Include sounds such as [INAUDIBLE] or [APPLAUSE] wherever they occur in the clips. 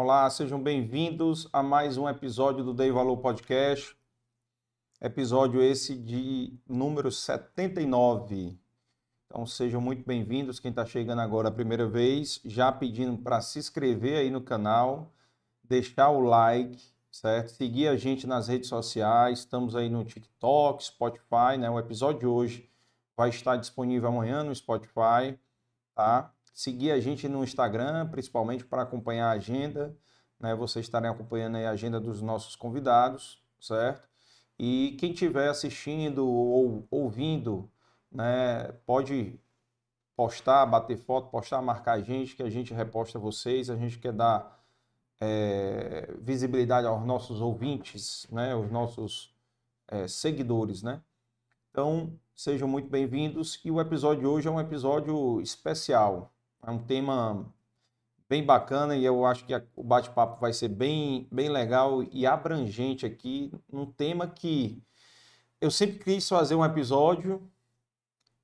Olá, sejam bem-vindos a mais um episódio do Dei Valor Podcast. Episódio esse de número 79. Então sejam muito bem-vindos. Quem está chegando agora a primeira vez, já pedindo para se inscrever aí no canal, deixar o like, certo? Seguir a gente nas redes sociais. Estamos aí no TikTok, Spotify, né? O episódio de hoje vai estar disponível amanhã no Spotify, tá? Seguir a gente no Instagram, principalmente para acompanhar a agenda, né? Vocês estarem acompanhando a agenda dos nossos convidados, certo? E quem estiver assistindo ou ouvindo, né, pode postar, bater foto, postar, marcar a gente, que a gente reposta vocês, a gente quer dar é, visibilidade aos nossos ouvintes, né, os nossos é, seguidores, né? Então, sejam muito bem-vindos e o episódio de hoje é um episódio especial, é um tema bem bacana e eu acho que o bate-papo vai ser bem, bem legal e abrangente aqui, um tema que eu sempre quis fazer um episódio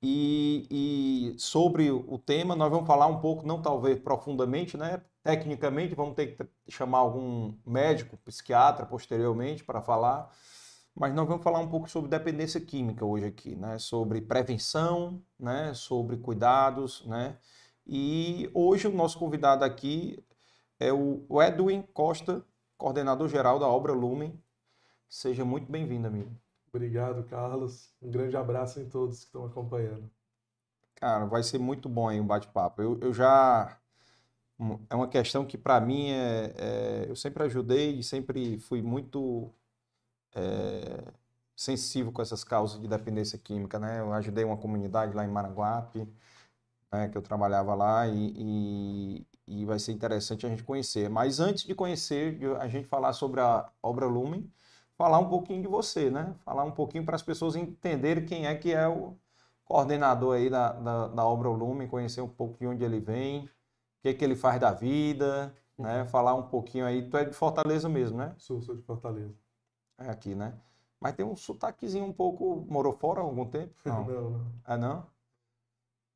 e, e, sobre o tema nós vamos falar um pouco, não talvez profundamente, né? Tecnicamente, vamos ter que chamar algum médico, psiquiatra posteriormente para falar, mas nós vamos falar um pouco sobre dependência química hoje aqui, né? Sobre prevenção, né? Sobre cuidados, né? E hoje o nosso convidado aqui é o Edwin Costa, coordenador geral da obra Lumen. Seja muito bem-vindo, amigo. Obrigado, Carlos. Um grande abraço em todos que estão acompanhando. Cara, vai ser muito bom aí o um bate-papo. Eu, eu já. É uma questão que, para mim, é, é, eu sempre ajudei e sempre fui muito é, sensível com essas causas de dependência química, né? Eu ajudei uma comunidade lá em Maranguape né, que eu trabalhava lá e, e, e, vai ser interessante a gente conhecer. Mas antes de conhecer, a gente falar sobre a obra Lumen, falar um pouquinho de você, né? Falar um pouquinho para as pessoas entenderem quem é que é o coordenador aí da, da, da obra Lumen, conhecer um pouco de onde ele vem, o que, que ele faz da vida, né? Uhum. Falar um pouquinho aí. Tu é de Fortaleza mesmo, né? Sou, sou de Fortaleza. É aqui, né? Mas tem um sotaquezinho um pouco. Morou fora há algum tempo? [LAUGHS] Não, não. não. É não?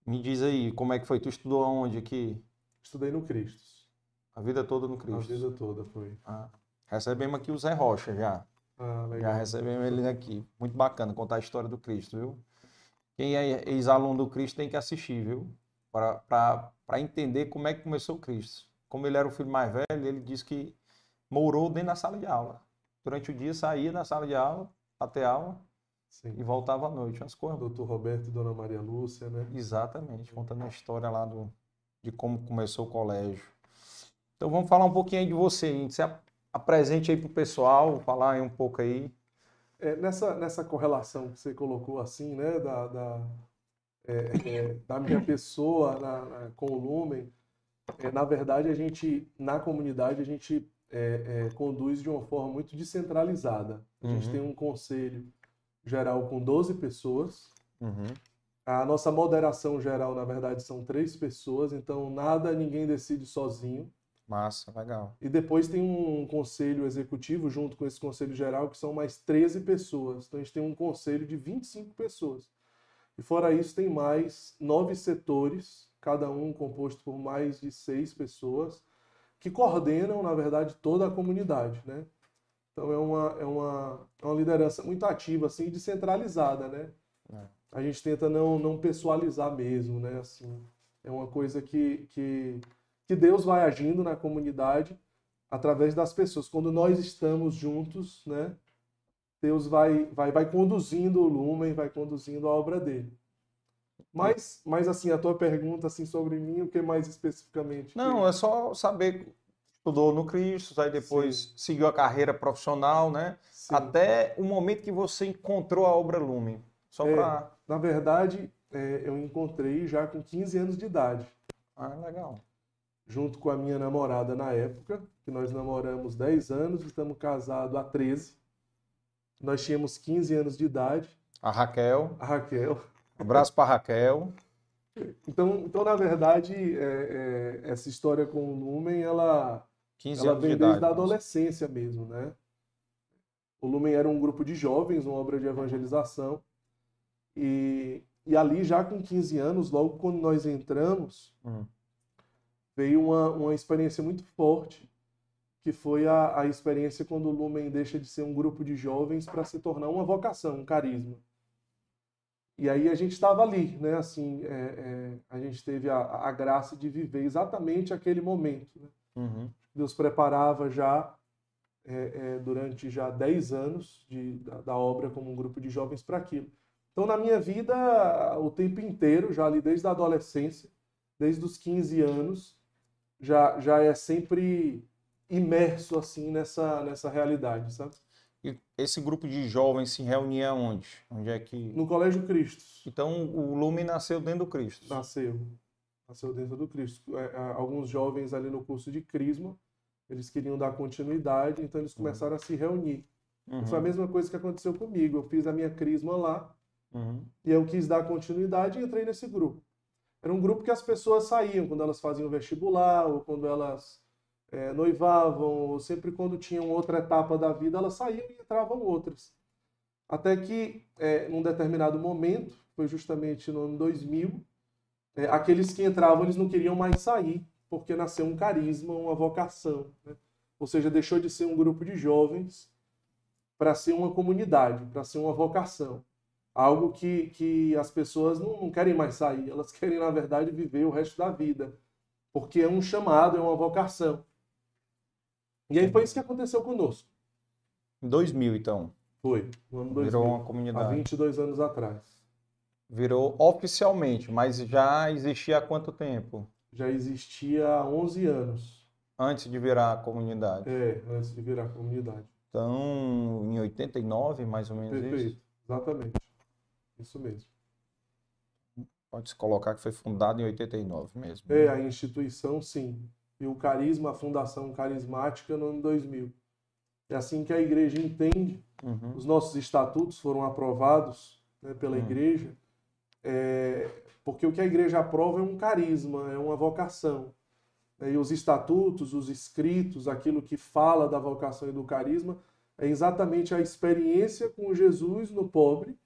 Me diz aí, como é que foi? Tu estudou aonde aqui? Estudei no Cristo. A vida toda no Cristo? A vida toda foi. Ah, recebemos aqui o Zé Rocha já. Ah, legal. Já recebemos ele aqui. Muito bacana contar a história do Cristo, viu? Quem é ex-aluno do Cristo tem que assistir, viu? Para entender como é que começou o Cristo. Como ele era o filho mais velho, ele disse que morou dentro da sala de aula. Durante o dia saía da sala de aula, até aula, Sim. E voltava à noite, umas coisas. Doutor Roberto e Dona Maria Lúcia, né? Exatamente, contando a história lá do, de como começou o colégio. Então vamos falar um pouquinho aí de você? Você apresente aí para o pessoal, falar aí um pouco aí. É, nessa, nessa correlação que você colocou assim, né, da, da, é, é, da minha pessoa na, na, com o Lumen, é, na verdade a gente, na comunidade, a gente é, é, conduz de uma forma muito descentralizada. A gente uhum. tem um conselho geral com 12 pessoas. Uhum. A nossa moderação geral, na verdade, são três pessoas, então nada ninguém decide sozinho. Massa, legal. E depois tem um conselho executivo junto com esse conselho geral, que são mais 13 pessoas. Então a gente tem um conselho de 25 pessoas. E fora isso, tem mais nove setores, cada um composto por mais de seis pessoas, que coordenam, na verdade, toda a comunidade, né? Então é uma, é uma, é uma liderança muito ativa, assim, e descentralizada, né? É. A gente tenta não, não pessoalizar mesmo, né? Assim, é uma coisa que, que, que Deus vai agindo na comunidade através das pessoas. Quando nós estamos juntos, né? Deus vai, vai, vai conduzindo o Lumen, vai conduzindo a obra dele. Mas, mas assim, a tua pergunta assim sobre mim, o que mais especificamente? Não, é só saber estudou no Cristo, aí depois Sim. seguiu a carreira profissional, né? Sim. Até o momento que você encontrou a obra Lumen. Só é, para. Na verdade, é, eu encontrei já com 15 anos de idade. Ah, legal. Junto com a minha namorada na época, que nós namoramos 10 anos, estamos casados há 13. Nós tínhamos 15 anos de idade. A Raquel. A Raquel. Um abraço para Raquel. Então, então, na verdade, é, é, essa história com o Lumen, ela, 15 ela anos vem de desde idade, a adolescência mesmo, né? O Lumen era um grupo de jovens, uma obra de evangelização. E, e ali, já com 15 anos, logo quando nós entramos, uhum. veio uma, uma experiência muito forte que foi a, a experiência quando o Lumen deixa de ser um grupo de jovens para se tornar uma vocação, um carisma. E aí a gente estava ali, né? Assim, é, é, a gente teve a, a, graça de viver exatamente aquele momento. Né? Uhum. Deus preparava já é, é durante já 10 anos de, da, da, obra como um grupo de jovens para aquilo. Então, na minha vida, o tempo inteiro, já ali desde a adolescência, desde os 15 anos, já, já é sempre imerso assim nessa, nessa realidade, sabe? E esse grupo de jovens se reunia onde? Onde é que... No Colégio Cristo. Então o Lume nasceu dentro do Cristo. Nasceu. Nasceu dentro do Cristo. É, alguns jovens ali no curso de Crisma, eles queriam dar continuidade, então eles começaram uhum. a se reunir. Uhum. Foi a mesma coisa que aconteceu comigo. Eu fiz a minha Crisma lá, uhum. e eu quis dar continuidade e entrei nesse grupo. Era um grupo que as pessoas saíam quando elas faziam vestibular, ou quando elas é, noivavam, ou sempre quando tinham outra etapa da vida, elas saíam e entravam outras. Até que, é, num determinado momento, foi justamente no ano 2000, é, aqueles que entravam, eles não queriam mais sair, porque nasceu um carisma, uma vocação. Né? Ou seja, deixou de ser um grupo de jovens para ser uma comunidade, para ser uma vocação. Algo que, que as pessoas não, não querem mais sair, elas [LAUGHS] querem, na verdade, viver o resto da vida. Porque é um chamado, é uma vocação. E aí foi isso que aconteceu conosco. Em 2000, então? Foi, no ano 2000. Virou uma comunidade. Há 22 anos atrás. Virou oficialmente, mas já existia há quanto tempo? Já existia há 11 anos. Antes de virar a comunidade? É, antes de virar a comunidade. Então, em 89, mais ou menos Perfeito, isso? exatamente. Isso mesmo. Pode-se colocar que foi fundado em 89 mesmo. É, a instituição, sim e o carisma, a fundação carismática no ano 2000. É assim que a igreja entende. Uhum. Os nossos estatutos foram aprovados né, pela uhum. igreja, é, porque o que a igreja aprova é um carisma, é uma vocação. E os estatutos, os escritos, aquilo que fala da vocação e do carisma, é exatamente a experiência com Jesus no pobre,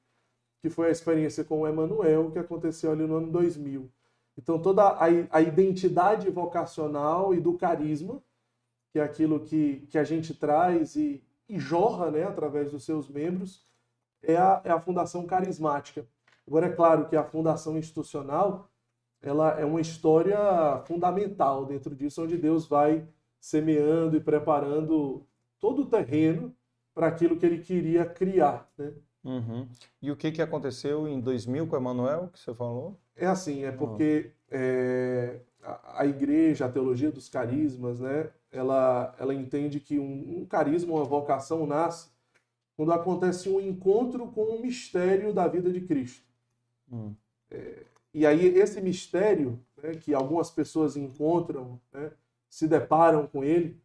que foi a experiência com o que aconteceu ali no ano 2000. Então, toda a, a identidade vocacional e do carisma, que é aquilo que, que a gente traz e, e jorra né, através dos seus membros, é a, é a fundação carismática. Agora, é claro que a fundação institucional ela é uma história fundamental dentro disso, onde Deus vai semeando e preparando todo o terreno para aquilo que ele queria criar. Né? Uhum. E o que, que aconteceu em 2000 com Emanuel, que você falou? É assim, é porque é, a, a, igreja, a teologia dos carismas, né, ela, ela entende que um, um carisma, uma vocação nasce quando acontece um encontro com o mistério da vida de Cristo. Hum. É, e aí esse mistério, né, que algumas pessoas encontram, né, se deparam com ele,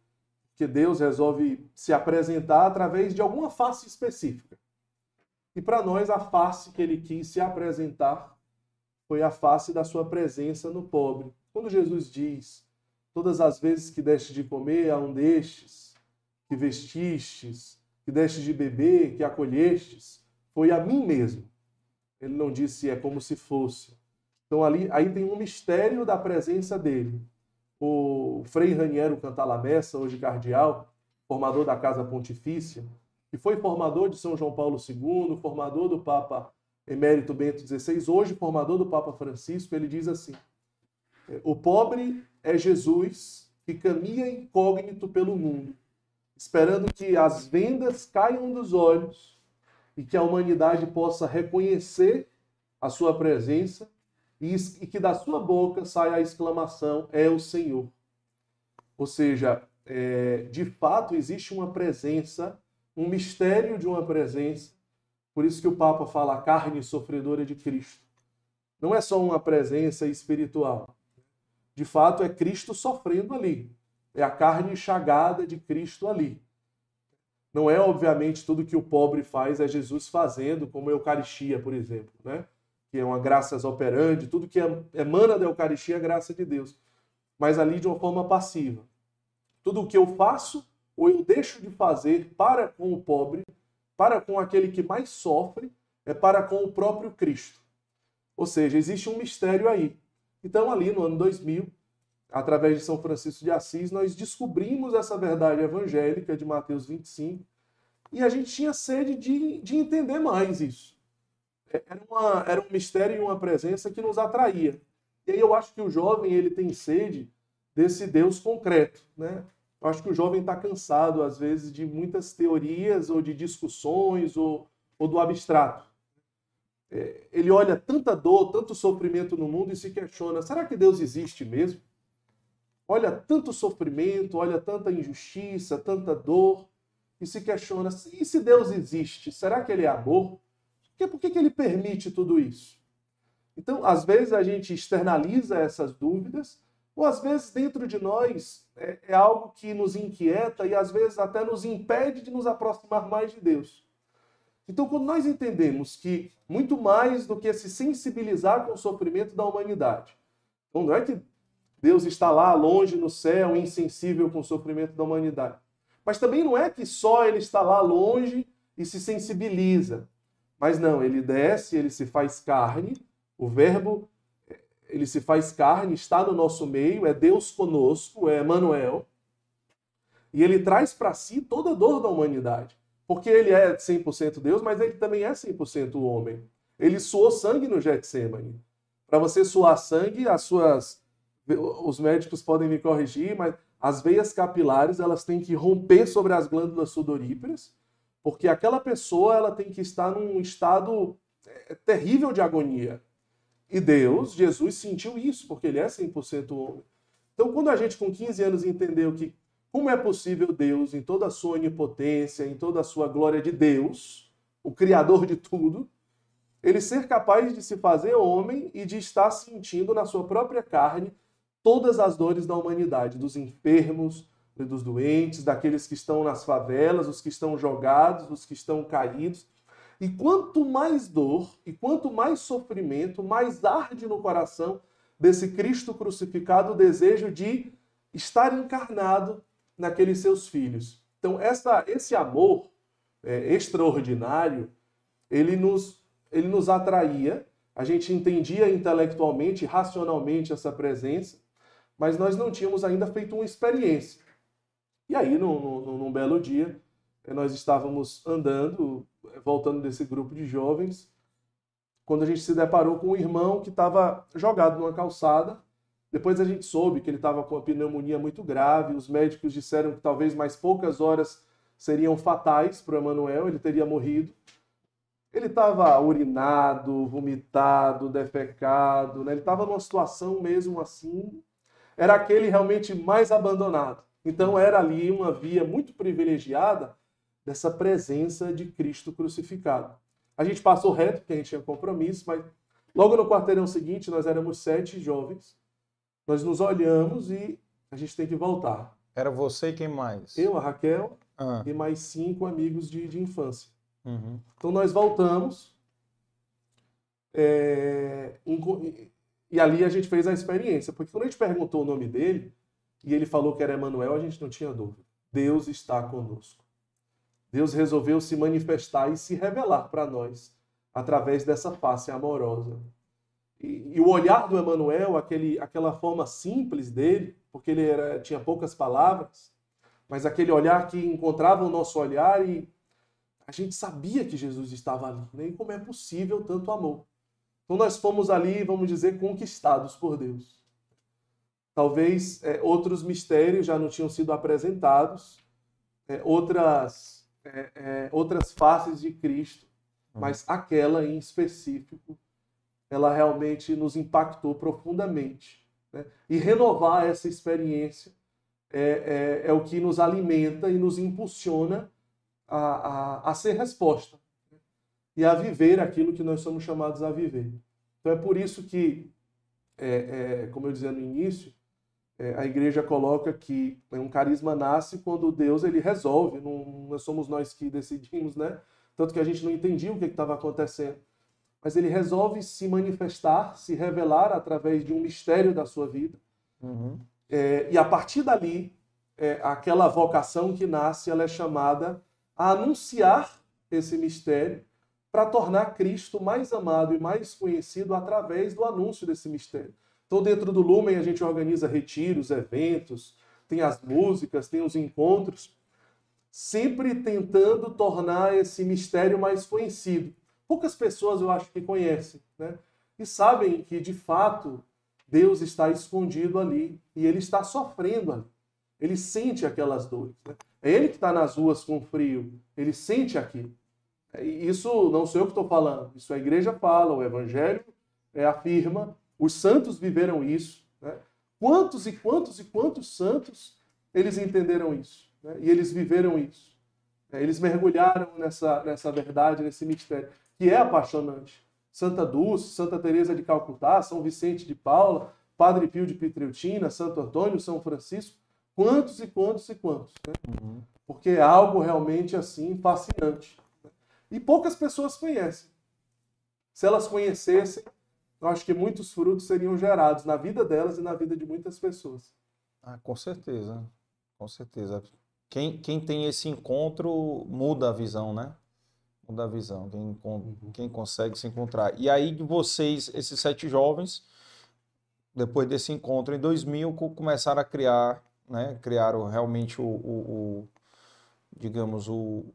que Deus resolve se apresentar através de alguma face específica. E para nós, a face que ele quis se apresentar foi a face da sua presença no pobre. Quando Jesus diz: Todas as vezes que deste de comer a um destes, que vestistes, que deste de beber, que acolhestes, foi a mim mesmo. Ele não disse é como se fosse. Então ali, aí tem um mistério da presença dele. O Frei Raniero Cantalamessa, hoje cardeal, formador da Casa Pontifícia, que foi formador de São João Paulo II, formador do Papa emérito Bento XVI, hoje formador do Papa Francisco, ele diz assim: O pobre é Jesus que caminha incógnito pelo mundo, esperando que as vendas caiam dos olhos e que a humanidade possa reconhecer a sua presença e, que da sua boca saia a exclamação: É o Senhor. Ou seja, é, de fato existe uma presença, um mistério de uma presença por isso que o Papa fala carne sofredora de Cristo. Não é só uma presença espiritual. De fato, é Cristo sofrendo ali. É a carne chagada de Cristo ali. Não é, obviamente, tudo que o pobre faz é Jesus fazendo, como a Eucaristia, por exemplo, né? que é uma graças operandi, tudo que emana da Eucaristia é graça de Deus. Mas ali de uma forma passiva. Tudo o que eu faço ou eu deixo de fazer para com o pobre para com aquele que mais sofre, é para com o próprio Cristo. Ou seja, existe um mistério aí. Então, ali no ano 2000, através de São Francisco de Assis, nós descobrimos essa verdade evangélica de Mateus 25 e a gente tinha sede de, de entender mais isso. É, era, uma, era um mistério e uma presença que nos atraía. E aí eu acho que o jovem ele tem sede desse Deus concreto, né? Eu acho que o jovem está cansado, às vezes, de muitas teorias ou de discussões ou, ou do abstrato. É, ele olha tanta dor, tanto sofrimento no mundo e se questiona: será que Deus existe mesmo? Olha tanto sofrimento, olha tanta injustiça, tanta dor e se questiona: e se Deus existe, será que ele é amor? Por que, que ele permite tudo isso? Então, às vezes a gente externaliza essas dúvidas ou às vezes dentro de nós é, é, algo que nos inquieta e às vezes até nos impede de nos aproximar mais de Deus. Então, quando nós entendemos que muito mais do que se sensibilizar com o sofrimento da humanidade, então não é que Deus está lá longe no céu, insensível com o sofrimento da humanidade, mas também não é que só ele está lá longe e se sensibiliza, mas não, ele desce, ele se faz carne, o Verbo ele se faz carne, está no nosso meio, é Deus conosco, é Emmanuel. E ele traz para si toda a dor da humanidade. Porque ele é 100% Deus, mas ele também é 100% homem. Ele suou sangue no Getsemane. Para você suar sangue, as suas os médicos podem me corrigir, mas as veias capilares, elas têm que romper sobre as glândulas sudoríparas, porque aquela pessoa, ela tem que estar num estado é, terrível de agonia. E Deus, Jesus, sentiu isso, porque ele é 100% homem. Então, quando a gente com 15 anos entendeu que como é possível Deus, em toda a sua onipotência, em toda a sua glória de Deus, o Criador de tudo, ele ser capaz de se fazer homem e de estar sentindo na sua própria carne todas as dores da humanidade, dos enfermos, dos doentes, daqueles que estão nas favelas, os que estão jogados, os que estão caídos. E quanto mais dor e quanto mais sofrimento, mais arde no coração desse Cristo crucificado o desejo de estar encarnado naqueles seus filhos. Então, essa, esse amor é, extraordinário, ele nos, ele nos atraía, a gente entendia intelectualmente, racionalmente essa presença, mas nós não tínhamos ainda feito uma experiência. E aí, num, num, num belo dia, nós estávamos andando voltando desse grupo de jovens, quando a gente se deparou com um irmão que estava jogado numa calçada. Depois a gente soube que ele estava com uma pneumonia muito grave. Os médicos disseram que talvez mais poucas horas seriam fatais para o Emanuel, ele teria morrido. Ele estava urinado, vomitado, defecado, né? ele estava numa situação mesmo assim. Era aquele realmente mais abandonado. Então era ali uma via muito privilegiada dessa presença de Cristo crucificado. A gente passou reto, porque a gente tinha compromisso, mas logo no quarteirão seguinte, nós éramos sete jovens. Nós nos olhamos e a gente tem que voltar. Era você e quem mais? Eu, a Raquel ah. e mais cinco amigos de, de infância. Uhum. Então nós voltamos é, em, e ali a gente fez a experiência, porque quando a gente perguntou o nome dele e ele falou que era Emanuel, a gente não tinha dúvida. Deus está conosco. Deus resolveu se manifestar e se revelar para nós através dessa face amorosa. E, e, o olhar do Emmanuel, aquele, aquela forma simples dele, porque ele era, tinha poucas palavras, mas aquele olhar que encontrava o nosso olhar e a gente sabia que Jesus estava ali. Né? Como é possível tanto amor? Então nós fomos ali, vamos dizer, conquistados por Deus. Talvez é, outros mistérios já não tinham sido apresentados, é, outras é, é, outras faces de Cristo, hum. mas aquela em específico, ela realmente nos impactou profundamente. Né? E renovar essa experiência é, é, é, o que nos alimenta e nos impulsiona a, a, a ser resposta? E a viver aquilo que nós somos chamados a viver. Então é por isso que, é, é, como eu dizia no início, é, a igreja coloca que um carisma nasce quando Deus ele resolve, não, não somos nós que decidimos, né? Tanto que a gente não entendia o que estava acontecendo. Mas ele resolve se manifestar, se revelar através de um mistério da sua vida. Uhum. É, e a partir dali, é, aquela vocação que nasce, ela é chamada a anunciar esse mistério para tornar Cristo mais amado e mais conhecido através do anúncio desse mistério. Então, dentro do Lumen, a gente organiza retiros, eventos, tem as músicas, tem os encontros, sempre tentando tornar esse mistério mais conhecido. Poucas pessoas eu acho que conhecem, né? E sabem que, de fato, Deus está escondido ali e ele está sofrendo ali. Ele sente aquelas dores. Né? É ele que está nas ruas com frio. Ele sente aquilo. Isso não sou eu que estou falando. Isso a igreja fala, o evangelho é, afirma. Os santos viveram isso. Né? Quantos e quantos e quantos santos eles entenderam isso? Né? E eles viveram isso. É, eles mergulharam nessa, nessa verdade, nesse mistério, que é apaixonante. Santa Dulce, Santa Teresa de Calcutá, São Vicente de Paula, Padre Pio de Pietreutina, Santo Antônio, São Francisco, quantos e quantos e quantos. Né? Uhum. Porque é algo realmente assim fascinante. E poucas pessoas conhecem. Se elas conhecessem, eu acho que muitos frutos seriam gerados na vida delas e na vida de muitas pessoas. Ah, com certeza. Com certeza. Quem, quem tem esse encontro muda a visão, né? Muda a visão. Quem, uhum. quem consegue se encontrar. E aí, vocês, esses sete jovens, depois desse encontro em 2000, começaram a criar, né? Criaram realmente o, o, o digamos, o,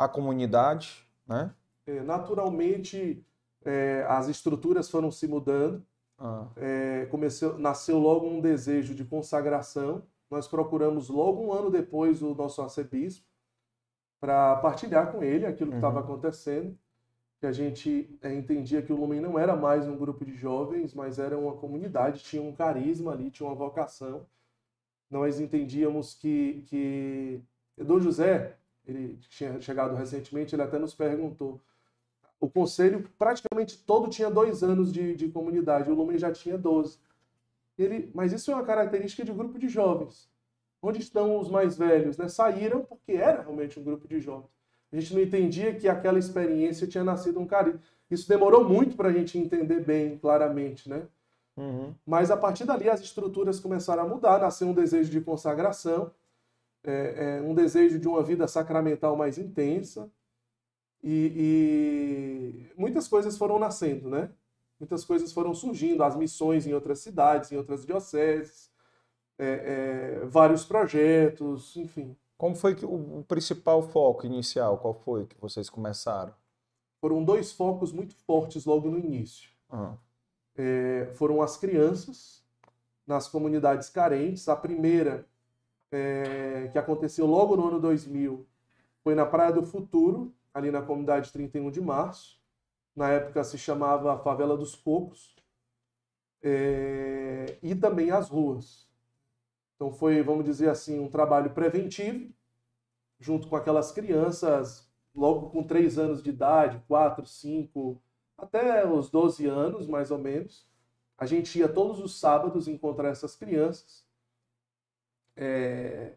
a comunidade, né? É, naturalmente, é, as estruturas foram se mudando. Ah. É, comeceu, nasceu logo um desejo de consagração. Nós procuramos logo um ano depois o nosso arcebispo para partilhar com ele aquilo que estava uhum. acontecendo. Que a gente é, entendia que o Lumen não era mais um grupo de jovens, mas era uma comunidade, tinha um carisma ali, tinha uma vocação. Nós entendíamos que, que Dom José, ele tinha chegado recentemente, ele até nos perguntou o conselho praticamente todo tinha dois anos de, de comunidade, o Lumen já tinha 12. Ele, mas isso é uma característica de grupo de jovens. Onde estão os mais velhos? Né? Saíram porque era realmente um grupo de jovens. A gente não entendia que aquela experiência tinha nascido um carinho. Isso demorou muito para a gente entender bem, claramente, né? Uhum. Mas a partir dali as estruturas começaram a mudar, nasceu um desejo de consagração, é, é, um desejo de uma vida sacramental mais intensa, e, e, muitas coisas foram nascendo, né? Muitas coisas foram surgindo, as missões em outras cidades, em outras dioceses, é, é, vários projetos, enfim. Como foi que o, o principal foco inicial? Qual foi que vocês começaram? Foram dois focos muito fortes logo no início. Ah. É, foram as crianças nas comunidades carentes. A primeira, é, que aconteceu logo no ano 2000, foi na Praia do Futuro, ali na comunidade 31 de março. Na época se chamava Favela dos Cocos. É, e também as ruas. Então foi, vamos dizer assim, um trabalho preventivo, junto com aquelas crianças, logo com 3 anos de idade, 4, 5, até os 12 anos, mais ou menos. A gente ia todos os sábados encontrar essas crianças. É,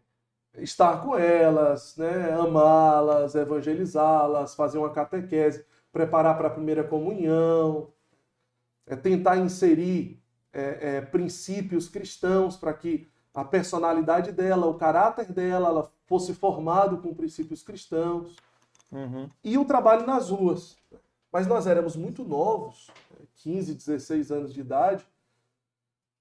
estar com elas, né, amá-las, evangelizá-las, fazer uma catequese, preparar para a primeira comunhão, é, tentar inserir é, é, princípios cristãos para que a personalidade dela, o caráter dela, ela fosse formado com princípios cristãos. Uhum. E o trabalho nas ruas. Mas nós éramos muito novos, 15, 16 anos de idade,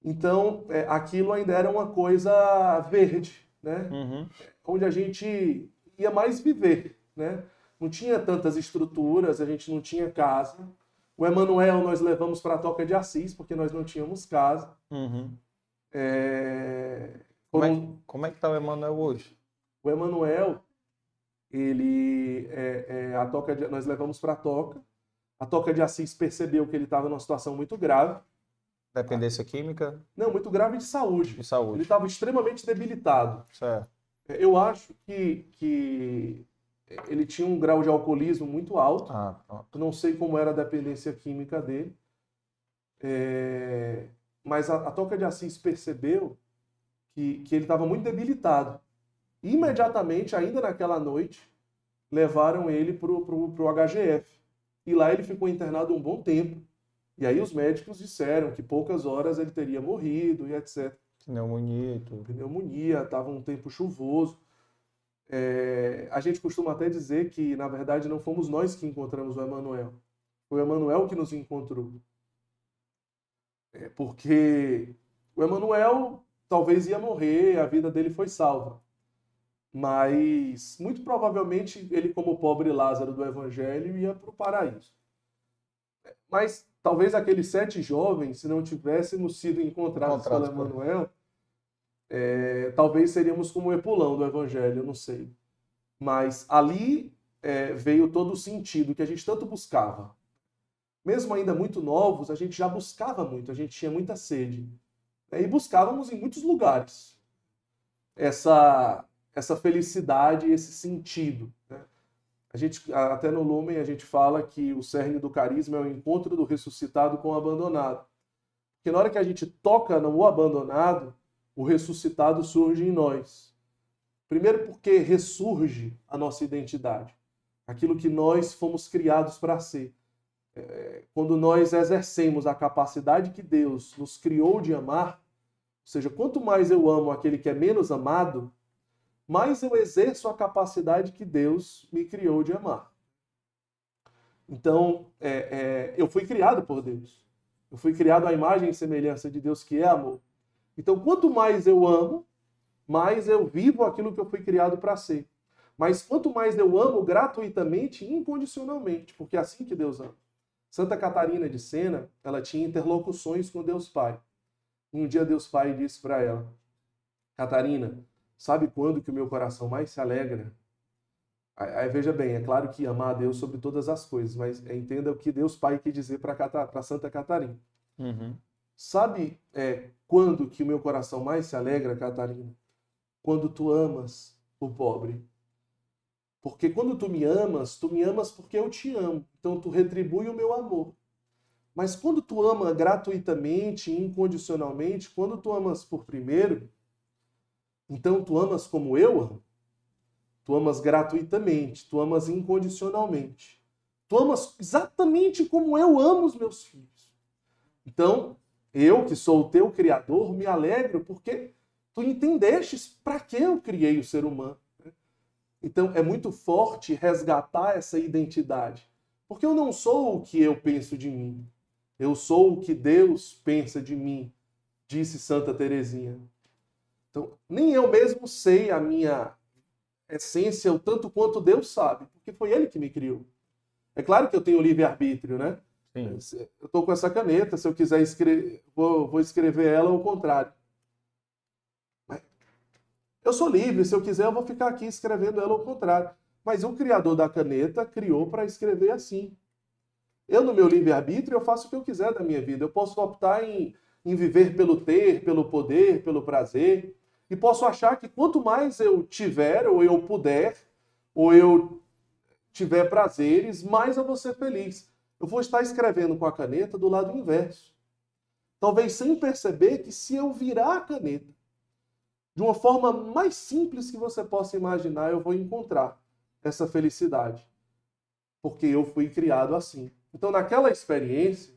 então é, aquilo ainda era uma coisa verde né? Uhum. Onde a gente ia mais viver, né? Não tinha tantas estruturas, a gente não tinha casa. O Emanuel nós levamos para a Toca de Assis, porque nós não tínhamos casa. Uhum. É... Como, é, como é que está o Emanuel hoje? O Emanuel, ele é, é, a toca de, nós levamos para a toca. A toca de Assis percebeu que ele estava numa situação muito grave. Dependência química? Não, muito grave de saúde. De saúde. Ele estava extremamente debilitado. Certo. Eu acho que, que ele tinha um grau de alcoolismo muito alto. Ah, Não sei como era a dependência química dele. É... Mas a, a Toca de Assis percebeu que, que ele estava muito debilitado. Imediatamente, ainda naquela noite, levaram ele para o HGF. E lá ele ficou internado um bom tempo e aí os médicos disseram que poucas horas ele teria morrido e etc. Pneumonia e tudo. Pneumonia, estava um tempo chuvoso. É, a gente costuma até dizer que, na verdade, não fomos nós que encontramos o Emanuel. Foi o Emanuel que nos encontrou. É porque o Emanuel talvez ia morrer, a vida dele foi salva. Mas muito provavelmente ele, como pobre Lázaro do Evangelho, ia para o paraíso. Mas talvez aqueles sete jovens, se não tivéssemos sido encontrados pelo Emanuel, é, talvez seríamos como o Epulão do Evangelho, eu não sei. Mas ali é, veio todo o sentido que a gente tanto buscava. Mesmo ainda muito novos, a gente já buscava muito, a gente tinha muita sede. Né? E buscávamos em muitos lugares essa, essa felicidade, esse sentido. A gente, até no Lumen, a gente fala que o cerne do carisma é o encontro do ressuscitado com o abandonado. Porque na hora que a gente toca no abandonado, o ressuscitado surge em nós. Primeiro, porque ressurge a nossa identidade, aquilo que nós fomos criados para ser. É, quando nós exercemos a capacidade que Deus nos criou de amar, ou seja, quanto mais eu amo aquele que é menos amado, mais eu exerço a capacidade que Deus me criou de amar. Então, é, é, eu fui criado por Deus. Eu fui criado à imagem e semelhança de Deus que é amor. Então, quanto mais eu amo, mais eu vivo aquilo que eu fui criado para ser. Mas quanto mais eu amo gratuitamente e incondicionalmente, porque é assim que Deus ama. Santa Catarina de Sena, ela tinha interlocuções com Deus Pai. Um dia Deus Pai disse para ela: Catarina, sabe quando que o meu coração mais se alegra? Aí, veja bem, é claro que amar a Deus sobre todas as coisas, mas entenda o que Deus Pai quer dizer para Santa Catarina. Uhum. Sabe é, quando que o meu coração mais se alegra, Catarina? Quando tu amas o pobre. Porque quando tu me amas, tu me amas porque eu te amo. Então tu retribui o meu amor. Mas quando tu ama gratuitamente, incondicionalmente, quando tu amas por primeiro, então tu amas como eu amo. Tu amas gratuitamente, tu amas incondicionalmente. Tu amas exatamente como eu amo os meus filhos. Então, eu, que sou o teu criador, me alegro porque tu entendestes para que eu criei o ser humano. Né? Então é muito forte resgatar essa identidade. Porque eu não sou o que eu penso de mim. Eu sou o que Deus pensa de mim, disse Santa Teresinha. Então, nem eu mesmo sei a minha essência o tanto quanto Deus sabe, porque foi Ele que me criou. É claro que eu tenho livre-arbítrio, né? Sim. Eu estou com essa caneta, se eu quiser escrever, vou, vou escrever ela ao contrário. Eu sou livre, se eu quiser, eu vou ficar aqui escrevendo ela ao contrário. Mas o criador da caneta criou para escrever assim. Eu, no meu livre-arbítrio, eu faço o que eu quiser da minha vida. Eu posso optar em, em viver pelo ter, pelo poder, pelo prazer. E posso achar que quanto mais eu tiver, ou eu puder, ou eu tiver prazeres, mais eu vou ser feliz eu vou estar escrevendo com a caneta do lado inverso. Talvez sem perceber que se eu virar a caneta de uma forma mais simples que você possa imaginar, eu vou encontrar essa felicidade. Porque eu fui criado assim. Então, naquela experiência,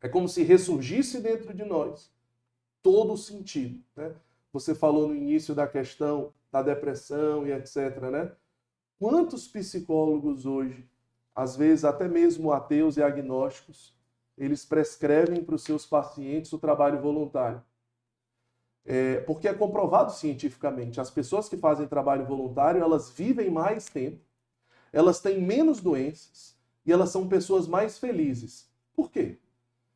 é como se ressurgisse dentro de nós todo o sentido. Né? Você falou no início da questão da depressão e etc. Né? Quantos psicólogos hoje às vezes até mesmo ateus e agnósticos, eles prescrevem para os seus pacientes o trabalho voluntário. É, porque é comprovado cientificamente, as pessoas que fazem trabalho voluntário, elas vivem mais tempo, elas têm menos doenças e elas são pessoas mais felizes. Por quê?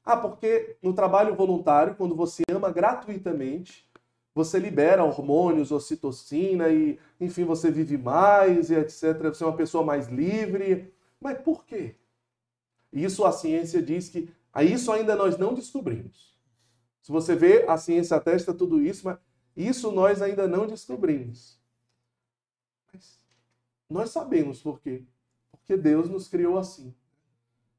Ah, porque no trabalho voluntário, quando você ama gratuitamente, você libera hormônios, ocitocina e, enfim, você vive mais e etc. Você é uma pessoa mais livre, mas por quê? Isso a ciência diz que a isso ainda nós não descobrimos. Se você vê, a ciência atesta tudo isso, mas isso nós ainda não descobrimos. Mas nós sabemos por quê. Porque Deus nos criou assim.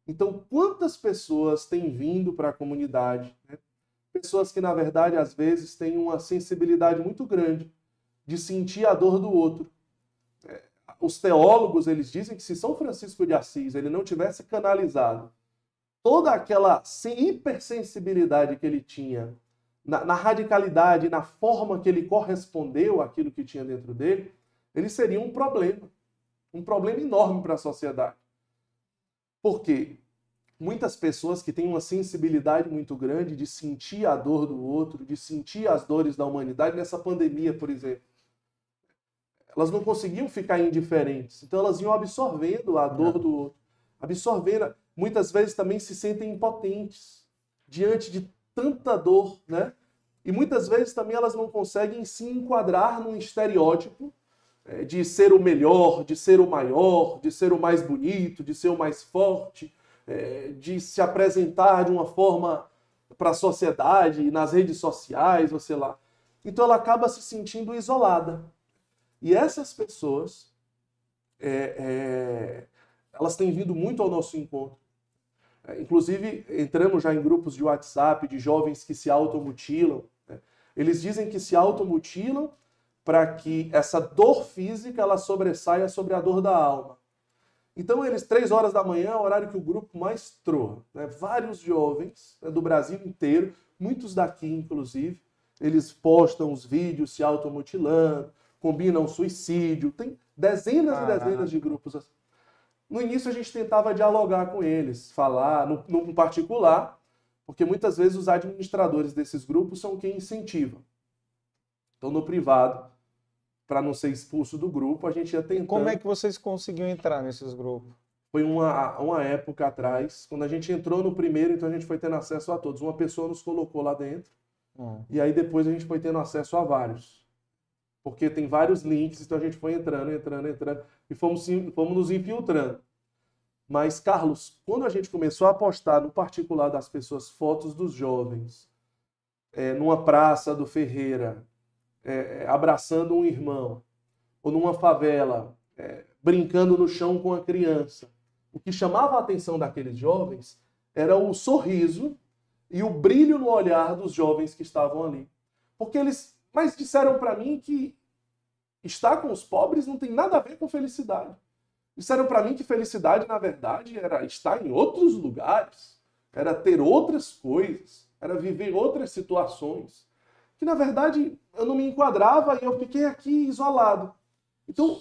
Então, quantas pessoas têm vindo para a comunidade? Né? Pessoas que, na verdade, às vezes têm uma sensibilidade muito grande de sentir a dor do outro os teólogos eles dizem que se São Francisco de Assis ele não tivesse canalizado toda aquela hipersensibilidade que ele tinha na, na radicalidade, na forma que ele correspondeu àquilo que tinha dentro dele, ele seria um problema, um problema enorme para a sociedade. Por quê? Muitas pessoas que têm uma sensibilidade muito grande de sentir a dor do outro, de sentir as dores da humanidade nessa pandemia, por exemplo. Elas não conseguiam ficar indiferentes, então elas iam absorvendo a dor do outro, absorvendo. Muitas vezes também se sentem impotentes diante de tanta dor, né? E muitas vezes também elas não conseguem se enquadrar num estereótipo é, de ser o melhor, de ser o maior, de ser o mais bonito, de ser o mais forte, é, de se apresentar de uma forma para a sociedade, nas redes sociais, ou sei lá. Então ela acaba se sentindo isolada. E essas pessoas, é, é, elas têm vindo muito ao nosso encontro. É, inclusive, entramos já em grupos de WhatsApp de jovens que se automutilam. Né? Eles dizem que se automutilam para que essa dor física ela sobressaia sobre a dor da alma. Então, eles, três horas da manhã, é o horário que o grupo mais troa. Né? Vários jovens né, do Brasil inteiro, muitos daqui, inclusive, eles postam os vídeos se automutilando, combinam suicídio, tem dezenas e dezenas de grupos assim. No início, a gente tentava dialogar com eles, falar no, no particular, porque muitas vezes os administradores desses grupos são quem incentivam. Então, no privado, para não ser expulso do grupo, a gente ia tentando... Como é que vocês conseguiam entrar nesses grupos? Foi uma, uma época atrás, quando a gente entrou no primeiro, então a gente foi tendo acesso a todos. Uma pessoa nos colocou lá dentro, hum. e aí depois a gente foi tendo acesso a vários. Porque tem vários links, então a gente foi entrando, entrando, entrando, e fomos, fomos nos infiltrando. Mas, Carlos, quando a gente começou a postar no particular das pessoas fotos dos jovens, é, numa praça do Ferreira, é, abraçando um irmão, ou numa favela, é, brincando no chão com a criança. O que chamava a atenção daqueles jovens era o sorriso e o brilho no olhar dos jovens que estavam ali. Porque eles, mas disseram para mim que estar com os pobres não tem nada a ver com felicidade. Disseram para mim que felicidade, na verdade, era estar em outros lugares, era ter outras coisas, era viver outras situações que na verdade eu não me enquadrava e eu fiquei aqui isolado. Então,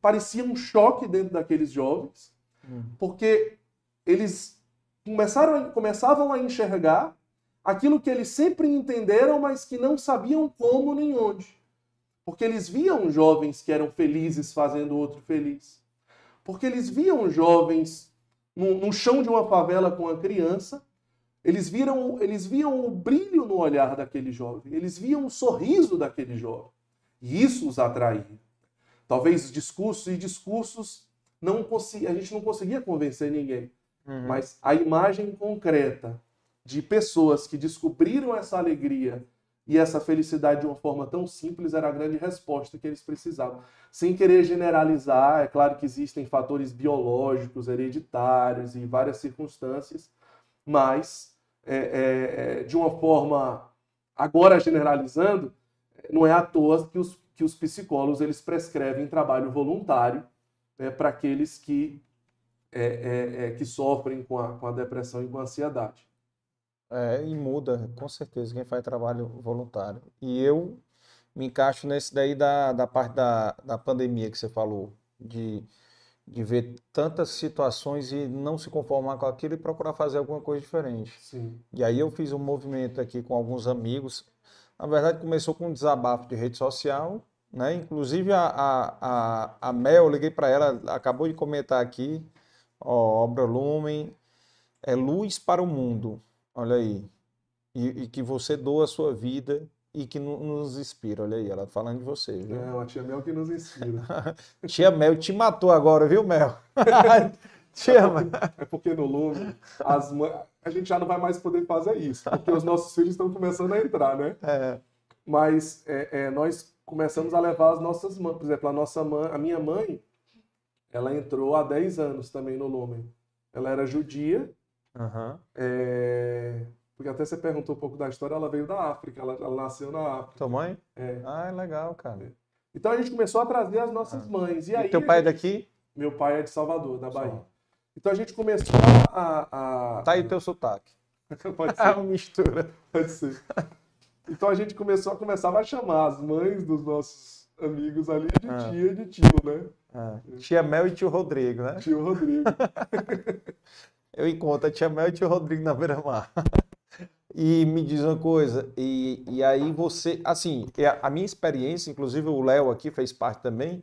parecia um choque dentro daqueles jovens, uhum. porque eles começaram a, começavam a enxergar aquilo que eles sempre entenderam, mas que não sabiam como nem onde. Porque eles viam jovens que eram felizes fazendo outro feliz. Porque eles viam jovens no, no chão de uma favela com a criança eles, viram, eles viam o brilho no olhar daquele jovem, eles viam o sorriso daquele jovem. E isso os atraía. Talvez discursos e discursos não a gente não conseguia convencer ninguém. Uhum. Mas a imagem concreta de pessoas que descobriram essa alegria e essa felicidade de uma forma tão simples era a grande resposta que eles precisavam. Sem querer generalizar, é claro que existem fatores biológicos, hereditários e várias circunstâncias, mas é, é, é, de uma forma, agora generalizando, não é à toa que os, que os psicólogos eles prescrevem trabalho voluntário né, para aqueles que, é, é, é, que sofrem com a, com a depressão e com a ansiedade. É, e muda, com certeza, quem faz trabalho voluntário. E eu me encaixo nesse daí da, da parte da, da pandemia que você falou, de de ver tantas situações e não se conformar com aquilo e procurar fazer alguma coisa diferente. Sim. E aí eu fiz um movimento aqui com alguns amigos. Na verdade, começou com um desabafo de rede social, né? Inclusive a, a, a, a Mel, eu liguei para ela, acabou de comentar aqui, ó, obra Lumen, é luz para o mundo, olha aí. E, e que você doa a sua vida e que nos inspira. Olha aí, ela falando de você, viu? É, uma tia Mel que nos inspira. [LAUGHS] tia Mel te matou agora, viu, Mel? [LAUGHS] tia Mel. É porque no Lume, as a gente já não vai mais poder fazer isso, porque os nossos filhos estão começando a entrar, né? É. Mas é, é, nós começamos a levar as nossas mães. Por exemplo, a nossa mãe, a minha mãe, ela entrou há 10 anos também no Lumen. Ela era judia. Uhum. É porque até você perguntou um pouco da história, ela veio da África, ela, ela nasceu na África. Tua mãe? É. Ah, é legal, cara. É. Então a gente começou a trazer as nossas ah. mães. E, e aí, teu pai é daqui? Meu pai é de Salvador, da Bahia. Só. Então a gente começou a. a... Tá aí teu sotaque. [LAUGHS] Pode ser. [LAUGHS] É uma mistura. Pode ser. Então a gente começou a começar a chamar as mães dos nossos amigos ali de ah. tia e de tio, né? Ah. Tia Mel e tio Rodrigo, né? Tio Rodrigo. [LAUGHS] eu encontro a tia Mel e o tio Rodrigo na beira-mar. E me diz uma coisa, e, e aí você, assim, é a, minha experiência, inclusive o Léo aqui fez parte também,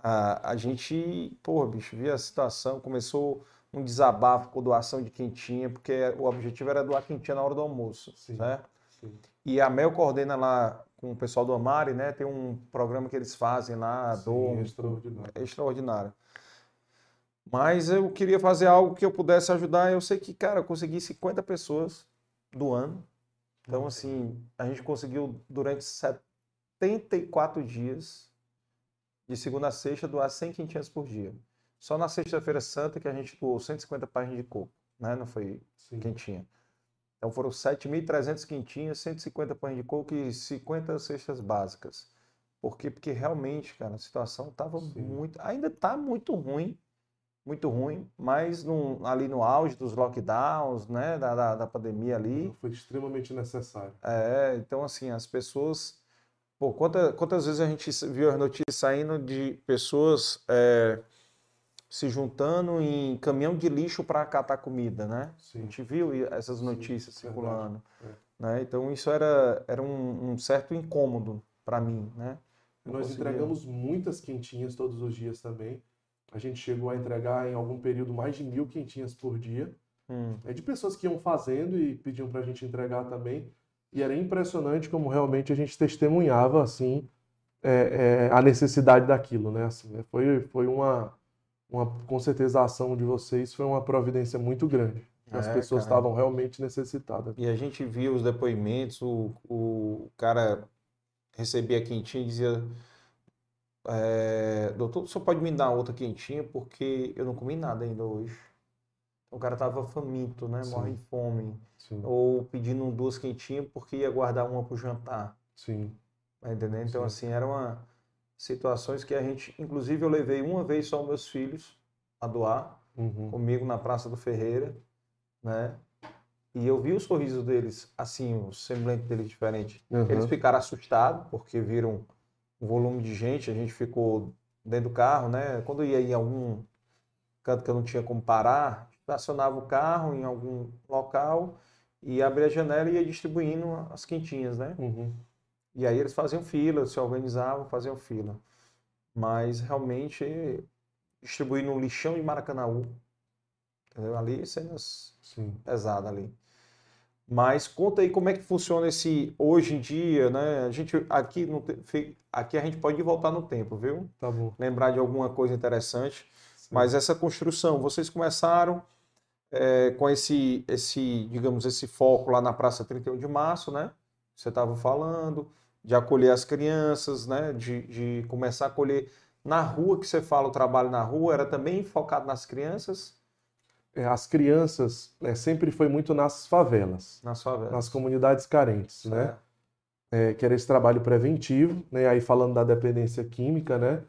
a, a gente, pô, bicho, via a situação, começou um desabafo com doação de quentinha, porque o objetivo era doar quentinha na hora do almoço, sim, né? Sim. E a Mel coordena lá com o pessoal do Amari, né? Tem um programa que eles fazem lá, sim, do extraordinário. É extraordinário. Mas eu queria fazer algo que eu pudesse ajudar. Eu sei que, cara, eu consegui 50 pessoas do ano. Então, assim, a gente conseguiu durante 74 dias, de segunda a sexta, doar 100 quentinhas por dia. Só na sexta-feira santa que a gente doou 150 páginas de coco, né? Não foi Sim. quentinha. Então foram 7.300 quentinhas, 150 pães de coco e 50 cestas básicas. Por quê? Porque realmente, cara, a situação estava muito. Ainda está muito ruim, muito ruim, mas no, ali no auge dos lockdowns, né, da, da, da, pandemia ali. Foi extremamente necessário. É, então assim, as pessoas. Pô, quantas, quantas vezes a gente viu as notícias saindo de pessoas é, se juntando em caminhão de lixo para catar comida, né? Sim. A gente viu essas notícias Sim, circulando. É. Né? Então isso era, era um, um certo incômodo para mim, né? Nós entregamos muitas quentinhas todos os dias também. A gente chegou a entregar em algum período mais de mil quentinhas por dia. Hum. É de pessoas que iam fazendo e pediam para a gente entregar também. E era impressionante como realmente a gente testemunhava assim é, é, a necessidade daquilo, né? Assim, né? foi, foi uma, uma, com certeza a ação de vocês foi uma providência muito grande. As é, pessoas cara. estavam realmente necessitadas. E a gente viu os depoimentos, o, o cara recebia quentinha e dizia é, doutor, só pode me dar outra quentinha porque eu não comi nada ainda hoje. O cara tava faminto, né? Sim. Morre de fome. Sim. Ou pedindo duas quentinhas porque ia guardar uma pro jantar. Sim. Tá entendendo? Então, Sim. assim, eram uma situações que a gente... Inclusive, eu levei uma vez só meus filhos a doar uhum. comigo na Praça do Ferreira, né? E eu vi o sorriso deles, assim, o semblante deles diferente. Uhum. Eles ficaram assustados porque viram o volume de gente, a gente ficou dentro do carro, né? Quando ia em algum canto que eu não tinha como parar, estacionava o carro em algum local e abria a janela e ia distribuindo as quentinhas, né? Uhum. E aí eles faziam fila, se organizavam, faziam fila. Mas realmente distribuir no lixão de Maracanãú, entendeu? Ali cenas Sim. pesadas ali. Mas conta aí como é que funciona esse hoje em dia, né? A gente aqui no aqui a gente pode voltar no tempo, viu? Tá bom. Lembrar de alguma coisa interessante. Sim. Mas essa construção, vocês começaram é, com esse esse, digamos, esse foco lá na Praça 31 de Março, né? Você estava falando de acolher as crianças, né? De, de começar a acolher na rua que você fala o trabalho na rua era também focado nas crianças as crianças é, sempre foi muito nas favelas, nas favelas, nas comunidades carentes, né? certo. né? É, que era esse trabalho preventivo, né? Aí falando da dependência química, né?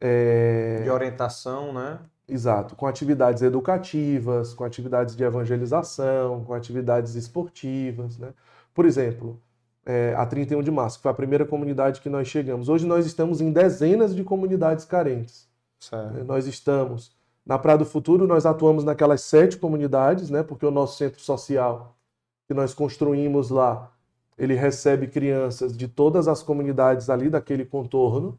É... De orientação, né? Exato, com atividades educativas, com atividades de evangelização, com atividades esportivas, né? Por exemplo, é, a 31 de março, que foi a primeira comunidade que nós chegamos. Hoje nós estamos em dezenas de comunidades carentes. Certo. Nós estamos na Praia do Futuro, nós atuamos naquelas sete comunidades, né? Porque o nosso centro social que nós construímos lá, ele recebe crianças de todas as comunidades ali daquele contorno,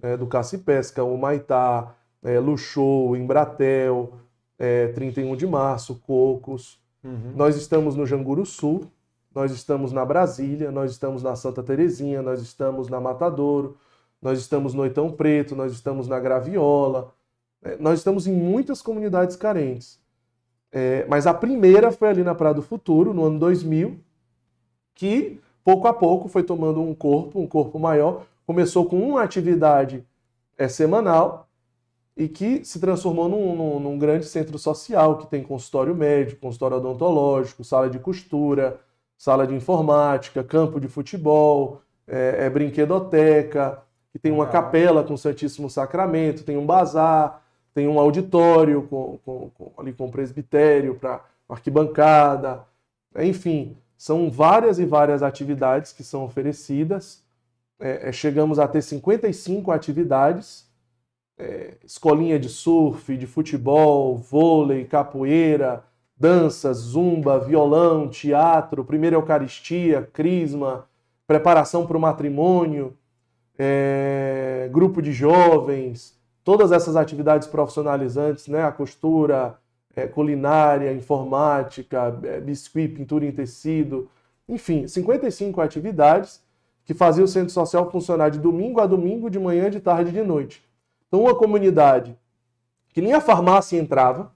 né? do Cacipesca, o Maitá, é, Luxou, Embratel, é, 31 de Março, Cocos. Uhum. Nós estamos no Janguru Sul, nós estamos na Brasília, nós estamos na Santa Terezinha, nós estamos na Matadouro, nós estamos no Oitão Preto, nós estamos na Graviola, nós estamos em muitas comunidades carentes. É, mas a primeira foi ali na Praia do Futuro, no ano 2000, que pouco a pouco foi tomando um corpo, um corpo maior. Começou com uma atividade é, semanal e que se transformou num, num, num, grande centro social que tem consultório médico, consultório odontológico, sala de costura, sala de informática, campo de futebol, é, é brinquedoteca, que tem uma capela com o Santíssimo Sacramento, tem um bazar, tem um auditório com, com, com ali com presbitério para arquibancada, enfim, são várias e várias atividades que são oferecidas. É, é chegamos a ter 55 atividades, é, escolinha de surf, de futebol, vôlei, capoeira, dança, zumba, violão, teatro, primeira Eucaristia, crisma, preparação para o matrimônio, é, grupo de jovens, todas essas atividades profissionalizantes, né? A costura, é, culinária, informática, é, biscuit, pintura em tecido, enfim, 55 atividades que faziam o centro social funcionar de domingo a domingo, de manhã, de tarde e de noite. Então, uma comunidade que nem a farmácia entrava,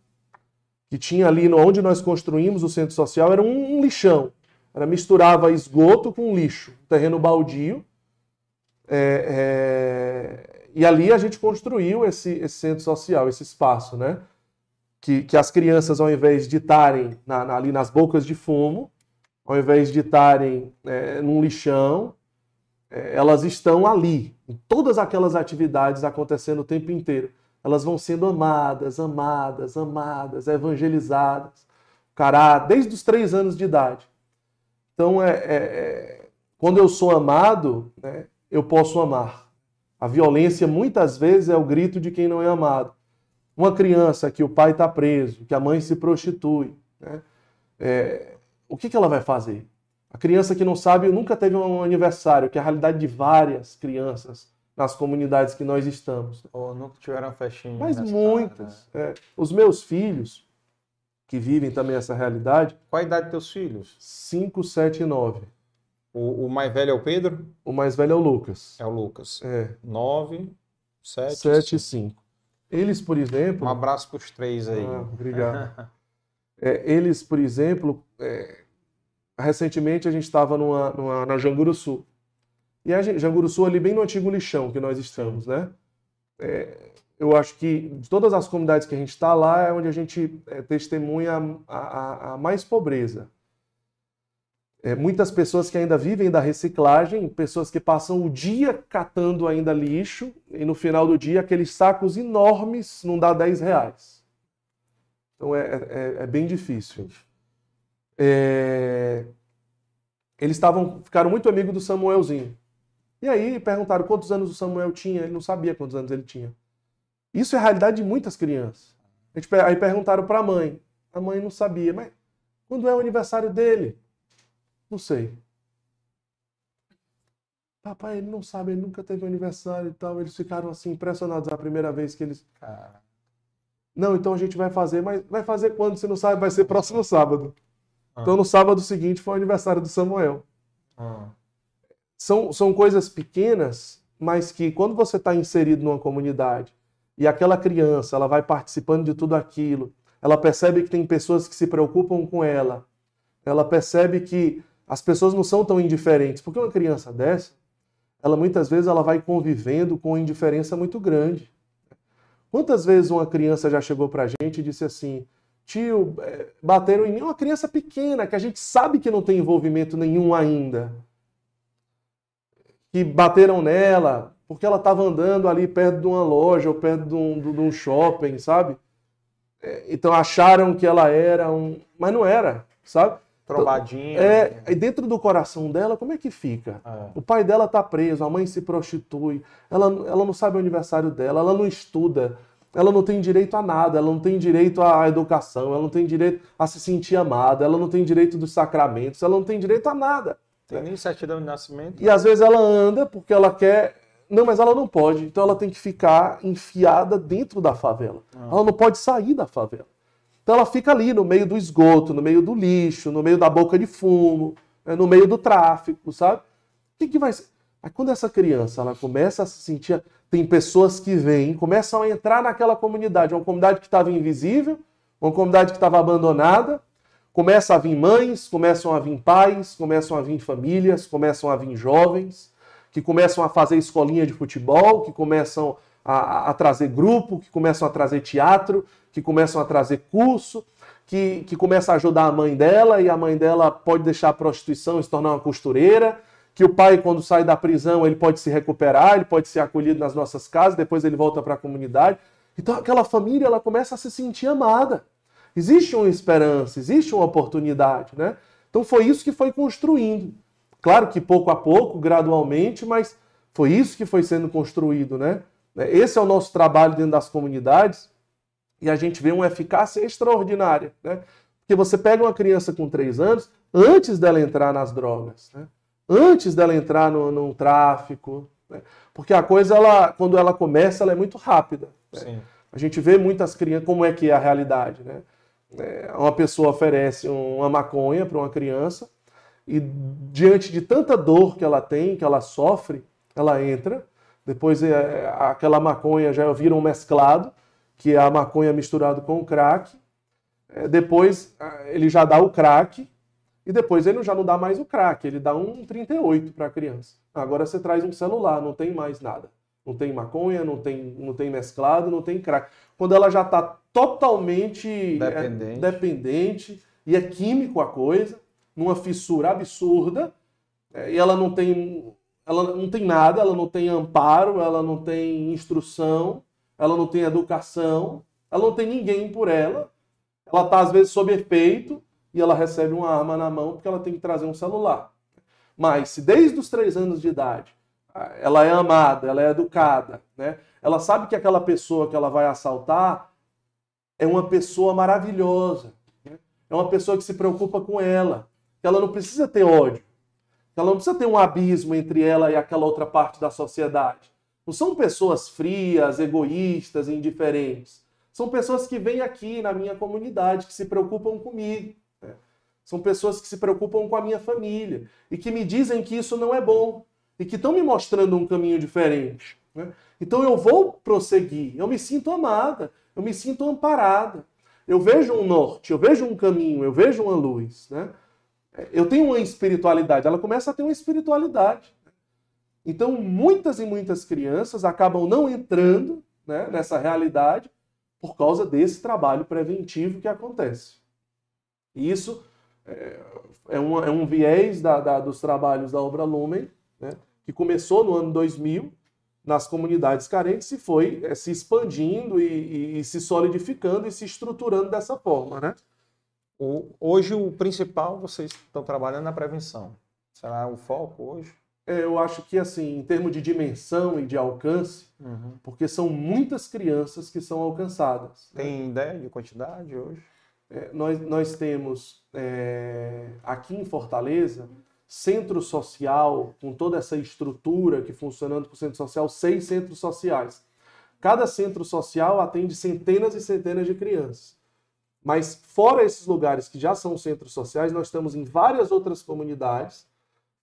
que tinha ali onde nós construímos o centro social, era um, um lixão. Era misturava esgoto com lixo, terreno baldio. É, é, e ali a gente construiu esse, esse, centro social, esse espaço, né? Que, que as crianças, ao invés de estarem na, na, ali nas bocas de fumo, ao invés de estarem é, num lixão, é, elas estão ali, em todas aquelas atividades acontecendo o tempo inteiro elas vão sendo amadas, amadas, amadas, evangelizadas. Cará, desde os três anos de idade. Então, é, é, é, quando eu sou amado, né, eu posso amar. A violência, muitas vezes, é o grito de quem não é amado. Uma criança que o pai está preso, que a mãe se prostitui, né, é, o que, que ela vai fazer? A criança que não sabe nunca teve um aniversário, que é a realidade de várias crianças nas comunidades que nós estamos. Ou nunca tiveram festinha. Mas muitas. Né? É. Os meus filhos, que vivem também essa realidade. Qual a idade dos teus filhos? 5, 7 e 9. O, o, mais velho é o Pedro? O mais velho é o Lucas. É o Lucas. É. 9, 7, 7 e 5. Eles, por exemplo. Um abraço para os três aí. Ah, obrigado. é, eles, por exemplo, é, recentemente a gente estava numa, numa, na Janguru Sul. E a Janguruçu ali bem no antigo lixão que nós estamos, né? É, eu acho que de todas as comunidades que a gente está lá é onde a gente é, testemunha a, a, a, mais pobreza. É, muitas pessoas que ainda vivem da reciclagem, pessoas que passam o dia catando ainda lixo e no final do dia aqueles sacos enormes não dá 10 reais. Então é, é, é bem difícil. É... Eles estavam, ficaram muito amigos do Samuelzinho. E aí perguntaram quantos anos o Samuel tinha, ele não sabia quantos anos ele tinha. Isso é a realidade de muitas crianças. Aí perguntaram para a mãe. A mãe não sabia, mas quando é o aniversário dele? Não sei. Papai, ele não sabe, ele nunca teve aniversário e tal. Eles ficaram assim impressionados a primeira vez que eles. Não, então a gente vai fazer, mas vai fazer quando? Você não sabe, vai ser próximo sábado. Ah. Então no sábado seguinte foi o aniversário do Samuel. Ah são, são coisas pequenas, mas que quando você está inserido numa comunidade e aquela criança ela vai participando de tudo aquilo, ela percebe que tem pessoas que se preocupam com ela, ela percebe que as pessoas não são tão indiferentes, porque uma criança dessa, ela muitas vezes ela vai convivendo com indiferença muito grande. Quantas vezes uma criança já chegou para a gente e disse assim, tio, é, bateram em mim, uma criança pequena, que a gente sabe que não tem envolvimento nenhum ainda que bateram nela porque ela estava andando ali perto de uma loja ou perto de um, de um shopping, sabe? É, então acharam que ela era um. Mas não era, sabe? Trombadinha. É, né? e dentro do coração dela, como é que fica? É. O pai dela tá preso, a mãe se prostitui, ela, ela não sabe o aniversário dela, ela não estuda, ela não tem direito a nada, ela não tem direito à educação, ela não tem direito a se sentir amada, ela não tem direito dos sacramentos, ela não tem direito a nada. Tem nem certidão de nascimento. E às vezes ela anda porque ela quer. Não, mas ela não pode. Então ela tem que ficar enfiada dentro da favela. Ah. Ela não pode sair da favela. Então ela fica ali no meio do esgoto, no meio do lixo, no meio da boca de fumo, né, no meio do tráfico, sabe? O que, que vai ser? Aí quando essa criança ela começa a se sentir. Tem pessoas que vêm, começam a entrar naquela comunidade, uma comunidade que estava invisível, uma comunidade que estava abandonada, Começa a vir mães, começam a vir pais, começam a vir famílias, começam a vir jovens, que começam a fazer escolinha de futebol, que começam a, a trazer grupo, que começam a trazer teatro, que começam a trazer curso, que, que começa a ajudar a mãe dela e a mãe dela pode deixar a prostituição e se tornar uma costureira, que o pai, quando sai da prisão, ele pode se recuperar, ele pode ser acolhido nas nossas casas, depois ele volta para a comunidade. Então aquela família ela começa a se sentir amada. Existe uma esperança, existe uma oportunidade, né? Então foi isso que foi construindo. Claro que pouco a pouco, gradualmente, mas foi isso que foi sendo construído, né? Esse é o nosso trabalho dentro das comunidades e a gente vê uma eficácia extraordinária, né? Porque você pega uma criança com 3 anos, antes dela entrar nas drogas, né? antes dela entrar no, no tráfico, né? porque a coisa, ela, quando ela começa, ela é muito rápida. Né? A gente vê muitas crianças, como é que é a realidade. Né? É, uma pessoa oferece uma maconha para uma criança e diante de tanta dor que ela tem, que ela sofre, ela entra, depois é, aquela maconha já vira um mesclado, que é a maconha misturado com o crack, é, depois ele já dá o crack, e depois ele já não dá mais o crack, ele dá um 38 para a criança. Agora você traz um celular, não tem mais nada. Não tem maconha, não tem, não tem mesclado, não tem crack. Quando ela já está totalmente dependente. É, dependente e é químico a coisa, numa fissura absurda, é, e ela não tem ela não tem nada, ela não tem amparo, ela não tem instrução, ela não tem educação, ela não tem ninguém por ela. Ela está, às vezes, sob efeito e ela recebe uma arma na mão porque ela tem que trazer um celular. Mas se desde os três anos de idade ela é amada, ela é educada, né? ela sabe que aquela pessoa que ela vai assaltar é uma pessoa maravilhosa, né? é uma pessoa que se preocupa com ela, que ela não precisa ter ódio, ela não precisa ter um abismo entre ela e aquela outra parte da sociedade. Não são pessoas frias, egoístas, indiferentes. São pessoas que vêm aqui na minha comunidade, que se preocupam comigo. Né? São pessoas que se preocupam com a minha família e que me dizem que isso não é bom e que estão me mostrando um caminho diferente. Né? Então eu vou prosseguir. Eu me sinto amada, eu me sinto amparada. Eu vejo um norte, eu vejo um caminho, eu vejo uma luz. Né? Eu tenho uma espiritualidade, ela começa a ter uma espiritualidade. Então, muitas e muitas crianças acabam não entrando né, nessa realidade por causa desse trabalho preventivo que acontece. E isso é, é, uma, é um viés da, da, dos trabalhos da obra Lumen, né, que começou no ano 2000 nas comunidades carentes e foi é, se expandindo e, e, e, se solidificando e se estruturando dessa forma. Né? Hoje, o principal, vocês estão trabalhando na prevenção. Será o foco hoje? É, eu acho que, assim, em termos de dimensão e de alcance, uhum. porque são muitas crianças que são alcançadas. Né? Tem né? ideia de quantidade hoje? É, nós, nós temos é, aqui em Fortaleza centro social, com toda essa estrutura que funcionando com o centro social, seis centros sociais. Cada centro social atende centenas e centenas de crianças. Mas fora esses lugares que já são centros sociais, nós estamos em várias outras comunidades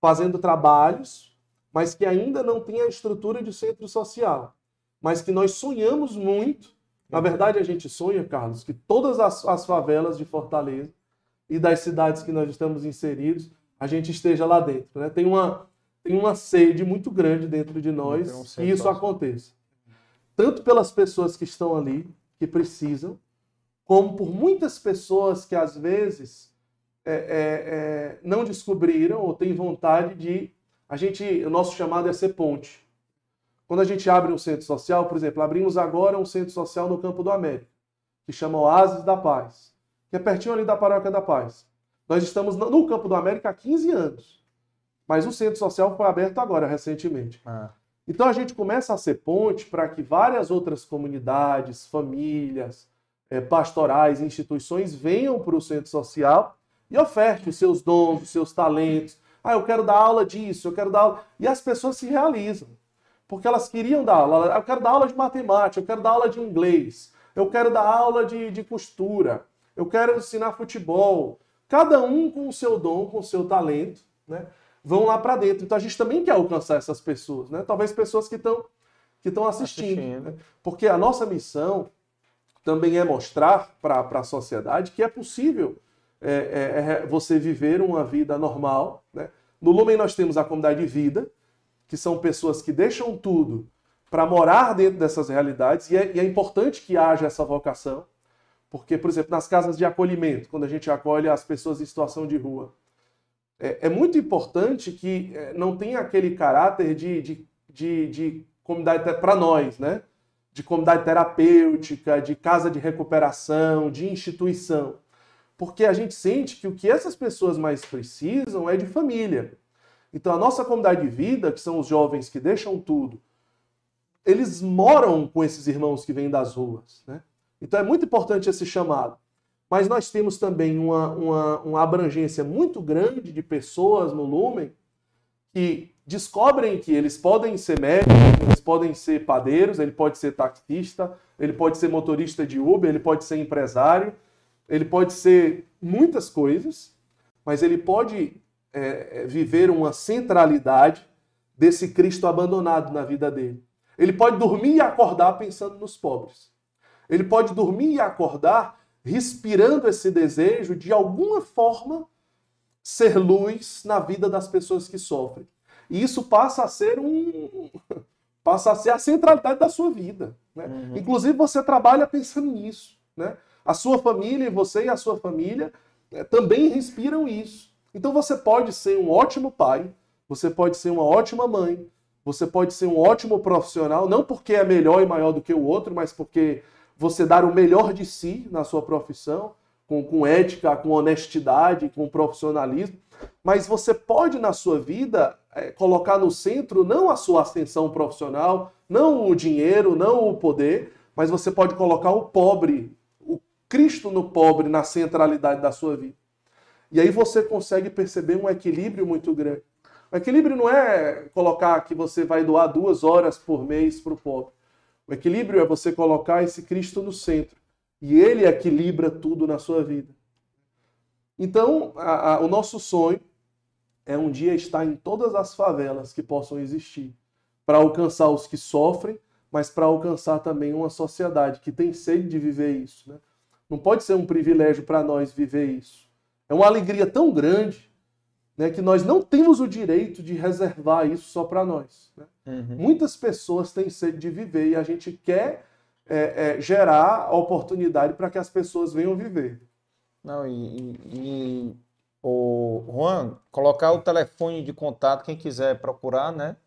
fazendo trabalhos, mas que ainda não têm a estrutura de centro social. Mas que nós sonhamos muito. Na verdade, a gente sonha, Carlos, que todas as, as favelas de Fortaleza e das cidades que nós estamos inseridos, a gente esteja lá dentro. Né? Tem, uma, tem uma sede muito grande dentro de nós um que isso aconteça. Tanto pelas pessoas que estão ali, que precisam, como por muitas pessoas que às vezes é, é, é, não descobriram ou têm vontade de. A gente, o nosso chamado é ser ponte. Quando a gente abre um centro social, por exemplo, abrimos agora um centro social no Campo do América, que chama Oásis da Paz, que é pertinho ali da Paróquia da Paz. Nós estamos no Campo do América há 15 anos, mas o centro social foi aberto agora, recentemente. Ah. Então a gente começa a ser ponte para que várias outras comunidades, famílias, é, pastorais, instituições venham para o centro social e oferte os seus dons, os seus talentos. Ah, eu quero dar aula disso, eu quero dar aula. E as pessoas se realizam. Porque elas queriam dar aula. Eu quero dar aula de matemática, eu quero dar aula de inglês, eu quero dar aula de, de costura, eu quero ensinar futebol. Cada um com o seu dom, com o seu talento, né? Vão lá para dentro. Então a gente também quer alcançar essas pessoas, né? Talvez pessoas que estão que estão assistindo, assistindo. Né? porque a nossa missão também é mostrar para a sociedade que é possível é, é, é, você viver uma vida normal. Né? No Lumen nós temos a comunidade de vida, que são pessoas que deixam tudo para morar dentro dessas realidades, e é, e é, importante que haja essa vocação, porque, por exemplo, nas casas de acolhimento, quando a gente acolhe as pessoas em situação de rua, é, é muito importante que é, não tenha aquele caráter de, de, de, de comunidade para nós, né? de comunidade terapêutica, de casa de recuperação, de instituição. Porque a gente sente que o que essas pessoas mais precisam é de família. Então, a nossa comunidade de vida, que são os jovens que deixam tudo, eles moram com esses irmãos que vêm das ruas. Né? Então, é muito importante esse chamado. mas nós temos também uma, uma, uma abrangência muito grande de pessoas no Lumen que descobrem que eles podem ser médicos, eles podem ser padeiros, ele pode ser taxista, ele pode ser motorista de Uber, ele pode ser empresário, ele pode ser muitas coisas, mas ele pode é, é viver uma centralidade desse Cristo abandonado na vida dele. Ele pode dormir e acordar pensando nos pobres. Ele pode dormir e acordar respirando esse desejo de alguma forma ser luz na vida das pessoas que sofrem. E isso passa a ser um passa a ser a centralidade da sua vida. Né? Uhum. Inclusive você trabalha pensando nisso. Né? A sua família, você e a sua família né, também respiram isso. Então você pode ser um ótimo pai, você pode ser uma ótima mãe, você pode ser um ótimo profissional, não porque é melhor e maior do que o outro, mas porque você dar o melhor de si na sua profissão, com, com ética, com honestidade, com profissionalismo. Mas você pode, na sua vida, é, colocar no centro não a sua ascensão profissional, não o dinheiro, não o poder, mas você pode colocar o pobre, Cristo no pobre, na centralidade da sua vida. E aí você consegue perceber um equilíbrio muito grande. O equilíbrio não é colocar que você vai doar duas horas por mês para o pobre. O equilíbrio é você colocar esse Cristo no centro. E ele equilibra tudo na sua vida. Então, a, a, o nosso sonho é um dia estar em todas as favelas que possam existir, para alcançar os que sofrem, mas para alcançar também uma sociedade que tem sede de viver isso. Né? Não pode ser um privilégio para nós viver isso. É uma alegria tão grande né, que nós não temos o direito de reservar isso só para nós. Né? Uhum. Muitas pessoas têm sede de viver e a gente quer é, é, gerar a oportunidade para que as pessoas venham viver. Não, e, e, o Juan, colocar o telefone de contato, quem quiser procurar, né?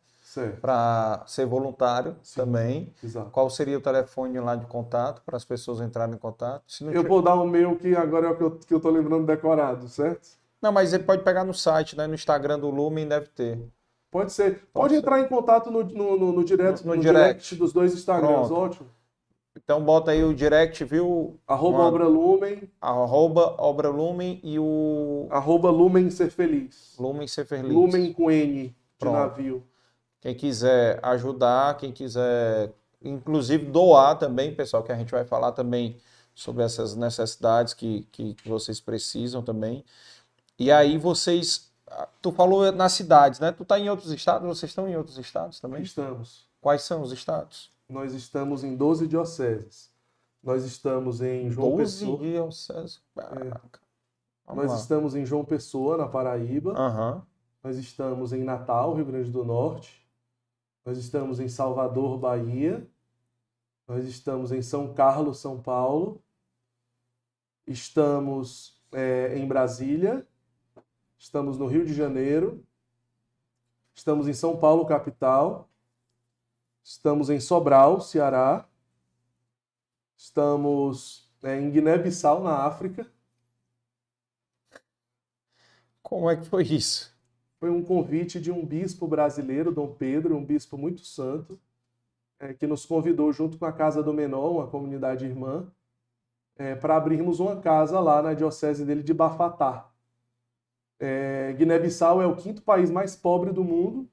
Para ser voluntário Sim, também. Exato. Qual seria o telefone lá de contato para as pessoas entrarem em contato? eu tiver... vou dar o meu que agora é o que eu, que eu tô lembrando decorado, certo? Não, mas ele pode pegar no site, né? No Instagram do Lumen deve ter. Pode ser. Pode, pode ser. entrar em contato no, no, no, no direct, no, no direct. direct. dos dois Instagrams, Pronto. ótimo. Então bota aí o direct, viu? Arroba Uma... Obra Lumen. Arroba Obra Lumen e o... Arroba Lumen Ser Feliz. Lumen Ser Feliz. Lumen com N de Pronto. navio. Quem quiser ajudar, quem quiser inclusive doar também, pessoal, que a gente vai falar também sobre essas necessidades que, que, que vocês precisam também. E aí vocês. Tu falou nas cidades, né? Tu está em outros estados? Vocês estão em outros estados também? Estamos. Quais são os estados? Nós estamos em 12 dioceses. Nós estamos em João 12 Pessoa. 12 dioceses? É. Nós lá. estamos em João Pessoa, na Paraíba. Uhum. Nós estamos em Natal, Rio Grande do Norte. Nós estamos em Salvador, Bahia. Nós estamos em São Carlos, São Paulo. Estamos é, em Brasília estamos no Rio de Janeiro, estamos em São Paulo, capital, estamos em Sobral, Ceará, estamos é, em Guiné-Bissau, na África. Como é que foi isso? Foi um convite de um bispo brasileiro, Dom Pedro, um bispo muito santo, é, que nos convidou junto com a Casa do Menor, uma comunidade irmã, é, para abrirmos uma casa lá na diocese dele de Bafatá. É, Guiné-Bissau é o quinto país mais pobre do mundo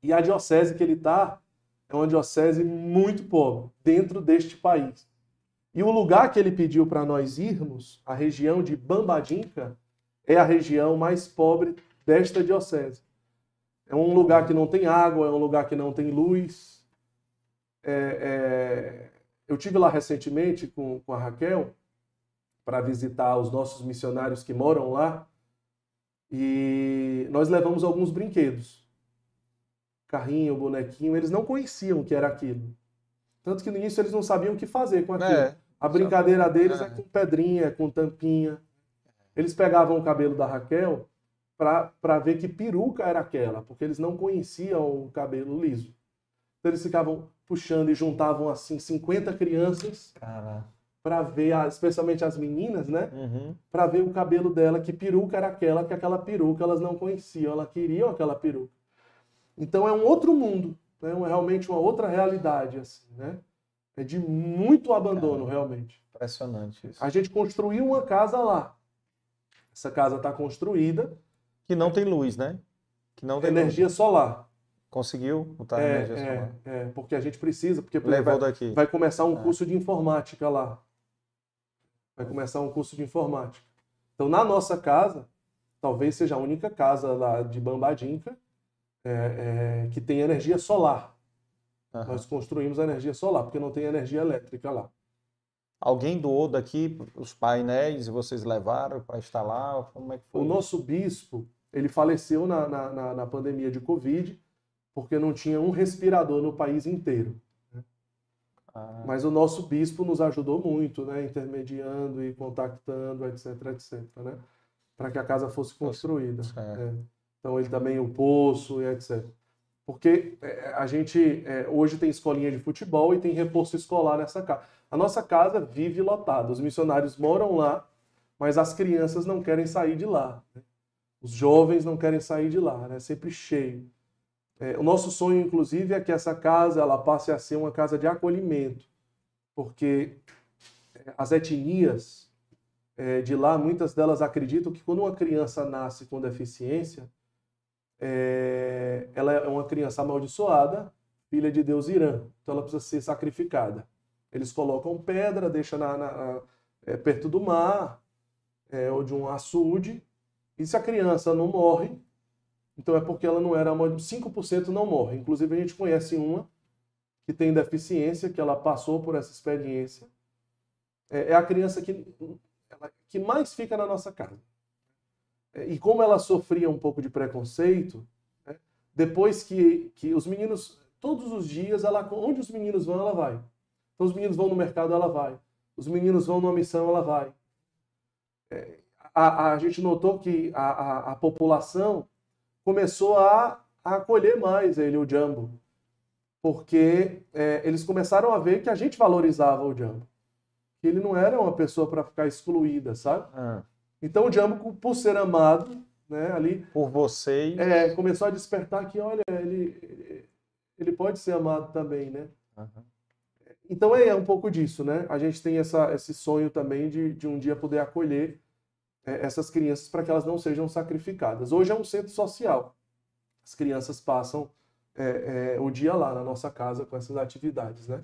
e a diocese que ele está é uma diocese muito pobre dentro deste país. E o lugar que ele pediu para nós irmos, a região de Bambadinca, é a região mais pobre desta diocese. É um lugar que não tem água, é um lugar que não tem luz. É, é... Eu tive lá recentemente com, com a Raquel para visitar os nossos missionários que moram lá. E nós levamos alguns brinquedos. Carrinho, bonequinho, eles não conheciam o que era aquilo. Tanto que no início eles não sabiam o que fazer com aquilo. É, a brincadeira deles é. é com pedrinha, com tampinha. Eles pegavam o cabelo da Raquel para ver que peruca era aquela, porque eles não conheciam o cabelo liso. Então eles ficavam puxando e juntavam assim 50 crianças. Para ver, especialmente as meninas, né? Uhum. Para ver o cabelo dela, que peruca era aquela, que aquela peruca elas não conheciam, elas queriam aquela peruca. Então é um outro mundo, né? é realmente uma outra realidade, assim, né? É de muito abandono, realmente. Impressionante isso. A gente construiu uma casa lá. Essa casa está construída. Que não tem luz, né? Que não tem energia luz. solar. Conseguiu botar é, energia é, solar? É, porque a gente precisa, porque Levou vai, daqui. vai começar um É. curso de informática lá. Vai começar um curso de informática. Então, na nossa casa, talvez seja a única casa lá de Bambadinca é, é, que tem energia solar. Aham. Nós construímos a energia solar, porque não tem energia elétrica lá. Alguém doou daqui os painéis e vocês levaram para instalar? Como é que foi? O nosso bispo, ele faleceu na, na, na, pandemia de Covid, porque não tinha um respirador no país inteiro. Ah, Mas o nosso bispo nos ajudou muito, né? Intermediando e contactando, etc, etc, né? Para que a casa fosse construída. É. Então ele também o poço e etc. Porque é, a gente é, hoje tem escolinha de futebol e tem reforço escolar nessa casa. A nossa casa vive lotada. Os missionários moram lá, mas as crianças não querem sair de lá. né? Os jovens não querem sair de lá, né? Sempre cheio. É, o nosso sonho, inclusive, é que essa casa ela passe a ser uma casa de acolhimento, porque é, as etnias é, de lá, muitas delas acreditam que quando uma criança nasce com deficiência, é, ela é uma criança amaldiçoada, filha de Deus Irã, então ela precisa ser sacrificada. Eles colocam pedra, deixam na, na- é, perto do mar, é, ou de um açude, e se a criança não morre, então é porque ela não era amaldiçoada. 5% não morre. Inclusive, a gente conhece uma que tem deficiência, que ela passou por essa experiência. É, é a criança que, ela- que mais fica na nossa casa. É, E como ela sofria um pouco de preconceito, né, depois que, que os meninos, todos os dias, ela, onde os meninos vão, ela vai. Então, os meninos vão no mercado, ela vai. Os meninos vão numa missão, ela vai. É, a, a gente notou que a, a, a população começou a, a acolher mais ele, o Jambo, porque é, eles começaram a ver que a gente valorizava o Jambo, que ele não era uma pessoa para ficar excluída, sabe? ah, Então o Jambo, por ser amado, né, ali, por vocês. é, começou a despertar que, olha, ele, ele pode ser amado também, né? Aham. Então é um pouco disso, né? A gente tem essa, esse sonho também de, de um dia poder acolher é, essas crianças para que elas não sejam sacrificadas. Hoje é um centro social. As crianças passam é, é, o dia lá na nossa casa com essas atividades, né?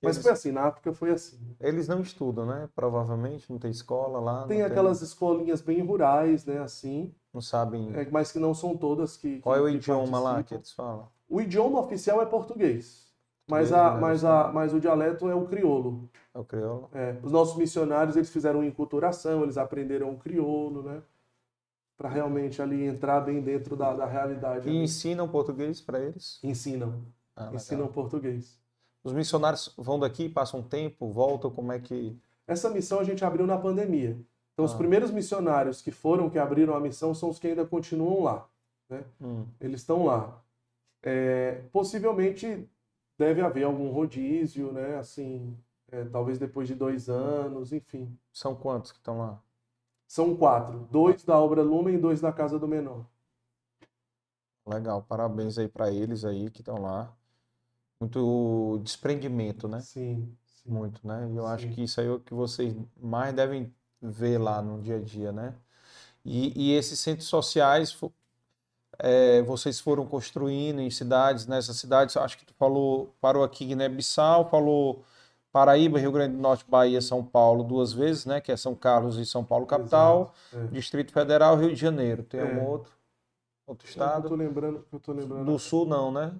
Mas Eles- foi assim, na África foi assim. Eles não estudam, né? Provavelmente, não tem escola lá. Tem aquelas escolinhas bem rurais, né? Assim, Não sabem. é, mas que não são todas que. Qual é o que- que idioma lá que eles falam? O idioma oficial é português, mas, a, mas, a, mas o dialeto é o crioulo. É o crioulo? É, os nossos missionários eles fizeram enculturação, eles aprenderam o crioulo, né? Para realmente ali entrar bem dentro da, da realidade. E ali. ensinam português para eles? Ensinam, Ah, ensinam português. Os missionários vão daqui, passam um tempo, voltam, como é que. Essa missão a gente abriu na pandemia. Então, os Ah. primeiros missionários que foram, que abriram a missão, são os que ainda continuam lá. Hum, Eles estão lá. É, possivelmente deve haver algum rodízio, né? Assim, é, talvez depois de dois anos, enfim. São quantos que estão lá? São quatro: dois da obra Lumen e dois da Casa do Menor. Legal, parabéns aí para eles aí que estão lá. Muito desprendimento, né? Sim, sim. Muito, né? E eu acho Sim. que isso aí é o que vocês mais devem ver lá no dia a dia, né? E, e esses centros sociais, é, vocês foram construindo em cidades, nessas cidades, acho que tu falou, parou aqui Guiné-Bissau, falou Paraíba, Rio Grande do Norte, Bahia, São Paulo duas vezes, né? Que é São Carlos e São Paulo capital, é. Distrito Federal, Rio de Janeiro. Tem É. algum outro? Outro Eu estado? tô lembrando, eu tô lembrando. Do Sul não, né?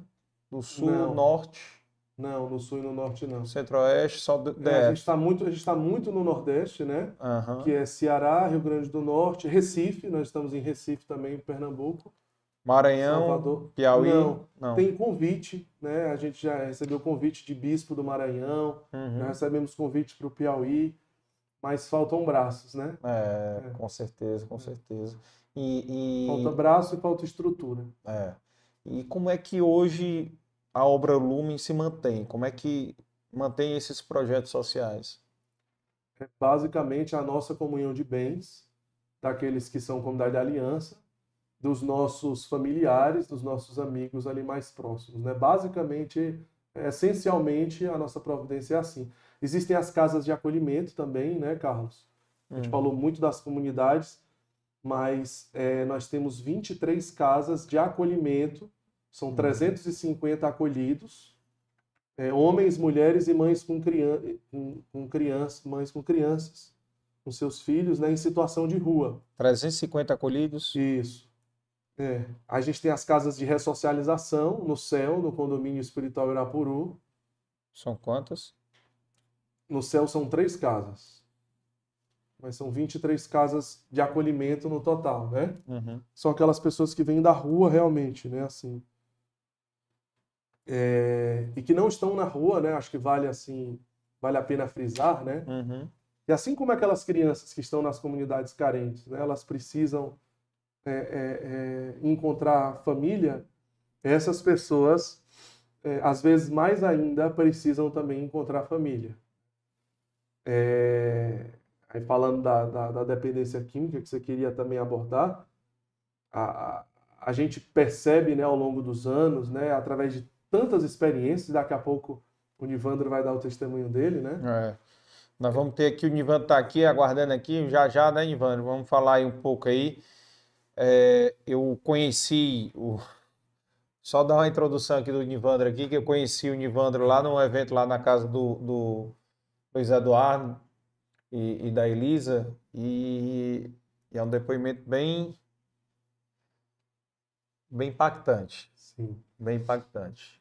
Do Sul, Não. Norte, Não, no sul e no norte não. Centro-Oeste, só do- É, a gente está muito, a gente tá muito no Nordeste, né? Aham. Que é Ceará, Rio Grande do Norte, Recife, nós estamos em Recife também, Pernambuco, Maranhão, Salvador. Piauí, Não, não. Tem convite, né? A gente já recebeu convite de bispo do Maranhão, Uhum. já recebemos convite para o Piauí, mas faltam braços, né? É, É. com certeza, com certeza. E, e, Falta braço e falta estrutura. é. E como é que hoje a obra Lumen se mantém? Como é que mantém esses projetos sociais? É basicamente a nossa comunhão de bens, daqueles que são comunidade de aliança, dos nossos familiares, dos nossos amigos ali mais próximos, né? Basicamente, essencialmente, a nossa providência é assim. Existem as casas de acolhimento também, né, Carlos? A gente Uhum. falou muito das comunidades, mas é, nós temos 23 casas de acolhimento, são 350 acolhidos, é, homens, mulheres e mães com, crian com, com crianças, mães com crianças, com seus filhos, né, em situação de rua. 350 acolhidos. Isso. É. A gente tem as casas de ressocialização no céu, no condomínio espiritual Irapuru. São quantas? No céu são três casas. Mas são 23 casas de acolhimento no total, né? Uhum. São aquelas pessoas que vêm da rua realmente, né? Assim. É, E que não estão na rua, né? Acho que vale assim, vale a pena frisar, né? Uhum. E assim como aquelas crianças que estão nas comunidades carentes, né, elas precisam é, é, é, encontrar família, essas pessoas, é, às vezes mais ainda, precisam também encontrar família. É, aí falando da, da, da dependência química, que você queria também abordar, a, a, gente percebe né, ao longo dos anos, né, através de tantas experiências, daqui a pouco o Nivandro vai dar o testemunho dele, né? É. Nós vamos ter aqui, o Nivandro está aqui, aguardando aqui, já já, né, Nivandro? Vamos falar aí um pouco aí. É, eu conheci, o... só dar uma introdução aqui do Nivandro aqui, que eu conheci o Nivandro lá num evento lá na casa do, do Luiz Eduardo e, e da Elisa, e, e é um depoimento bem, bem impactante, Sim. bem impactante.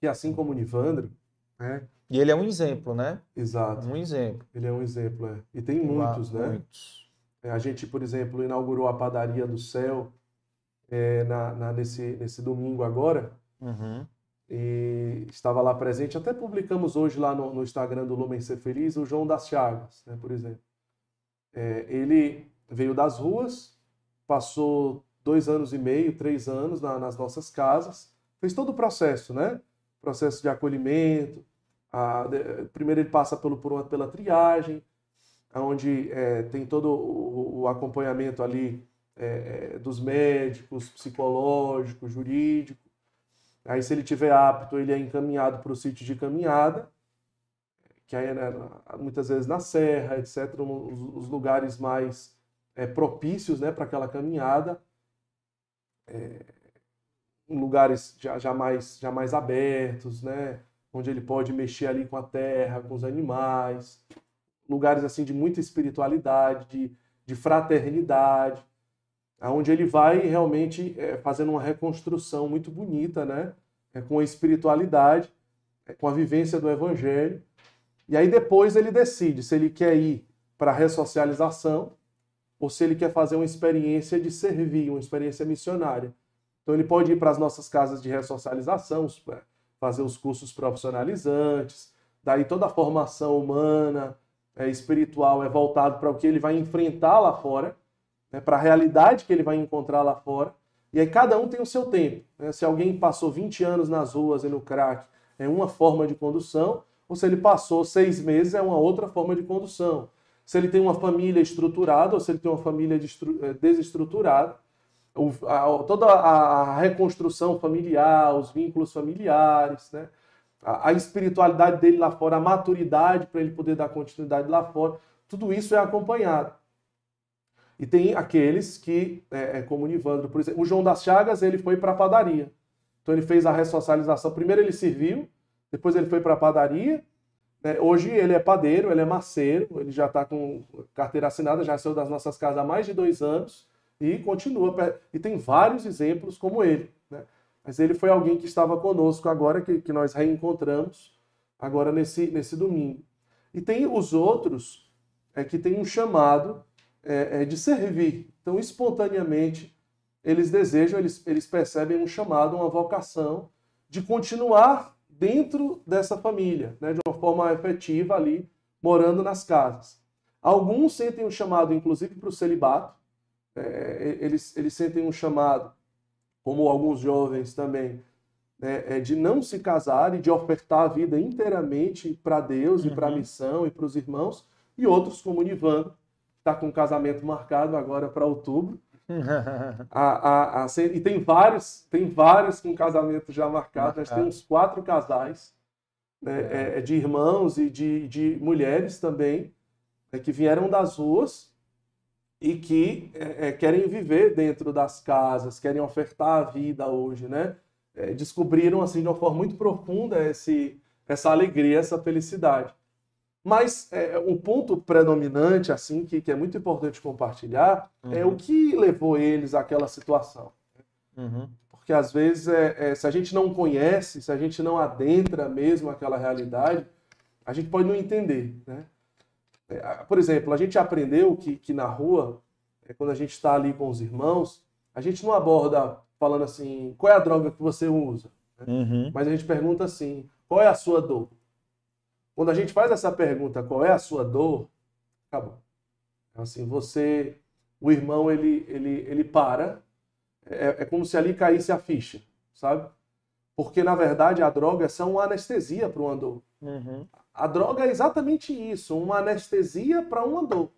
E assim como o Nivandro, né? E ele é um exemplo, né? Exato. Um exemplo. Ele é um exemplo, é. E tem muitos, Lá, né? Muitos. É, A gente, por exemplo, inaugurou a Padaria do Céu é, na, na- nesse, nesse domingo agora Uhum. e estava lá presente. Até publicamos hoje lá no, no Instagram do Lumen Ser Feliz o João das Chagas, né, por exemplo. É, ele veio das ruas, passou dois anos e meio, três anos na- nas nossas casas, fez todo o processo, né? Processo de acolhimento. a- de- primeiro ele passa pelo, por uma, pela triagem, onde é, tem todo o, o acompanhamento ali é, é, dos médicos, psicológico, jurídico. Aí, se ele tiver apto, ele é encaminhado para o sítio de caminhada, que aí é né, muitas vezes na serra, etc., os, lugares mais é, propícios né, para aquela caminhada, é, em lugares já, já, mais, já mais abertos, né, onde ele pode mexer ali com a terra, com os animais, lugares assim de muita espiritualidade, de, de fraternidade, onde ele vai realmente é, fazendo uma reconstrução muito bonita, né? É, com a espiritualidade, é, com a vivência do Evangelho. E aí depois ele decide se ele quer ir para a ressocialização ou se ele quer fazer uma experiência de servir, uma experiência missionária. Então ele pode ir para as nossas casas de ressocialização, é, fazer os cursos profissionalizantes, daí toda a formação humana, é, espiritual é voltado para o que ele vai enfrentar lá fora, né, para a realidade que ele vai encontrar lá fora. E aí cada um tem o seu tempo. né? Se alguém passou 20 anos nas ruas e no crack, é uma forma de condução, ou se ele passou seis meses, é uma outra forma de condução. Se ele tem uma família estruturada ou se ele tem uma família eh, desestruturada, toda a reconstrução familiar, os vínculos familiares, né? A, a espiritualidade dele lá fora, a maturidade para ele poder dar continuidade lá fora, tudo isso é acompanhado. E tem aqueles que, é, é, como o Nivandro, por exemplo, o João das Chagas, ele foi para a padaria. Então ele fez a ressocialização. Primeiro ele serviu, depois ele foi para a padaria. né? Hoje ele é padeiro, ele é maceiro, ele já está com carteira assinada, já saiu das nossas casas há mais de dois anos e continua. E tem vários exemplos como ele. Mas ele foi alguém que estava conosco agora, que, que nós reencontramos agora nesse, nesse domingo. E tem os outros é, que têm um chamado é, é, de servir. Então, espontaneamente, eles desejam, eles, eles percebem um chamado, uma vocação de continuar dentro dessa família, né, de uma forma efetiva ali, morando nas casas. Alguns sentem um chamado, inclusive, para o celibato. É, eles, eles sentem um chamado, como alguns jovens também, né, é de não se casar e de ofertar a vida inteiramente para Deus e para a Uhum. missão e para os irmãos. E outros, como o Nivan, está com um casamento marcado agora para outubro. [LAUGHS] A, a, a, e tem vários, tem vários com casamento já marcado. Nós Marcado. temos quatro casais. né, é, de irmãos e de, de mulheres também, né, que vieram das ruas e que é, é, querem viver dentro das casas, querem ofertar a vida hoje, né? É, descobriram assim de uma forma muito profunda esse, essa alegria, essa felicidade. Mas é, o ponto predominante, assim, que, que é muito importante compartilhar, uhum. é o que levou eles àquela situação. Uhum. Porque às vezes, é, é, se a gente não conhece, se a gente não adentra mesmo aquela realidade, a gente pode não entender. Né? É, por exemplo, a gente aprendeu que, que na rua, é, quando a gente está ali com os irmãos, a gente não aborda falando assim, qual é a droga que você usa? Né? Uhum. Mas a gente pergunta assim, qual é a sua dor? Quando a gente faz essa pergunta, qual é a sua dor? Acabou. Então, assim, você, o irmão, ele, ele, ele para. É, é como se ali caísse a ficha, sabe? Porque, na verdade, a droga é só uma anestesia para uma dor. Uhum. A droga é exatamente isso, uma anestesia para uma dor.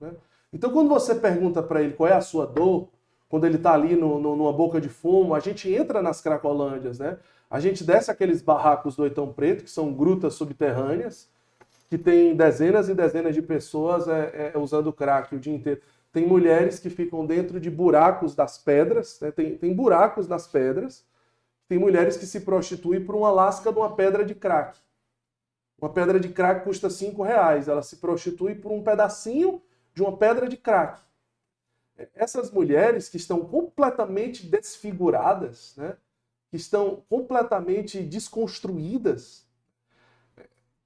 Né? Então, quando você pergunta para ele qual é a sua dor, quando ele está ali no, no, numa boca de fumo, a gente entra nas cracolândias, né? A gente desce aqueles barracos do Oitão Preto, que são grutas subterrâneas, que tem dezenas e dezenas de pessoas é, é, usando crack o dia inteiro. Tem mulheres que ficam dentro de buracos das pedras, né? tem, tem buracos nas pedras. Tem mulheres que se prostituem por uma lasca de uma pedra de crack. Uma pedra de crack custa cinco reais. Ela se prostitui por um pedacinho de uma pedra de crack. Essas mulheres que estão completamente desfiguradas, né? que estão completamente desconstruídas,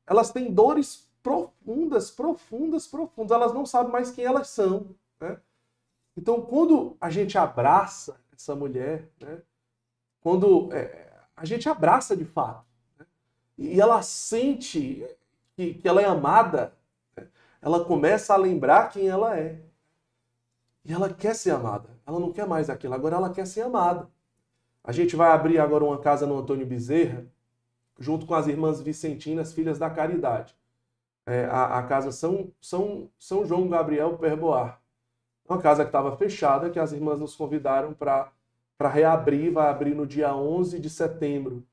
elas têm dores profundas, profundas, profundas. Elas não sabem mais quem elas são. Né? Então, quando a gente abraça essa mulher, né? quando é, a gente abraça de fato? E ela sente que, que ela é amada, ela começa a lembrar quem ela é. E ela quer ser amada. Ela não quer mais aquilo, agora ela quer ser amada. A gente vai abrir agora uma casa no Antônio Bezerra, junto com as irmãs Vicentinas, filhas da Caridade. É, a, a, casa São, São, São João Gabriel Perboar. Uma casa que estava fechada, que as irmãs nos convidaram para reabrir, vai abrir no dia 11 de setembro,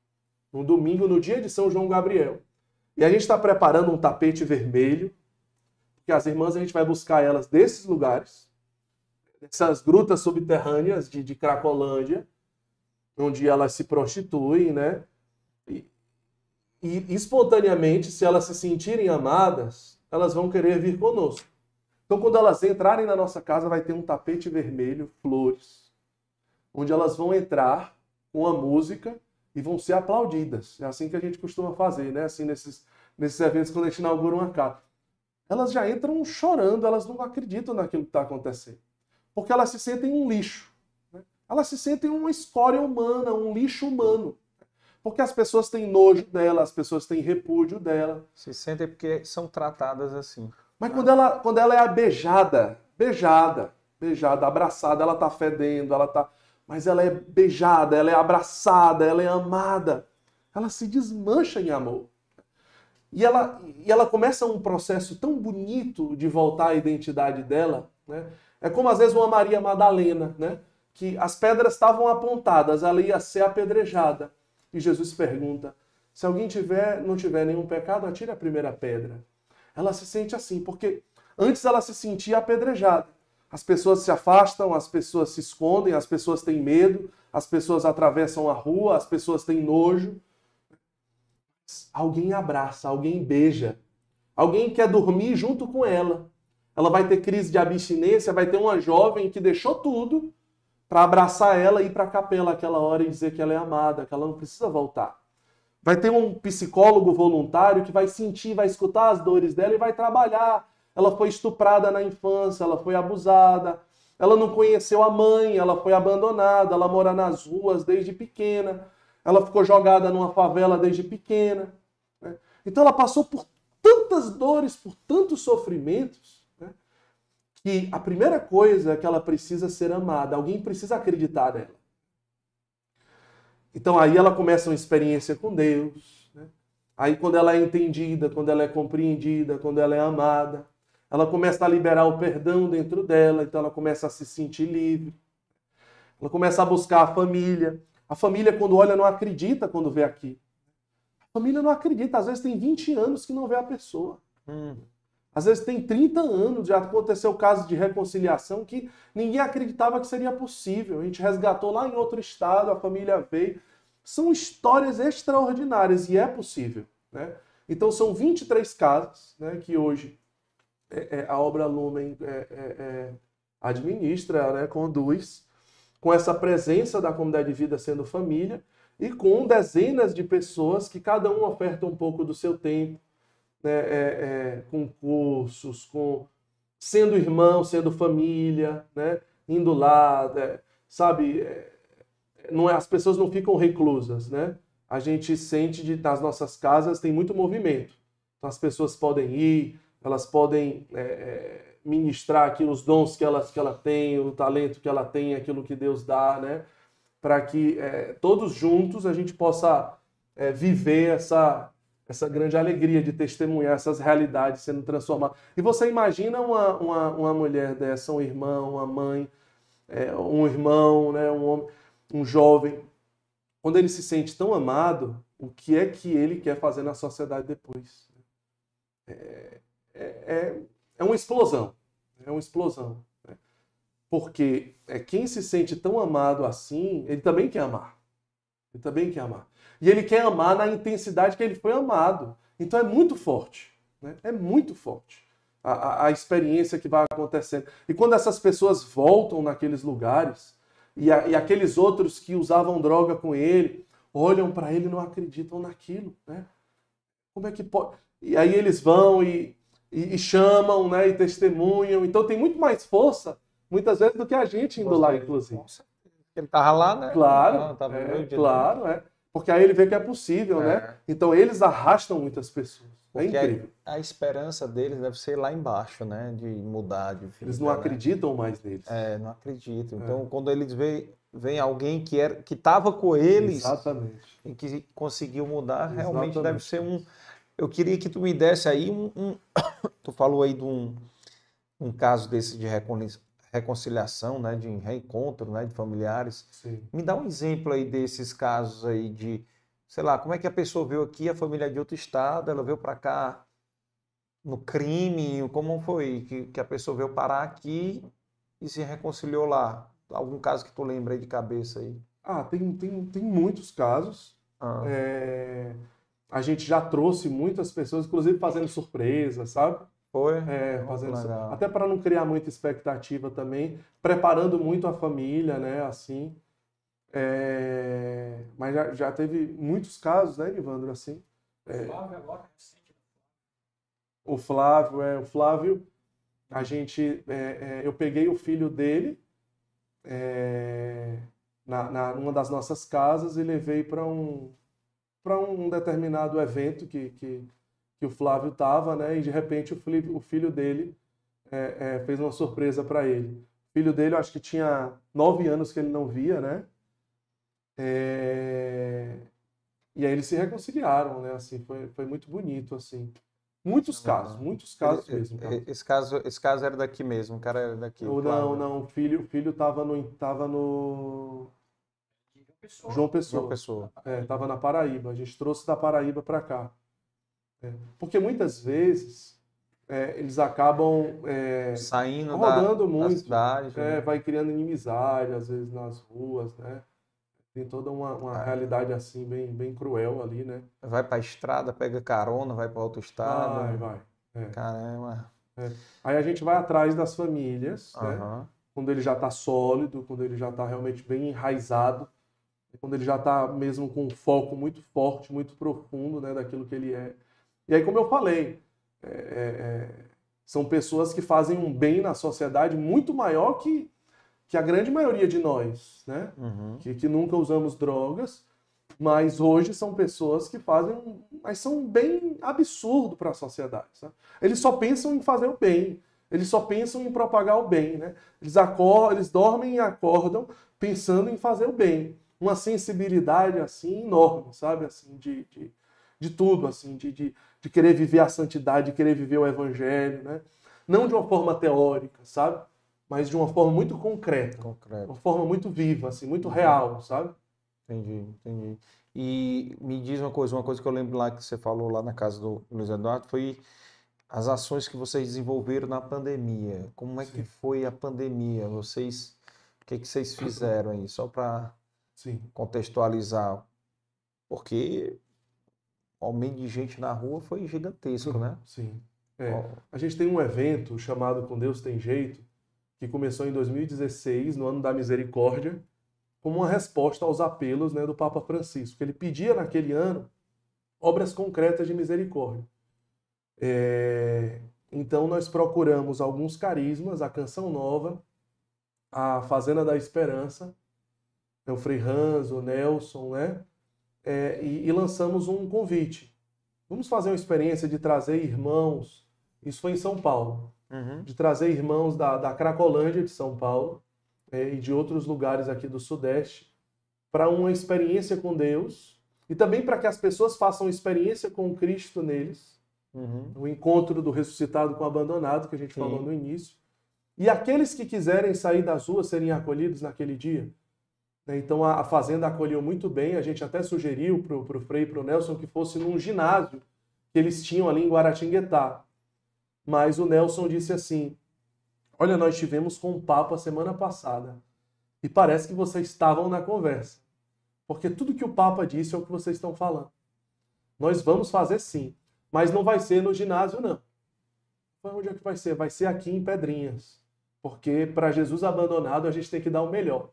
no domingo, no dia de São João Gabriel. E a gente está preparando um tapete vermelho, porque as irmãs a gente vai buscar elas desses lugares, dessas grutas subterrâneas de, de Cracolândia, onde elas se prostituem, né? E, e espontaneamente, se elas se sentirem amadas, elas vão querer vir conosco. Então, quando elas entrarem na nossa casa, vai ter um tapete vermelho, flores, onde elas vão entrar com a música e vão ser aplaudidas. É assim que a gente costuma fazer, né? Assim, nesses, nesses eventos, quando a gente inaugura uma casa. Elas já entram chorando, elas não acreditam naquilo que está acontecendo. Porque elas se sentem um lixo elas se sentem uma escória humana, um lixo humano. Porque as pessoas têm nojo dela, as pessoas têm repúdio dela. Se sentem porque são tratadas assim. Mas quando ela, quando ela é beijada, beijada, beijada, abraçada, ela tá fedendo, ela tá. Mas ela é beijada, ela é abraçada, ela é amada. Ela se desmancha em amor. E ela, e ela começa um processo tão bonito de voltar à identidade dela. Né? É como às vezes uma Maria Madalena, né? que as pedras estavam apontadas, ela ia ser apedrejada. E Jesus pergunta: se alguém tiver, não tiver nenhum pecado, atire a primeira pedra. Ela se sente assim, porque antes ela se sentia apedrejada. As pessoas se afastam, as pessoas se escondem, as pessoas têm medo, as pessoas atravessam a rua, as pessoas têm nojo. Alguém abraça, alguém beija, alguém quer dormir junto com ela. Ela vai ter crise de abstinência, vai ter uma jovem que deixou tudo para abraçar ela e ir para a capela aquela hora e dizer que ela é amada, que ela não precisa voltar. Vai ter um psicólogo voluntário que vai sentir, vai escutar as dores dela e vai trabalhar. Ela foi estuprada na infância, ela foi abusada, ela não conheceu a mãe, ela foi abandonada, ela mora nas ruas desde pequena, ela ficou jogada numa favela desde pequena. Né? Então ela passou por tantas dores, por tantos sofrimentos, que a primeira coisa é que ela precisa ser amada, alguém precisa acreditar nela. Então aí ela começa uma experiência com Deus. Né? Aí quando ela é entendida, quando ela é compreendida, quando ela é amada, ela começa a liberar o perdão dentro dela, então ela começa a se sentir livre. Ela começa a buscar a família. A família, quando olha, não acredita quando vê aqui. A família não acredita. Às vezes tem 20 anos que não vê a pessoa. Hum. Às vezes tem 30 anos, já aconteceu caso de reconciliação que ninguém acreditava que seria possível. A gente resgatou lá em outro estado, a família veio. São histórias extraordinárias e é possível. Né? Então são 23 casos né, que hoje é, é, a obra Lumen é, é, administra, né, conduz, com essa presença da comunidade de vida sendo família e com dezenas de pessoas que cada um oferta um pouco do seu tempo, né, com cursos, com sendo irmão, sendo família, né, indo lá, sabe? Não as pessoas não ficam reclusas, né? A gente sente de nas nossas casas tem muito movimento. Então as pessoas podem ir, elas podem é, é ministrar aqui os dons que elas que ela tem, o talento que ela tem, aquilo que Deus dá, né? Para que é, todos juntos a gente possa é, viver essa essa grande alegria de testemunhar essas realidades sendo transformadas. E você imagina uma, uma, uma mulher dessa, um irmão, uma mãe, é, um irmão, né, um homem, um jovem, quando ele se sente tão amado, o que é que ele quer fazer na sociedade depois? É, é, é, é uma explosão. É uma explosão. Né? Porque é, quem se sente tão amado assim, ele também quer amar. Ele também quer amar. E ele quer amar na intensidade que ele foi amado. Então é muito forte. Né? É muito forte a, a, a experiência que vai acontecendo. E quando essas pessoas voltam naqueles lugares, e, a, e aqueles outros que usavam droga com ele, olham para ele e não acreditam naquilo. Né? Como é que pode. E aí eles vão e, e, e, chamam, né, e testemunham. Então tem muito mais força, muitas vezes, do que a gente indo lá, inclusive. Ele estava lá, né? Claro, não, tava é, claro, é. Porque aí ele vê que é possível, né? é. né? Então eles arrastam muitas pessoas. É Porque é incrível. A, a, esperança deles deve ser lá embaixo, né? De mudar, de vida, Eles não né? acreditam mais neles. É, não acreditam. Então, é. quando eles veem vem alguém que era que estava com eles Exatamente. e que conseguiu mudar, Exatamente. realmente deve ser um. Eu queria que tu me desse aí um. um [COUGHS] tu falou aí de um, um caso desse de reconciliação, né, de reencontro, né, de familiares. Sim. Me dá um exemplo aí desses casos aí de, sei lá, como é que a pessoa veio aqui, a família é de outro estado, ela veio para cá no crime, como foi que, que a pessoa veio parar aqui e se reconciliou lá? Algum caso que tu lembra aí de cabeça aí? Ah, tem, tem, tem muitos casos. Ah. É... A gente já trouxe muitas pessoas, inclusive fazendo surpresa, sabe? Foi? É, fazendo Até para não criar muita expectativa também, preparando muito a família, né? Assim. É... Mas já, já teve muitos casos, né, Evandro, assim. É... O Flávio agora O Flávio, é, o Flávio, a gente, é, é, eu peguei o filho dele é, na, na uma das nossas casas e levei para um para um determinado evento que, que que o Flávio estava, né? E de repente o, filho, o filho dele é, é, fez uma surpresa para ele. O filho dele, eu acho que tinha nove anos que ele não via, né? É... E aí eles se reconciliaram, né? Assim, foi, foi muito bonito, assim. Muitos casos, muitos casos mesmo. Cara. Esse caso, esse caso era daqui mesmo, o cara era daqui. Ou não, não, o filho, o filho tava no, tava no João Pessoa. João Pessoa. É, tava na Paraíba. A gente trouxe da Paraíba para cá. É. Porque muitas vezes é, eles acabam é, saindo rodando da, muito, da cidade, é, né? vai criando inimizade às vezes nas ruas, né? Tem toda uma, uma é. realidade assim bem, bem cruel ali, né? Vai para a estrada, pega carona, vai para outro estado. Vai, vai. É. Caramba. Aí a gente vai atrás das famílias, uhum. né? Quando ele já está sólido, quando ele já está realmente bem enraizado, quando ele já está mesmo com um foco muito forte, muito profundo, né, daquilo que ele é. E aí, como eu falei, é, é, é, são pessoas que fazem um bem na sociedade muito maior que, que a grande maioria de nós, né? Uhum. Que, que nunca usamos drogas, mas hoje são pessoas que fazem, mas são um bem absurdo para a sociedade. Sabe? Eles só pensam em fazer o bem, eles só pensam em propagar o bem, né? Eles acordam, eles dormem e acordam pensando em fazer o bem, uma sensibilidade assim enorme, sabe, assim de, de, de tudo, assim, de, de de querer viver a santidade, de querer viver o evangelho, né? Não de uma forma teórica, sabe? Mas de uma forma muito concreta. Concreto. Uma forma muito viva, assim, muito real, sabe? Entendi, entendi. E me diz uma coisa, uma coisa que eu lembro lá que você falou lá na casa do Luiz Eduardo foi as ações que vocês desenvolveram na pandemia. Como é Sim. que foi a pandemia? Vocês, o que, que vocês fizeram aí? Só para contextualizar. Porque o aumento de gente na rua foi gigantesco, né? Sim. É. A gente tem um evento chamado Com Deus Tem Jeito, que começou em 2016, no ano da misericórdia, como uma resposta aos apelos né, do Papa Francisco. Ele pedia naquele ano obras concretas de misericórdia. É... Então nós procuramos alguns carismas, a Canção Nova, a Fazenda da Esperança, o Frei Hans, o Nelson, né? É, e, e, lançamos um convite. Vamos fazer uma experiência de trazer irmãos, isso foi em São Paulo, uhum. de trazer irmãos da, da Cracolândia de São Paulo é, e de outros lugares aqui do Sudeste para uma experiência com Deus e também para que as pessoas façam experiência com Cristo neles. Uhum. O encontro do ressuscitado com o abandonado, que a gente Sim. falou no início. E aqueles que quiserem sair das ruas serem acolhidos naquele dia. Né? Então a, Fazenda acolheu muito bem, a gente até sugeriu para o Frei e para o Nelson que fosse num ginásio que eles tinham ali em Guaratinguetá. Mas o Nelson disse assim: Olha, nós tivemos com o Papa semana passada e parece que vocês estavam na conversa. Porque tudo que o Papa disse é o que vocês estão falando. Nós vamos fazer sim, mas não vai ser no ginásio, não. Onde é que vai ser? Vai ser aqui em Pedrinhas. Porque para Jesus abandonado a gente tem que dar o melhor.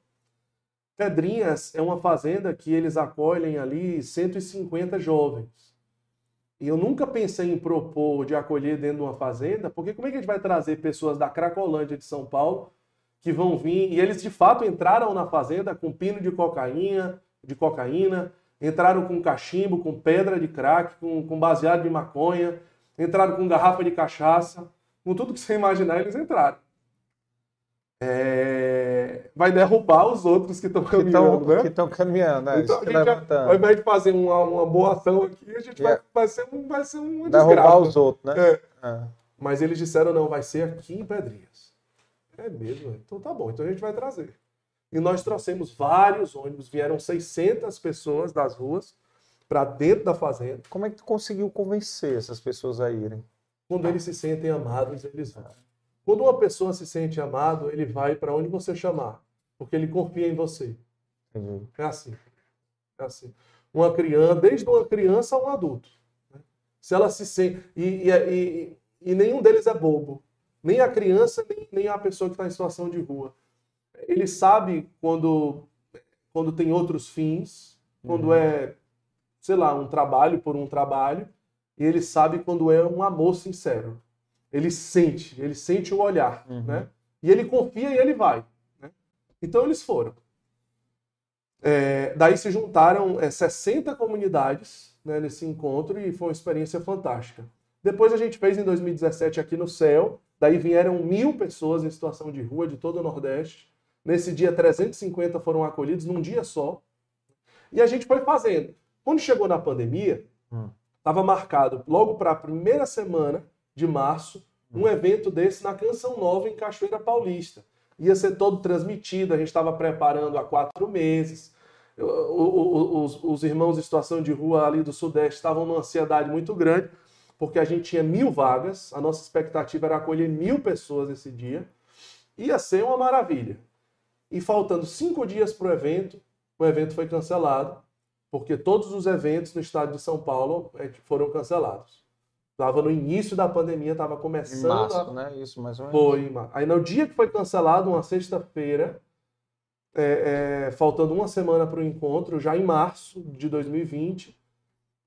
Pedrinhas é uma fazenda que eles acolhem ali 150 jovens. E eu nunca pensei em propor de acolher dentro de uma fazenda, porque como é que a gente vai trazer pessoas da Cracolândia de São Paulo que vão vir? E eles de fato entraram na fazenda com pino de cocaína, de cocaína, entraram com cachimbo, com pedra de crack, com, com baseado de maconha, entraram com garrafa de cachaça, com tudo que você imaginar eles entraram é, vai derrubar os outros que estão caminhando, né? Que estão caminhando, né? Então, já, ao invés de fazer uma, uma boa ação aqui, a gente yeah. vai, vai ser um, vai ser um derrubar os outros, né? É. É. Mas eles disseram não, vai ser aqui em Pedrinhas. É mesmo? Então tá bom, então a gente vai trazer. E nós trouxemos vários ônibus, vieram 600 pessoas das ruas para dentro da fazenda. Como é que tu conseguiu convencer essas pessoas a irem? Quando eles se sentem amados, eles vão. Quando uma pessoa se sente amado, ele vai para onde você chamar, porque ele confia em você. Uhum. É assim. É assim. Uma criança, desde uma criança a um adulto. Né? Se ela se sente. E, e, e, e, nenhum deles é bobo. Nem a criança, nem, nem a pessoa que está em situação de rua. Ele sabe quando, quando tem outros fins, quando uhum. é, sei lá, um trabalho por um trabalho, e ele sabe quando é um amor sincero. Ele sente, ele sente o olhar, uhum. né? E ele confia e ele vai. Né? Então eles foram. É, daí se juntaram é, 60 comunidades né, nesse encontro e foi uma experiência fantástica. Depois a gente fez em 2017 aqui no Céu, daí vieram mil pessoas em situação de rua de todo o Nordeste. Nesse dia, 350 foram acolhidos num dia só. E a gente foi fazendo. Quando chegou na pandemia, estava hum. marcado logo para a primeira semana de março, um evento desse na Canção Nova, em Cachoeira Paulista. Ia ser todo transmitido, a gente estava preparando há quatro meses. Os, os, irmãos em situação de rua ali do Sudeste estavam numa ansiedade muito grande, porque a gente tinha mil vagas, a nossa expectativa era acolher mil pessoas esse dia. Ia ser uma maravilha. E faltando cinco dias para o evento, o evento foi cancelado, porque todos os eventos no estado de São Paulo eh, foram cancelados. Estava no início da pandemia, estava começando. Em março, a... né? Isso, mais ou menos. Foi, Aí no dia que foi cancelado, uma sexta-feira, é, é, faltando uma semana para o encontro, já em março de 2020,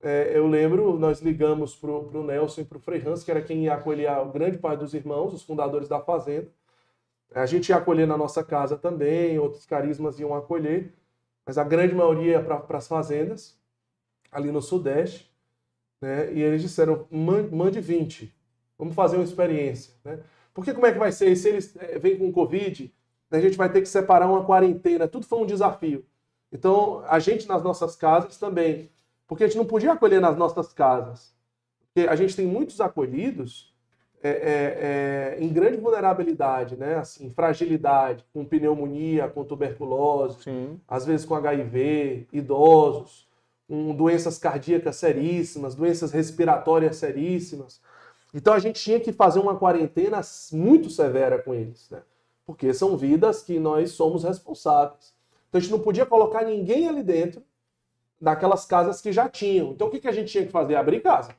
é, eu lembro, nós ligamos para o Nelson e para o Frei Hans, que era quem ia acolher o grande pai dos irmãos, os fundadores da fazenda. A gente ia acolher na nossa casa também, outros carismas iam acolher, mas a grande maioria ia para as fazendas, ali no Sudeste. Né? E eles disseram, mande 20, vamos fazer uma experiência. Né? Porque como é que vai ser? Se eles eh, vêm com Covid, a gente vai ter que separar uma quarentena, tudo foi um desafio. Então, a gente nas nossas casas também, porque a gente não podia acolher nas nossas casas. Porque a gente tem muitos acolhidos é, é, é, em grande vulnerabilidade, né? Assim, fragilidade, com pneumonia, com tuberculose, Sim. às vezes com HIV, idosos, com doenças cardíacas seríssimas, doenças respiratórias seríssimas. Então a gente tinha que fazer uma quarentena muito severa com eles, né? Porque são vidas que nós somos responsáveis. Então a gente não podia colocar ninguém ali dentro daquelas casas que já tinham. Então o que, que a gente tinha que fazer? Abrir casa.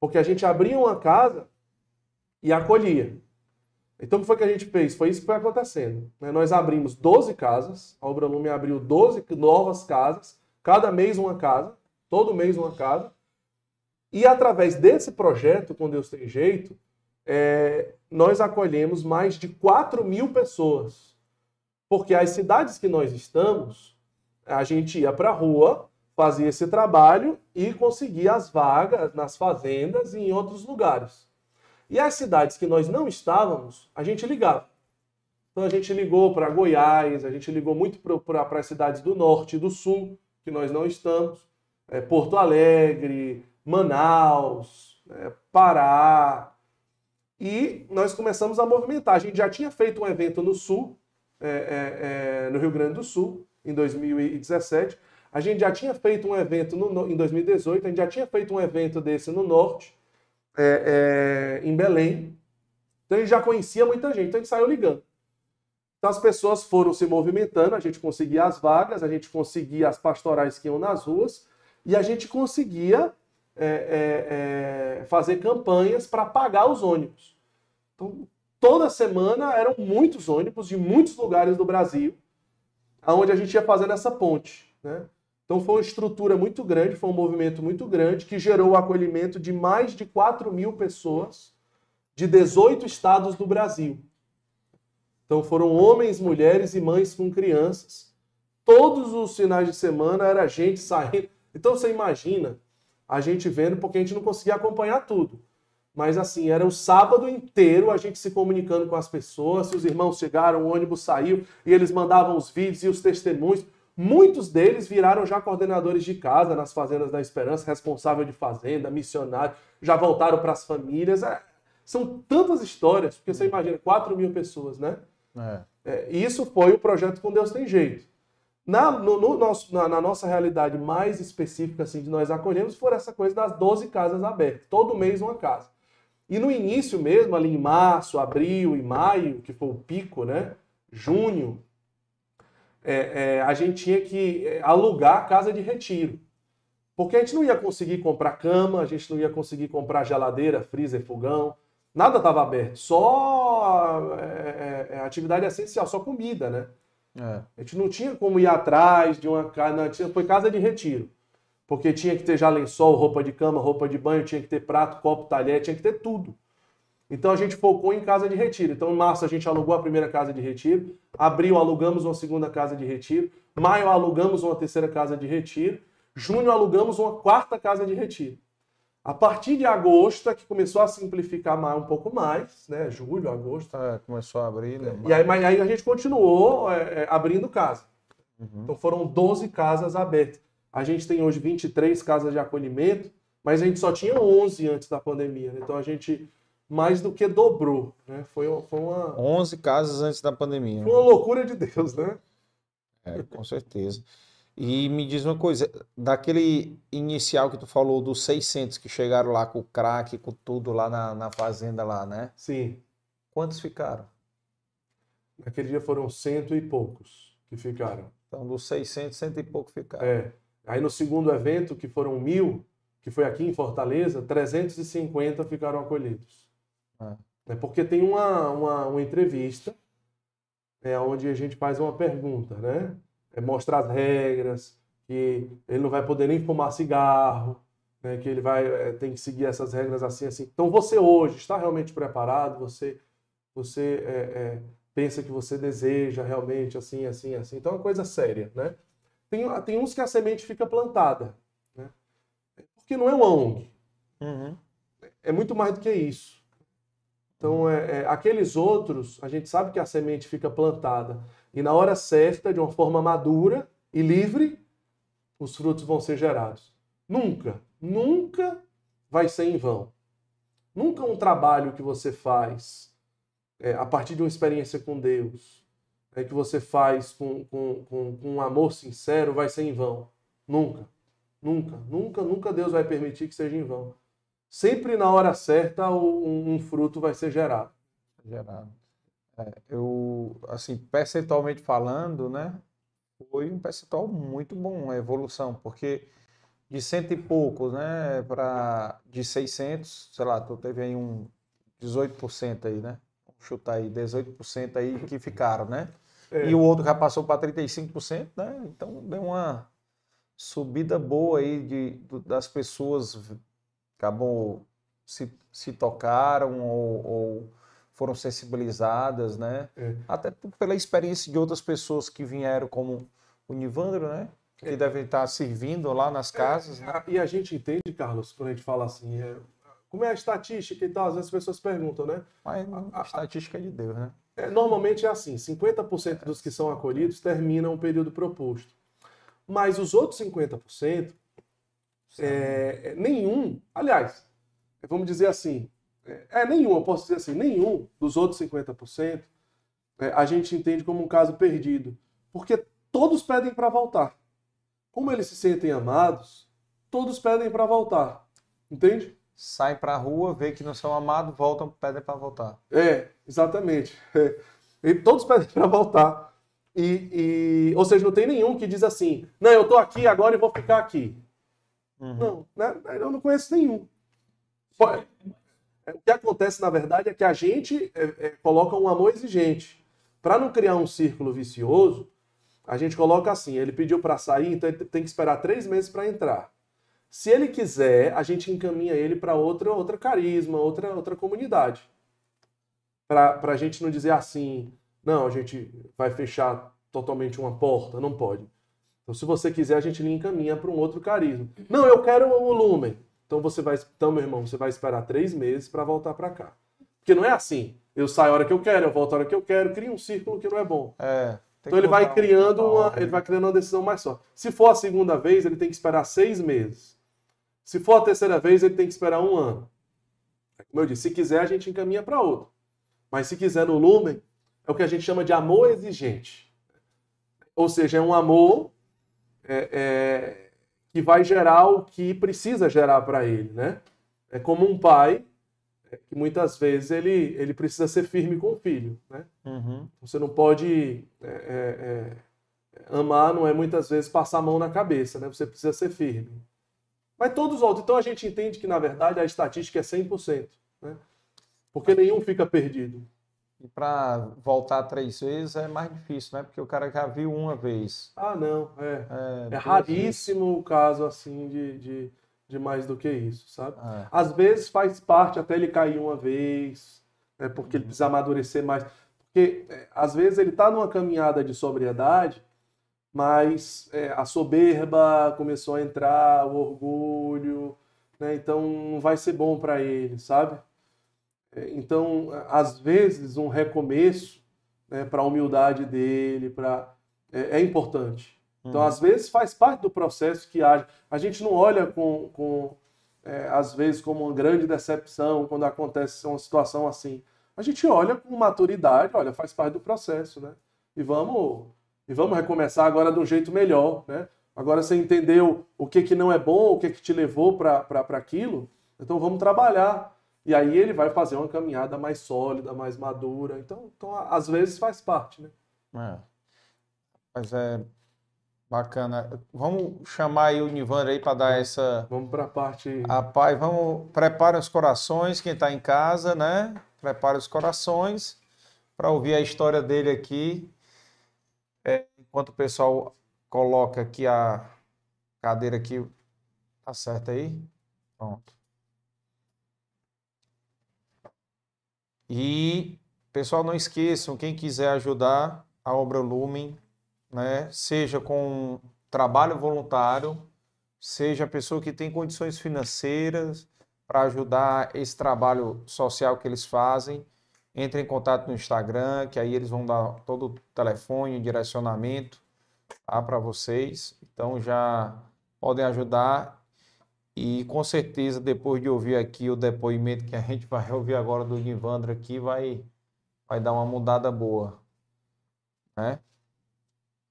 Porque a gente abria uma casa e acolhia. Então, o que foi que a gente fez? Foi isso que foi acontecendo. né? Nós abrimos 12 casas, a Obra Lume abriu 12 novas casas, cada mês uma casa, todo mês uma casa. E através desse projeto, com Deus Tem Jeito, é, nós acolhemos mais de 4 mil pessoas. Porque as cidades que nós estamos, a gente ia para a rua, fazia esse trabalho e conseguia as vagas nas fazendas e em outros lugares. E as cidades que nós não estávamos, a gente ligava. Então a gente ligou para Goiás, a gente ligou muito para as cidades do norte e do sul, que nós não estamos, é, Porto Alegre, Manaus, é, Pará. E nós começamos a movimentar. A gente já tinha feito um evento no sul, é, é, é no Rio Grande do Sul, em 2017. A gente já tinha feito um evento no, em 2018, a gente já tinha feito um evento desse no norte é, em Belém. Então ele já conhecia muita gente, então a gente saiu ligando. Então as pessoas foram se movimentando, a gente conseguia as vagas, a gente conseguia as pastorais que iam nas ruas e a gente conseguia é, é, é fazer campanhas para pagar os ônibus. Então toda semana eram muitos ônibus de muitos lugares do Brasil, aonde a gente ia fazendo essa ponte, né? Então foi uma estrutura muito grande, foi um movimento muito grande que gerou o acolhimento de mais de 4 mil pessoas de 18 estados do Brasil. Então foram homens, mulheres e mães com crianças. Todos os finais de semana era gente saindo. Então você imagina a gente vendo, porque a gente não conseguia acompanhar tudo. Mas assim, era o sábado inteiro a gente se comunicando com as pessoas, se os irmãos chegaram, o ônibus saiu, e eles mandavam os vídeos e os testemunhos. Muitos deles viraram já coordenadores de casa nas Fazendas da Esperança, responsável de fazenda, missionário, já voltaram para as famílias. É, são tantas histórias, porque você imagina, 4 mil pessoas, né? É. É, isso foi o projeto Com Deus Tem Jeito. Na, no, no nosso, na, na, nossa realidade mais específica, assim, de nós acolhemos, foi essa coisa das 12 casas abertas. Todo mês uma casa. E no início mesmo, ali em março, abril e maio, que foi o pico, né? Junho, é, é, a gente tinha que é, alugar casa de retiro. Porque a gente não ia conseguir comprar cama, a gente não ia conseguir comprar geladeira, freezer, fogão, nada estava aberto. Só é, é, é, atividade essencial, só comida, né? É. A gente não tinha como ir atrás de uma casa, foi casa de retiro. Porque tinha que ter já lençol, roupa de cama, roupa de banho, tinha que ter prato, copo, talher, tinha que ter tudo. Então a gente focou em casa de retiro. Então em março a gente alugou a primeira casa de retiro, abril alugamos uma segunda casa de retiro, maio alugamos uma terceira casa de retiro, junho alugamos uma quarta casa de retiro. A partir de agosto é que começou a simplificar mais, um pouco mais, né? Julho, agosto. É, começou a abrir, né? E aí, mas aí a gente continuou é, é, abrindo casa. Uhum. Então foram 12 casas abertas. A gente tem hoje 23 casas de acolhimento, mas a gente só tinha 11 antes da pandemia. Né? Então a gente mais do que dobrou, né? Foi, foi uma 11 casas antes da pandemia. Foi uma loucura de Deus, né? É, com certeza. E me diz uma coisa, daquele inicial que tu falou dos 600 que chegaram lá com o crack, com tudo lá na, na fazenda lá, né? Sim. Quantos ficaram? Naquele dia foram cento e poucos que ficaram. Então, dos 600, cento e pouco ficaram. É. Aí no segundo evento, que foram mil, que foi aqui em Fortaleza, 350 ficaram acolhidos. Ah. É porque tem uma, uma, uma entrevista é, onde a gente faz uma pergunta, né? É, mostra as regras, que ele não vai poder nem fumar cigarro, né? que ele vai é, tem que seguir essas regras assim, assim. Então você hoje está realmente preparado? Você, você é, é, pensa que você deseja realmente assim, assim, assim? Então é uma coisa séria, né? Tem, tem uns que a semente fica plantada, né? Porque não é uma ONG. Uhum. É muito mais do que isso. Então, é, é, aqueles outros, a gente sabe que a semente fica plantada e na hora certa, de uma forma madura e livre, os frutos vão ser gerados. Nunca, nunca vai ser em vão. Nunca um trabalho que você faz é, a partir de uma experiência com Deus, é, que você faz com, com, com, com um amor sincero, vai ser em vão. Nunca. Nunca, nunca, nunca Deus vai permitir que seja em vão. Sempre na hora certa um, um fruto vai ser gerado. Gerado. É, eu, assim, percentualmente falando, né, foi um percentual muito bom a evolução, porque de cento e poucos, né, para de 600, sei lá, tu teve aí um 18% aí, né? Vamos chutar aí, 18% aí que ficaram, né? É. E o outro já passou para 35%, né? Então deu uma subida boa aí de, das pessoas acabam se, se tocaram ou, ou foram sensibilizadas, né? É. Até pela experiência de outras pessoas que vieram como o Nivandro, né? Que é. devem estar servindo lá nas é, casas. É, né? E a gente entende, Carlos, quando a gente fala assim, é, como é a estatística e tal, às vezes as pessoas perguntam, né? Mas a, a estatística é de Deus, né? É, normalmente é assim, 50% dos que são acolhidos terminam o período proposto. Mas os outros 50%, é, nenhum, aliás, vamos dizer assim, é, nenhum, eu posso dizer assim, nenhum dos outros 50% é, a gente entende como um caso perdido. Porque todos pedem para voltar. Como eles se sentem amados, todos pedem para voltar. Entende? Saem para a rua, vê que não são amados, voltam, pedem para voltar. É, exatamente. É. E todos pedem para voltar. E, e, ou seja, não tem nenhum que diz assim, não, eu estou aqui agora e vou ficar aqui. Uhum. Não, né? eu não conheço nenhum. O que acontece, na verdade, é que a gente é, é, coloca um amor exigente. Para não criar um círculo vicioso, a gente coloca assim: ele pediu para sair, então ele tem que esperar três meses para entrar. Se ele quiser, a gente encaminha ele para outra, outra carisma, outra, outra comunidade. Para a gente não dizer assim, não, a gente vai fechar totalmente uma porta, não pode. Então, se você quiser, a gente lhe encaminha para um outro carisma. Não, eu quero o lumen. Então você vai, então meu irmão, você vai esperar três meses para voltar para cá. Porque não é assim. Eu saio a hora que eu quero, eu volto a hora que eu quero, cria um círculo que não é bom. É, então ele vai criando um uma, ele vai criando uma decisão mais só. Se for a segunda vez, ele tem que esperar seis meses. Se for a terceira vez, ele tem que esperar um ano. Como eu disse, se quiser a gente encaminha para outro. Mas se quiser no lumen, é o que a gente chama de amor exigente. Ou seja, é um amor é, é, que vai gerar o que precisa gerar para ele, né? É como um pai é, que muitas vezes ele, ele precisa ser firme com o filho, né? Uhum. Você não pode é, é, amar, não é muitas vezes passar a mão na cabeça, né? Você precisa ser firme. Mas todos os outros. Então a gente entende que, na verdade, a estatística é 100%, né? Porque nenhum fica perdido. E para voltar três vezes é mais difícil, né? Porque o cara já viu uma vez. Ah, não. É, é, é raríssimo vezes. o caso assim de, de, de, mais do que isso, sabe? É. Às vezes faz parte até ele cair uma vez, né? porque ele precisa amadurecer mais. Porque é, às vezes ele está numa caminhada de sobriedade, mas é, a soberba começou a entrar, o orgulho, né? Então não vai ser bom para ele, sabe? Então, às vezes, um recomeço né, para a humildade dele pra, é, é importante. Então, uhum. às vezes, faz parte do processo que age. A gente não olha com, com é, às vezes, como uma grande decepção quando acontece uma situação assim. A gente olha com maturidade, olha, faz parte do processo, né? E vamos, e vamos recomeçar agora de um jeito melhor, né? Agora você entendeu o que, que não é bom, o que, que te levou para aquilo, então vamos trabalhar e aí ele vai fazer uma caminhada mais sólida, mais madura. Então, então às vezes faz parte, né? É. Mas é bacana. Vamos chamar aí o Nivan aí para dar essa. Vamos para a parte. A pai, vamos prepare os corações, quem está em casa, né? Prepare os corações para ouvir a história dele aqui. É, enquanto o pessoal coloca aqui a cadeira aqui, tá certo aí? Pronto. E, pessoal, não esqueçam, quem quiser ajudar a obra Lumen, né, seja com trabalho voluntário, seja a pessoa que tem condições financeiras para ajudar esse trabalho social que eles fazem, entre em contato no Instagram, que aí eles vão dar todo o telefone, o direcionamento tá, para vocês. Então já podem ajudar. E com certeza, depois de ouvir aqui o depoimento que a gente vai ouvir agora do Nivandro aqui, vai, vai dar uma mudada boa. Né?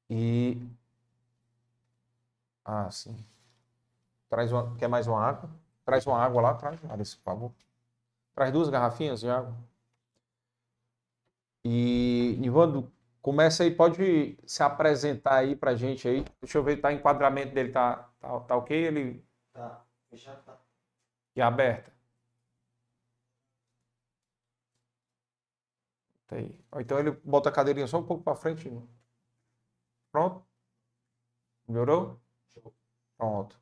E. Ah, sim. Traz uma... Quer mais uma água? Traz uma água lá, traz, Alice, por favor. Traz duas garrafinhas de água. E, Nivandro, começa aí, pode se apresentar aí pra gente aí. Deixa eu ver, tá enquadramento dele, tá, tá, tá ok? Ele. Tá, fechado tá. E aberta. Tá aí. Então ele bota a cadeirinha só um pouco para frente. Pronto? Melhorou? Pronto.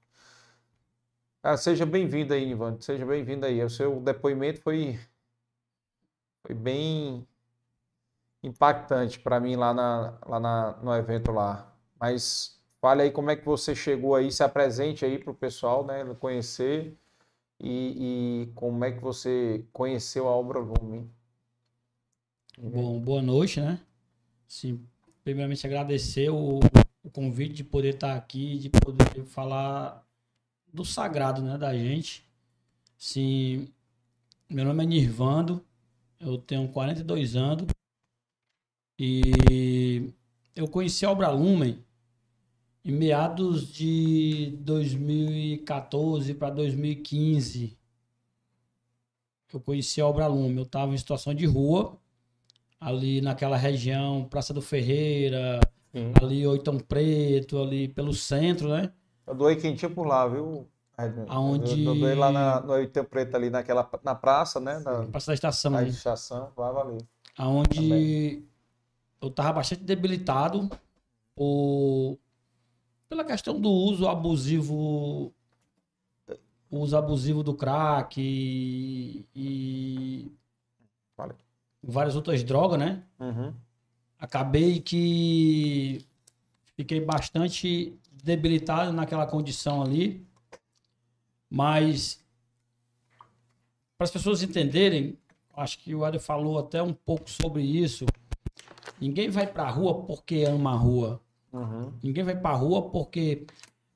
Ah, seja bem-vindo aí, Ivan. Seja bem-vindo aí. O seu depoimento foi, foi bem impactante para mim lá, na, lá na, no evento lá. Mas fale aí como é que você chegou aí, se apresente aí para o pessoal, né, conhecer e, e, como é que você conheceu a obra Lume. Bom, boa noite, né? Sim, primeiramente agradecer o, o convite de poder estar aqui, de poder falar do sagrado, né, da gente. Sim, meu nome é Nirvando, eu tenho 42 anos e eu conheci a Obra Lumen em meados de 2014 para 2015. Eu conheci a Obra Lumen, eu estava em situação de rua, ali naquela região, Praça do Ferreira, uhum. ali Oitão Preto, ali pelo centro, né? Eu doei quentinha por lá, viu? Aonde... Eu, doei lá na, no Oitão Preto, ali naquela, na praça, né? Na, praça da estação. Na estação, lá valeu. Aonde Também. eu tava bastante debilitado por... pela questão do uso abusivo o uso abusivo do crack e, e vale várias outras drogas, né? Uhum. Acabei que fiquei bastante debilitado naquela condição ali, mas para as pessoas entenderem, acho que o Eder falou até um pouco sobre isso. Ninguém vai para a rua porque ama a rua. Uhum. Ninguém vai para a rua porque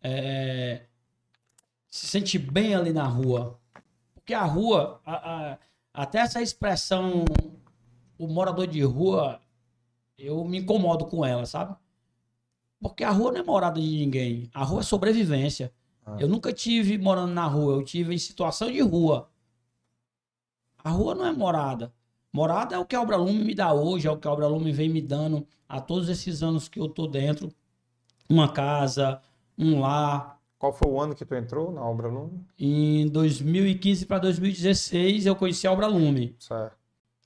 é, se sente bem ali na rua. Porque a rua, a, a, até essa expressão o morador de rua, eu me incomodo com ela, sabe? Porque a rua não é morada de ninguém. A rua é sobrevivência. Ah. Eu nunca tive morando na rua, eu tive em situação de rua. A rua não é morada. Morada é o que a Obra Lume me dá hoje, é o que a Obra Lume vem me dando há todos esses anos que eu tô dentro. Uma casa, um lar. Qual foi o ano que tu entrou na Obra Lume? Em 2015 para 2016 eu conheci a Obra Lume. Certo.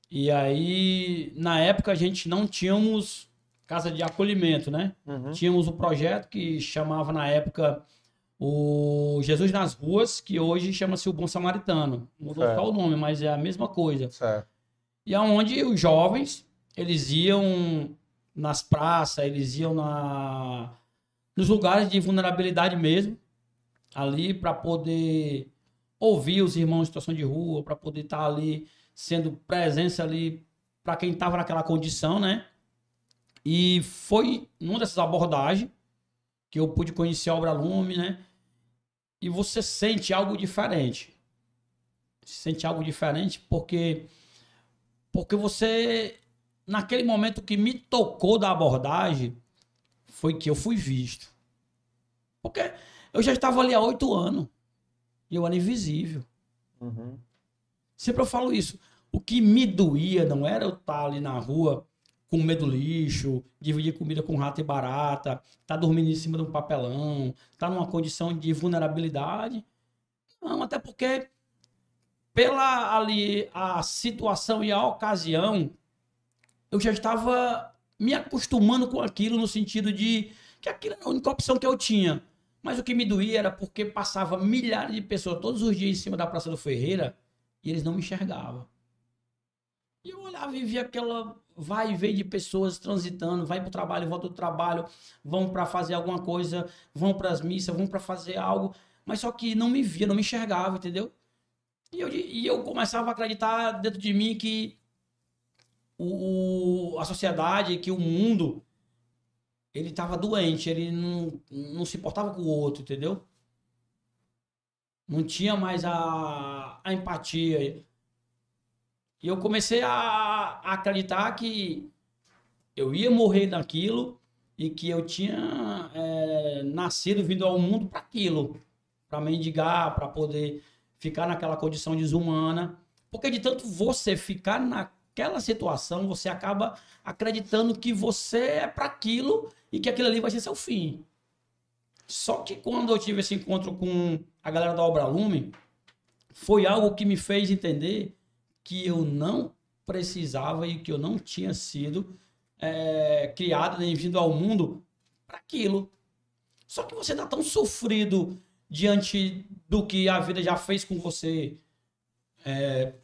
E aí, na época, a gente não tínhamos casa de acolhimento, né? Uhum. Tínhamos um projeto que chamava, na época, o Jesus nas Ruas, que hoje chama-se o Bom Samaritano. Mudou certo. só o nome, mas é a mesma coisa. Certo. E aonde os jovens, eles iam nas praças, eles iam na nos lugares de vulnerabilidade mesmo, ali para poder ouvir os irmãos em situação de rua, para poder estar tá ali sendo presença ali para quem estava naquela condição, né? E foi numa dessas abordagens que eu pude conhecer a obra Lume, né? E você sente algo diferente. Sente algo diferente porque porque você naquele momento que me tocou da abordagem foi que eu fui visto. Porque eu já estava ali há oito anos e eu era invisível. Uhum. Sempre eu falo isso. O que me doía não era eu estar ali na rua com medo do lixo, dividir comida com rato e barata, estar tá dormindo em cima de um papelão, estar tá numa condição de vulnerabilidade. Não, até porque pela ali a situação e a ocasião, eu já estava me acostumando com aquilo no sentido de que aquilo era a única opção que eu tinha. Mas o que me doía era porque passava milhares de pessoas todos os dias em cima da Praça do Ferreira e eles não me enxergavam. E eu olhava e via aquela vai e vem de pessoas transitando, vai para o trabalho, volta do trabalho, vão para fazer alguma coisa, vão para as missas, vão para fazer algo, mas só que não me via, não me enxergava, entendeu? E eu, e eu começava a acreditar dentro de mim que o, o a sociedade, que o mundo, ele estava doente, ele não, não se importava com o outro, entendeu? Não tinha mais a, a empatia. E eu comecei a, a acreditar que eu ia morrer naquilo e que eu tinha é, nascido, vindo ao mundo para aquilo, para mendigar, para poder ficar naquela condição desumana. Porque de tanto você ficar naquela situação, você acaba acreditando que você é para aquilo e que aquilo ali vai ser seu fim. Só que quando eu tive esse encontro com a galera da Obra Lume, foi algo que me fez entender que eu não precisava e que eu não tinha sido é, criado nem vindo ao mundo para aquilo. Só que você está tão sofrido diante do que a vida já fez com você, é,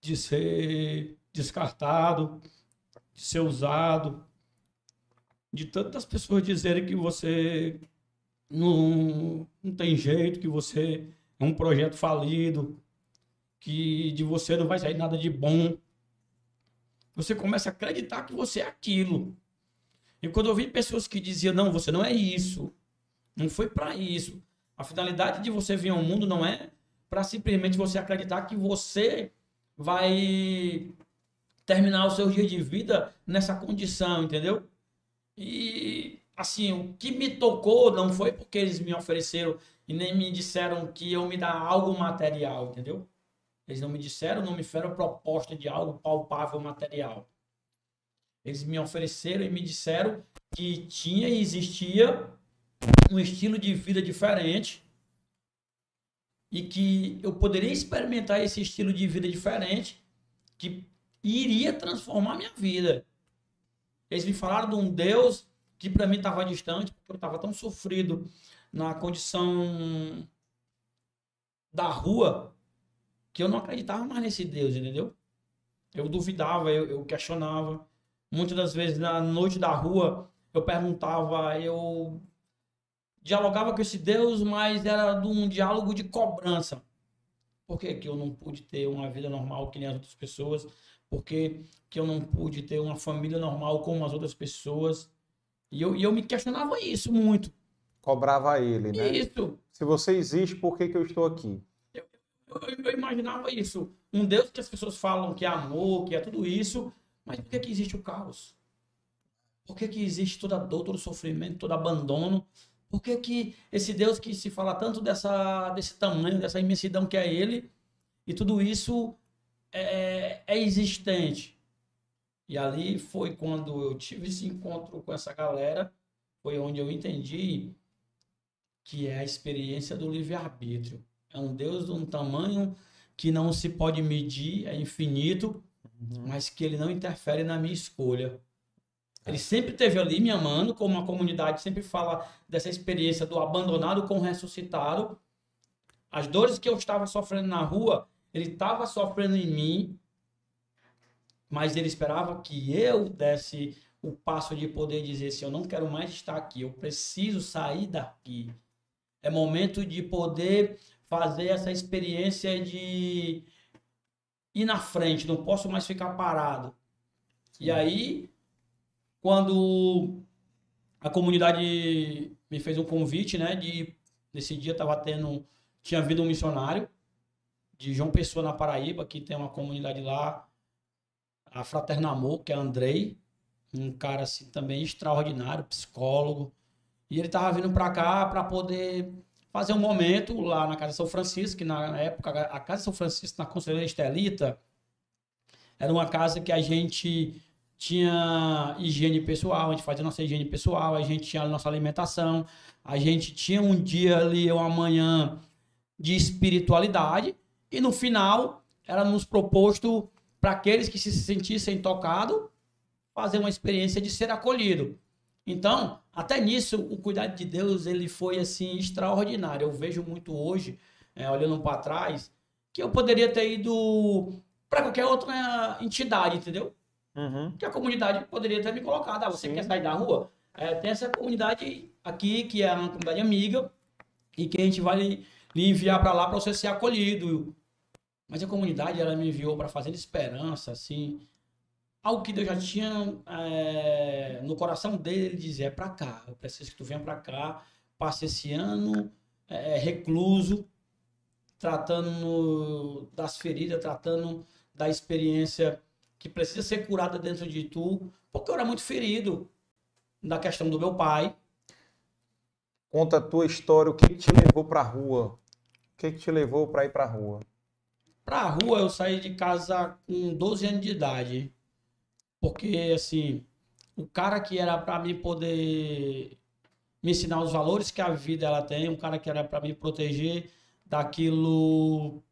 de ser descartado, de ser usado, de tantas pessoas dizerem que você não, não tem jeito, que você é um projeto falido, que de você não vai sair nada de bom. Você começa a acreditar que você é aquilo. E quando eu vi pessoas que diziam, não, você não é isso, não foi para isso. A finalidade de você vir ao mundo não é para simplesmente você acreditar que você vai terminar o seu dia de vida nessa condição, entendeu? E assim, o que me tocou não foi porque eles me ofereceram e nem me disseram que eu me dar algo material, entendeu? Eles não me disseram, não me fizeram proposta de algo palpável material. Eles me ofereceram e me disseram que tinha e existia um estilo de vida diferente e que eu poderia experimentar esse estilo de vida diferente que iria transformar minha vida. Eles me falaram de um Deus que para mim estava distante, porque eu estava tão sofrido na condição da rua que eu não acreditava mais nesse Deus, entendeu? Eu duvidava, eu, eu questionava. Muitas das vezes na noite da rua eu perguntava, eu dialogava com esse Deus, mas era de um diálogo de cobrança. Por que, que eu não pude ter uma vida normal que nem as outras pessoas? porque que eu não pude ter uma família normal como as outras pessoas. E eu, e eu me questionava isso muito. Cobrava ele, né? Isso. Se você existe, por que, que eu estou aqui? Eu, eu, eu, imaginava isso. Um Deus que as pessoas falam que é amor, que é tudo isso, mas por que, que existe o caos? Por que, que existe toda dor, todo sofrimento, todo abandono? Por que, que esse Deus que se fala tanto dessa, desse tamanho, dessa imensidão que é Ele, e tudo isso é, é existente. E ali foi quando eu tive esse encontro com essa galera, foi onde eu entendi que é a experiência do livre-arbítrio. É um Deus de um tamanho que não se pode medir, é infinito, uhum. mas que ele não interfere na minha escolha. Ele sempre teve ali me amando, como a comunidade sempre fala dessa experiência do abandonado com o ressuscitado. As dores que eu estava sofrendo na rua, ele estava sofrendo em mim, mas ele esperava que eu desse o passo de poder dizer assim: eu não quero mais estar aqui, eu preciso sair daqui. É momento de poder fazer essa experiência de ir na frente, não posso mais ficar parado. E aí, quando a comunidade me fez um convite, né, de nesse dia estava tendo tinha vindo um missionário de João Pessoa, na Paraíba, que tem uma comunidade lá, a Fraternamor, que é Andrei, um cara assim também extraordinário, psicólogo. E ele tava vindo para cá para poder fazer um momento lá na Casa São Francisco, que na época a Casa São Francisco, na Conselheira Estelita, era uma casa que a gente tinha higiene pessoal, a gente fazia nossa higiene pessoal, a gente tinha a nossa alimentação, a gente tinha um dia ali, uma manhã de espiritualidade, e no final, era nos proposto para aqueles que se sentissem tocados fazer uma experiência de ser acolhido. Então, até nisso, o cuidado de Deus ele foi assim extraordinário. Eu vejo muito hoje, é, olhando para trás, que eu poderia ter ido para qualquer outra entidade, entendeu? Uhum. Que a comunidade poderia ter me colocado. Ah, você Sim. quer sair da rua? É, tem essa comunidade aqui, que é uma comunidade amiga, e que a gente vai lhe, lhe enviar para lá para você ser acolhido. Mas a comunidade ela me enviou para fazer esperança, assim, algo que Deus já tinha é, no coração dele, ele dizia, é para cá, eu preciso que tu venha para cá, passe esse ano é, recluso, tratando das feridas, tratando da experiência que precisa ser curada dentro de tu, porque eu era muito ferido na questão do meu pai. Conta a tua história, o que que te levou pra rua? O que que te levou pra ir pra rua? Pra rua eu saí de casa com 12 anos de idade. Porque, assim, o cara que era pra mim poder me ensinar os valores que a vida ela tem, um cara que era pra me proteger daquilo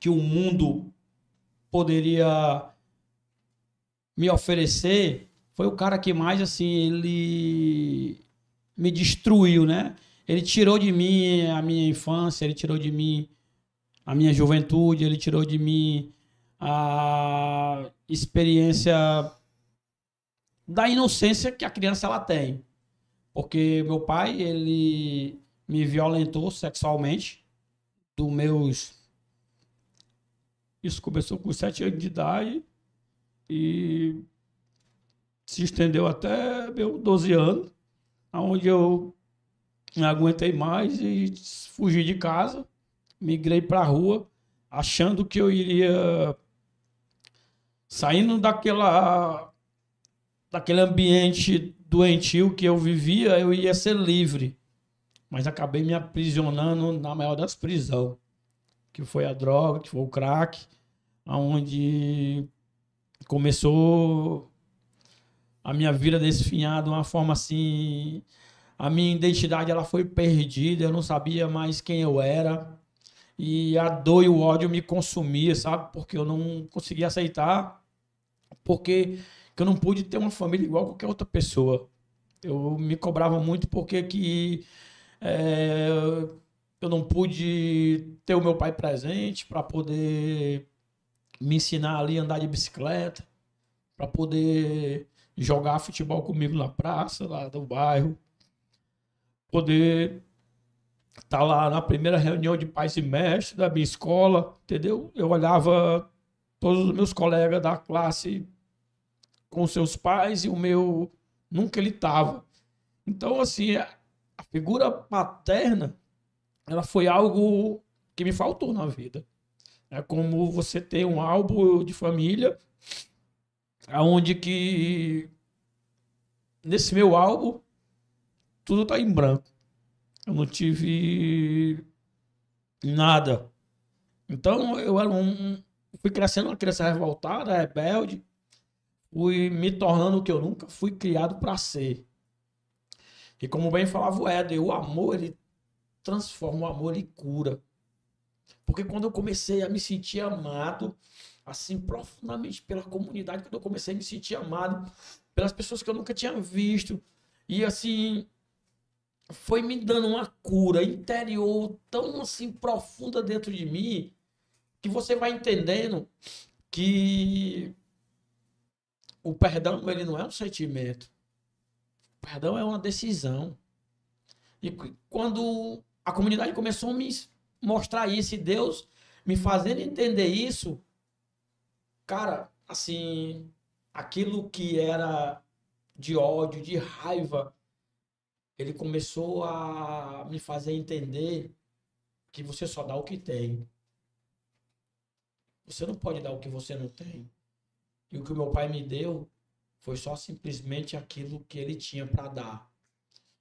que o mundo poderia me oferecer, foi o cara que mais, assim, ele me destruiu, né? Ele tirou de mim a minha infância, ele tirou de mim a minha juventude, ele tirou de mim a experiência da inocência que a criança ela tem. Porque meu pai, ele me violentou sexualmente dos meus isso começou com 7 anos de idade e se estendeu até meus 12 anos, onde eu não aguentei mais e fugi de casa migrei para a rua, achando que eu iria saindo daquela daquele ambiente doentio que eu vivia, eu ia ser livre. Mas acabei me aprisionando na maior das prisões, que foi a droga, que foi o crack, aonde começou a minha vida desfinhar de uma forma assim, a minha identidade ela foi perdida, eu não sabia mais quem eu era e a dor e o ódio me consumia, sabe? Porque eu não conseguia aceitar, porque que eu não pude ter uma família igual qualquer outra pessoa. Eu me cobrava muito porque que é, eu não pude ter o meu pai presente para poder me ensinar ali a andar de bicicleta, para poder jogar futebol comigo na praça lá do bairro, poder tá lá na primeira reunião de pais e mestres da minha escola, entendeu? Eu olhava todos os meus colegas da classe com seus pais e o meu nunca ele tava. Então, assim, a figura paterna, ela foi algo que me faltou na vida. É como você ter um álbum de família, aonde que nesse meu álbum tudo tá em branco. Eu não tive nada. Então eu era um. Fui crescendo uma criança revoltada, rebelde. Fui me tornando o que eu nunca fui criado para ser. E como bem falava o Éder, o amor ele transforma, o amor ele cura. Porque quando eu comecei a me sentir amado, assim, profundamente pela comunidade, quando eu comecei a me sentir amado pelas pessoas que eu nunca tinha visto, e assim, foi me dando uma cura interior tão assim profunda dentro de mim que você vai entendendo que o perdão ele não é um sentimento. O perdão é uma decisão. E quando a comunidade começou a me mostrar isso e Deus me fazendo entender isso, cara, assim, aquilo que era de ódio, de raiva, ele começou a me fazer entender que você só dá o que tem. Você não pode dar o que você não tem. E o que o meu pai me deu foi só simplesmente aquilo que ele tinha para dar.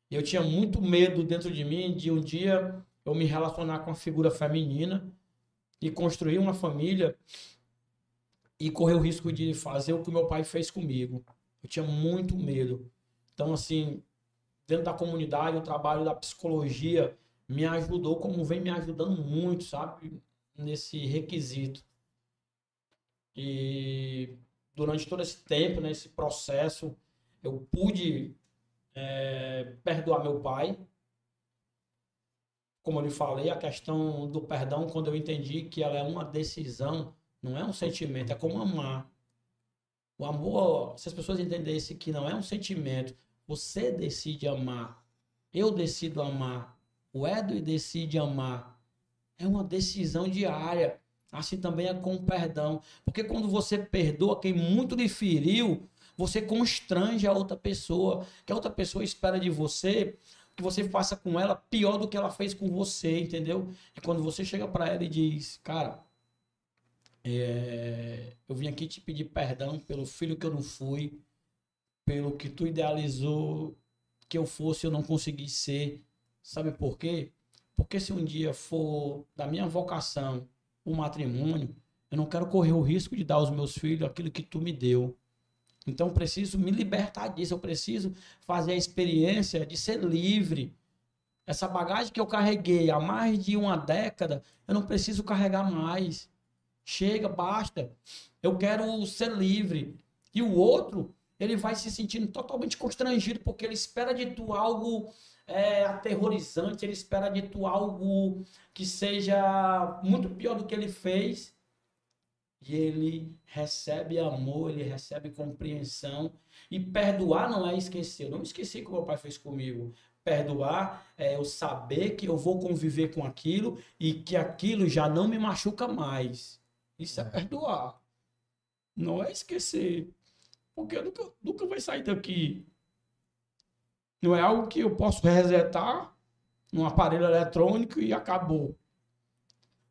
Eu tinha muito medo dentro de mim de um dia eu me relacionar com a figura feminina e construir uma família e correr o risco de fazer o que meu pai fez comigo. Eu tinha muito medo. Então, assim, dentro da comunidade, o trabalho da psicologia me ajudou, como vem me ajudando muito, sabe? Nesse requisito. E durante todo esse tempo, nesse né, processo, eu pude é, perdoar meu pai. Como eu lhe falei, a questão do perdão, quando eu entendi que ela é uma decisão, não é um sentimento, é como amar. O amor, se as pessoas entendessem que não é um sentimento, você decide amar. Eu decido amar. O Edu decide amar. É uma decisão diária. Assim também é com o perdão. Porque quando você perdoa quem muito lhe feriu, você constrange a outra pessoa. Que a outra pessoa espera de você que você faça com ela pior do que ela fez com você, entendeu? E quando você chega para ela e diz, cara, é, eu vim aqui te pedir perdão pelo filho que eu não fui, pelo que tu idealizou que eu fosse, eu não consegui ser. Sabe por quê? Porque se um dia for da minha vocação o matrimônio, eu não quero correr o risco de dar aos meus filhos aquilo que tu me deu. Então eu preciso me libertar disso, eu preciso fazer a experiência de ser livre. Essa bagagem que eu carreguei há mais de uma década, eu não preciso carregar mais. Chega, basta. Eu quero ser livre. E o outro, ele vai se sentindo totalmente constrangido, porque ele espera de tu algo é, aterrorizante, ele espera de tu algo que seja muito pior do que ele fez. E ele recebe amor, ele recebe compreensão. E perdoar não é esquecer. Eu não esqueci o que meu pai fez comigo. Perdoar é eu saber que eu vou conviver com aquilo e que aquilo já não me machuca mais. Isso é perdoar. Não é esquecer. Porque nunca, nunca vai sair daqui não é algo que eu posso resetar num aparelho eletrônico e acabou.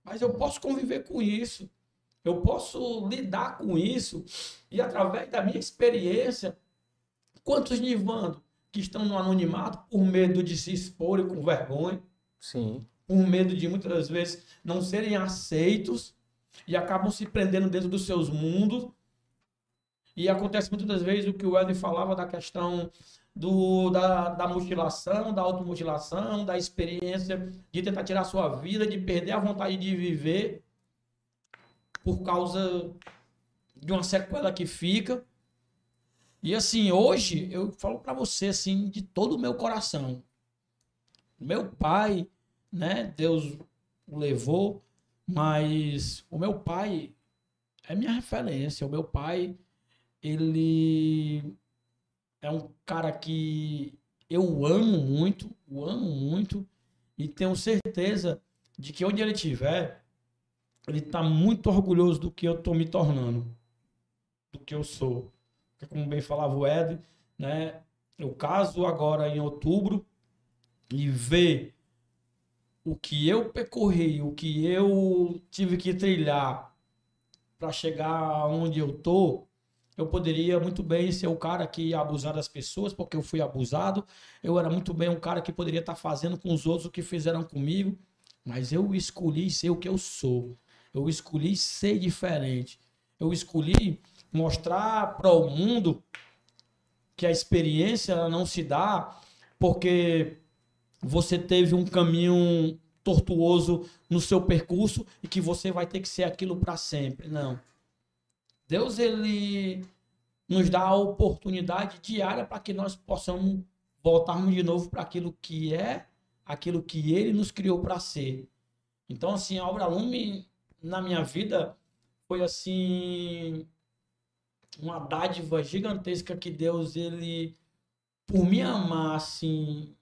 Mas eu posso conviver com isso. Eu posso lidar com isso e através da minha experiência, quantos Nivando que estão no anonimato por medo de se expor e com vergonha, Sim. por medo de muitas vezes não serem aceitos e acabam se prendendo dentro dos seus mundos. E acontece muitas das vezes o que o Ed falava da questão do, da, da mutilação, da automutilação, da experiência de tentar tirar a sua vida, de perder a vontade de viver por causa de uma sequela que fica. E assim, hoje eu falo para você assim de todo o meu coração. Meu pai, né, Deus o levou, mas o meu pai é minha referência. O meu pai, ele é um cara que eu amo muito, o amo muito, e tenho certeza de que onde ele estiver, ele está muito orgulhoso do que eu estou me tornando, do que eu sou. Porque, como bem falava o Ed, né, eu caso agora em outubro e ver o que eu percorri, o que eu tive que trilhar para chegar onde eu tô, eu poderia muito bem ser o cara que ia abusar das pessoas, porque eu fui abusado. Eu era muito bem um cara que poderia estar fazendo com os outros o que fizeram comigo. Mas eu escolhi ser o que eu sou. Eu escolhi ser diferente. Eu escolhi mostrar para o mundo que a experiência não se dá porque você teve um caminho tortuoso no seu percurso e que você vai ter que ser aquilo para sempre. Não. Deus ele nos dá a oportunidade diária para que nós possamos voltarmos de novo para aquilo que é, aquilo que ele nos criou para ser. Então assim, a obra Lume na minha vida foi assim uma dádiva gigantesca que Deus ele por me amar assim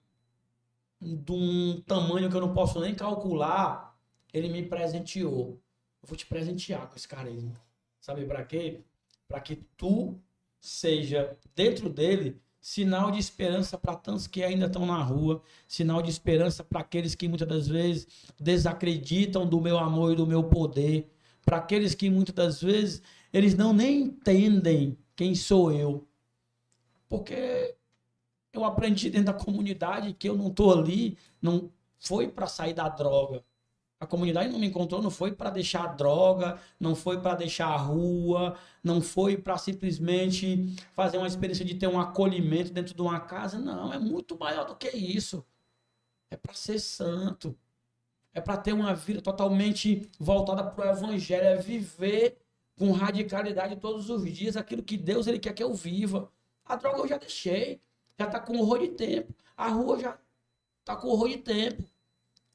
de um tamanho que eu não posso nem calcular, ele me presenteou. Eu vou te presentear com esse carinho. Sabe para quê? Para que tu seja dentro dele sinal de esperança para tantos que ainda estão na rua, sinal de esperança para aqueles que muitas das vezes desacreditam do meu amor e do meu poder, para aqueles que muitas das vezes eles não nem entendem quem sou eu. Porque eu aprendi dentro da comunidade que eu não estou ali, não foi para sair da droga. A comunidade não me encontrou, não foi para deixar droga, não foi para deixar a rua, não foi para simplesmente fazer uma experiência de ter um acolhimento dentro de uma casa. Não, é muito maior do que isso. É para ser santo. É para ter uma vida totalmente voltada para o evangelho, é viver com radicalidade todos os dias aquilo que Deus ele quer que eu viva. A droga eu já deixei, já está com horror de tempo. A rua já está com horror de tempo.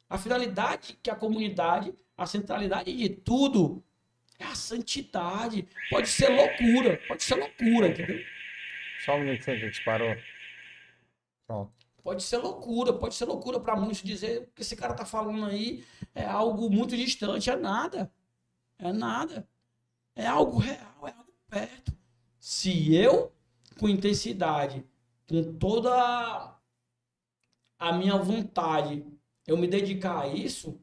A finalidade que a comunidade, a centralidade de tudo é a santidade. Pode ser loucura, pode ser loucura, entendeu? Só um minutinho que disparou. Pronto. Pode ser loucura, pode ser loucura para muitos dizer que esse cara tá falando aí é algo muito distante, é nada. É nada. É algo real, é algo perto. Se eu, com intensidade, com toda a minha vontade, eu me dedicar a isso,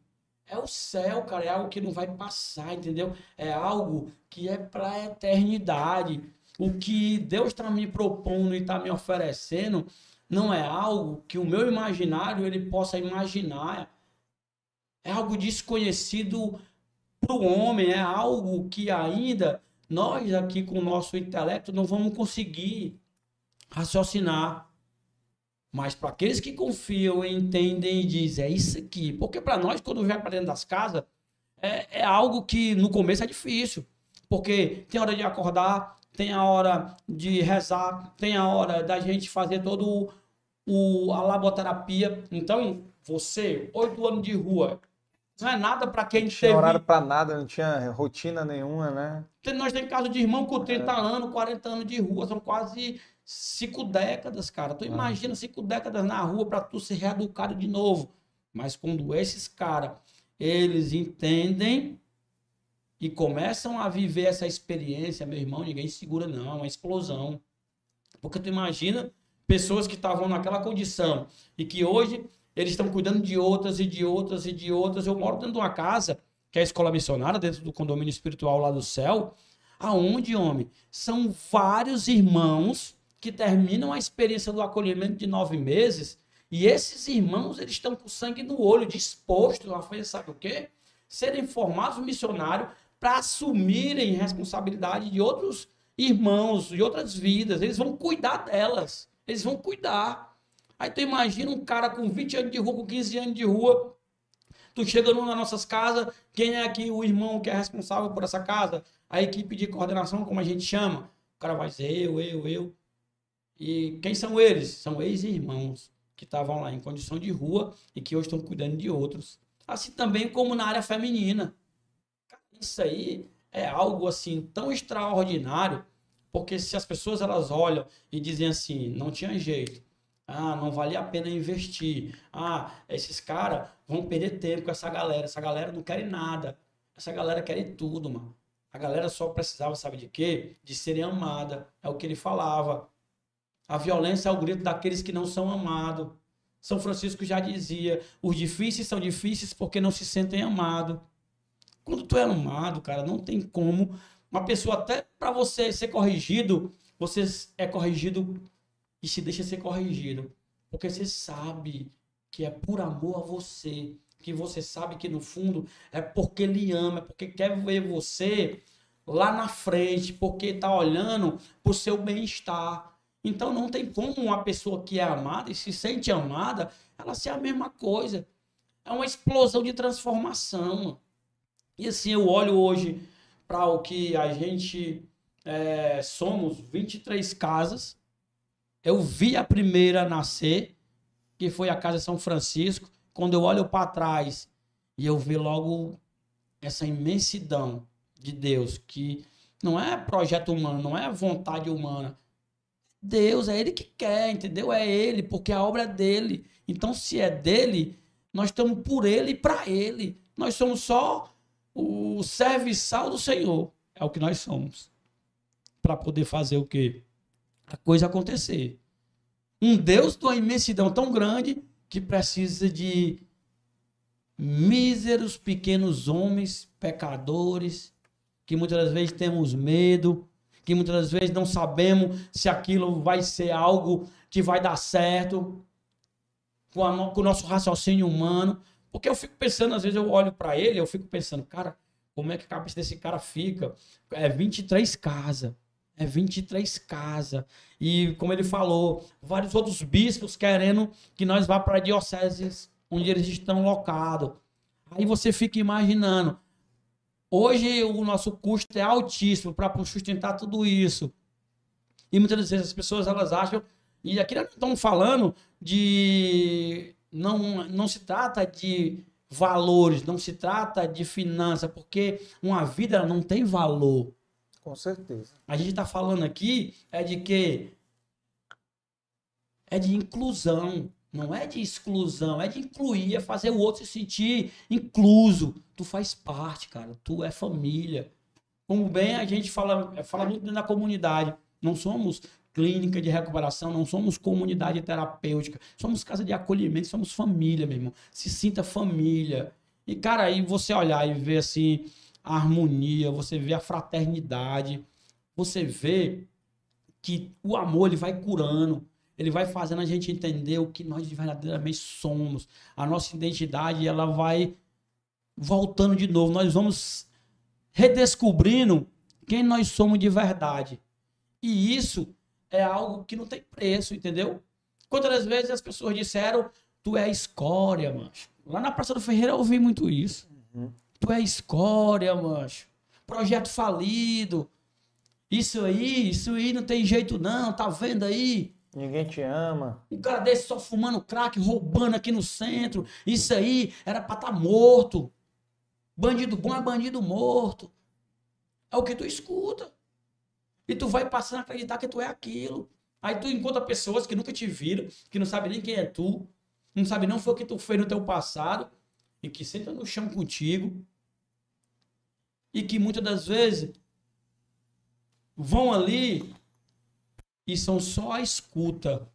é o céu, cara. É algo que não vai passar, entendeu? É algo que é para a eternidade. O que Deus está me propondo e está me oferecendo não é algo que o meu imaginário ele possa imaginar. É algo desconhecido para o homem, é algo que ainda nós aqui com o nosso intelecto não vamos conseguir raciocinar. Mas para aqueles que confiam, entendem e dizem, é isso aqui. Porque para nós, quando vai para dentro das casas, é, é algo que no começo é difícil. Porque tem hora de acordar, tem a hora de rezar, tem a hora da gente fazer todo o, a laboterapia. Então, você, oito anos de rua, não é nada para quem Não tinha teve... horário para nada, não tinha rotina nenhuma, né? Nós temos caso de irmão com 30 anos, 40 anos de rua, são quase cinco décadas, cara. Tu imagina cinco décadas na rua para tu ser reeducado de novo. Mas quando esses caras, eles entendem e começam a viver essa experiência, meu irmão, ninguém segura não, é uma explosão. Porque tu imagina pessoas que estavam naquela condição e que hoje eles estão cuidando de outras e de outras e de outras. Eu moro dentro de uma casa, que é a escola missionária, dentro do condomínio espiritual lá do céu, aonde, homem, são vários irmãos que terminam a experiência do acolhimento de nove meses e esses irmãos, eles estão com sangue no olho, dispostos a fazer, sabe o quê? Serem formados missionários para assumirem responsabilidade de outros irmãos, de outras vidas. Eles vão cuidar delas. Eles vão cuidar. Aí tu imagina um cara com 20 anos de rua, com 15 anos de rua. Tu chega das nossas casas, quem é aqui o irmão que é responsável por essa casa? A equipe de coordenação, como a gente chama. O cara vai dizer eu, eu, eu. E quem são eles? São ex-irmãos que estavam lá em condição de rua e que hoje estão cuidando de outros. Assim também como na área feminina. Isso aí é algo assim tão extraordinário, porque se as pessoas elas olham e dizem assim, não tinha jeito, ah, não valia a pena investir, ah, esses caras vão perder tempo com essa galera, essa galera não quer nada, essa galera quer tudo, mano. A galera só precisava, sabe de quê? De serem amada, é o que ele falava. A violência é o grito daqueles que não são amados. São Francisco já dizia: os difíceis são difíceis porque não se sentem amados. Quando tu é amado, cara, não tem como. Uma pessoa, até para você ser corrigido, você é corrigido e se deixa ser corrigido. Porque você sabe que é por amor a você. Que você sabe que no fundo é porque ele ama, é porque quer ver você lá na frente, porque tá olhando pro seu bem-estar. Então não tem como uma pessoa que é amada e se sente amada, ela ser a mesma coisa. É uma explosão de transformação. E assim, eu olho hoje para o que a gente é, somos 23 casas. Eu vi a primeira nascer, que foi a Casa São Francisco. Quando eu olho para trás e eu vejo logo essa imensidão de Deus, que não é projeto humano, não é vontade humana. Deus, é Ele que quer, entendeu? É Ele, porque a obra é dele. Então, se é dele, nós estamos por Ele e para Ele. Nós somos só o serviçal do Senhor. É o que nós somos. Para poder fazer o quê? A coisa acontecer. Um Deus de uma imensidão tão grande que precisa de míseros pequenos homens, pecadores, que muitas das vezes temos medo, que muitas das vezes não sabemos se aquilo vai ser algo que vai dar certo com, a, com o nosso raciocínio humano. Porque eu fico pensando, às vezes eu olho para ele, eu fico pensando, cara, como é que a cabeça desse cara fica? É 23 casas. É 23 casas. E, como ele falou, vários outros bispos querendo que nós vá para dioceses onde eles estão locados. Aí você fica imaginando. Hoje o nosso custo é altíssimo para sustentar tudo isso. E muitas vezes as pessoas elas acham. E aqui nós estamos falando de. Não, não se trata de valores, não se trata de finança, porque uma vida não tem valor. Com certeza. A gente está falando aqui é de que é de inclusão, não é de exclusão, é de incluir, é fazer o outro se sentir incluso. Tu faz parte, cara, tu é família. Como bem a gente fala, fala muito dentro da comunidade. Não somos clínica de recuperação, não somos comunidade terapêutica, somos casa de acolhimento, somos família, meu irmão. Se sinta família. E, cara, aí você olhar e ver assim a harmonia, você vê a fraternidade, você vê que o amor ele vai curando, ele vai fazendo a gente entender o que nós verdadeiramente somos. A nossa identidade, ela vai voltando de novo. Nós vamos redescobrindo quem nós somos de verdade. E isso é algo que não tem preço, entendeu? Quantas vezes as pessoas disseram, tu é escória, mancho. Lá na Praça do Ferreira eu ouvi muito isso. Uhum. Tu é escória, mancho. Projeto falido. Isso aí, isso aí não tem jeito não, tá vendo aí? Ninguém te ama. Um cara desse só fumando crack, roubando aqui no centro. Isso aí era pra estar tá morto. Bandido bom é bandido morto. É o que tu escuta. E tu vai passando a acreditar que tu é aquilo. Aí tu encontra pessoas que nunca te viram, que não sabem nem quem é tu, não sabe não foi o que tu fez no teu passado, e que sentam no chão contigo. E que muitas das vezes vão ali e são só a escuta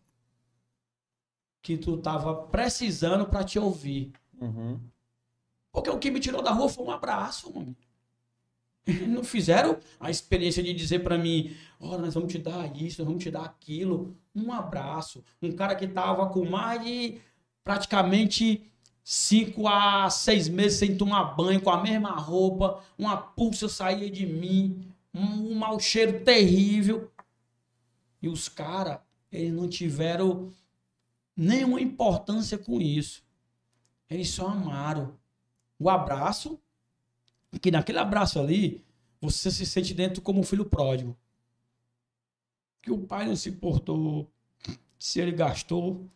que tu tava precisando para te ouvir. Uhum. Porque o que me tirou da rua foi um abraço, mano. Não fizeram a experiência de dizer para mim, oh, nós vamos te dar isso, nós vamos te dar aquilo. Um abraço. Um cara que tava com mais de praticamente cinco a seis meses sem tomar banho, com a mesma roupa, uma pulsa saía de mim, um mau cheiro terrível. E os caras, eles não tiveram nenhuma importância com isso. Eles só amaram. O abraço, que naquele abraço ali, você se sente dentro como um filho pródigo. Que o pai não se importou se ele gastou,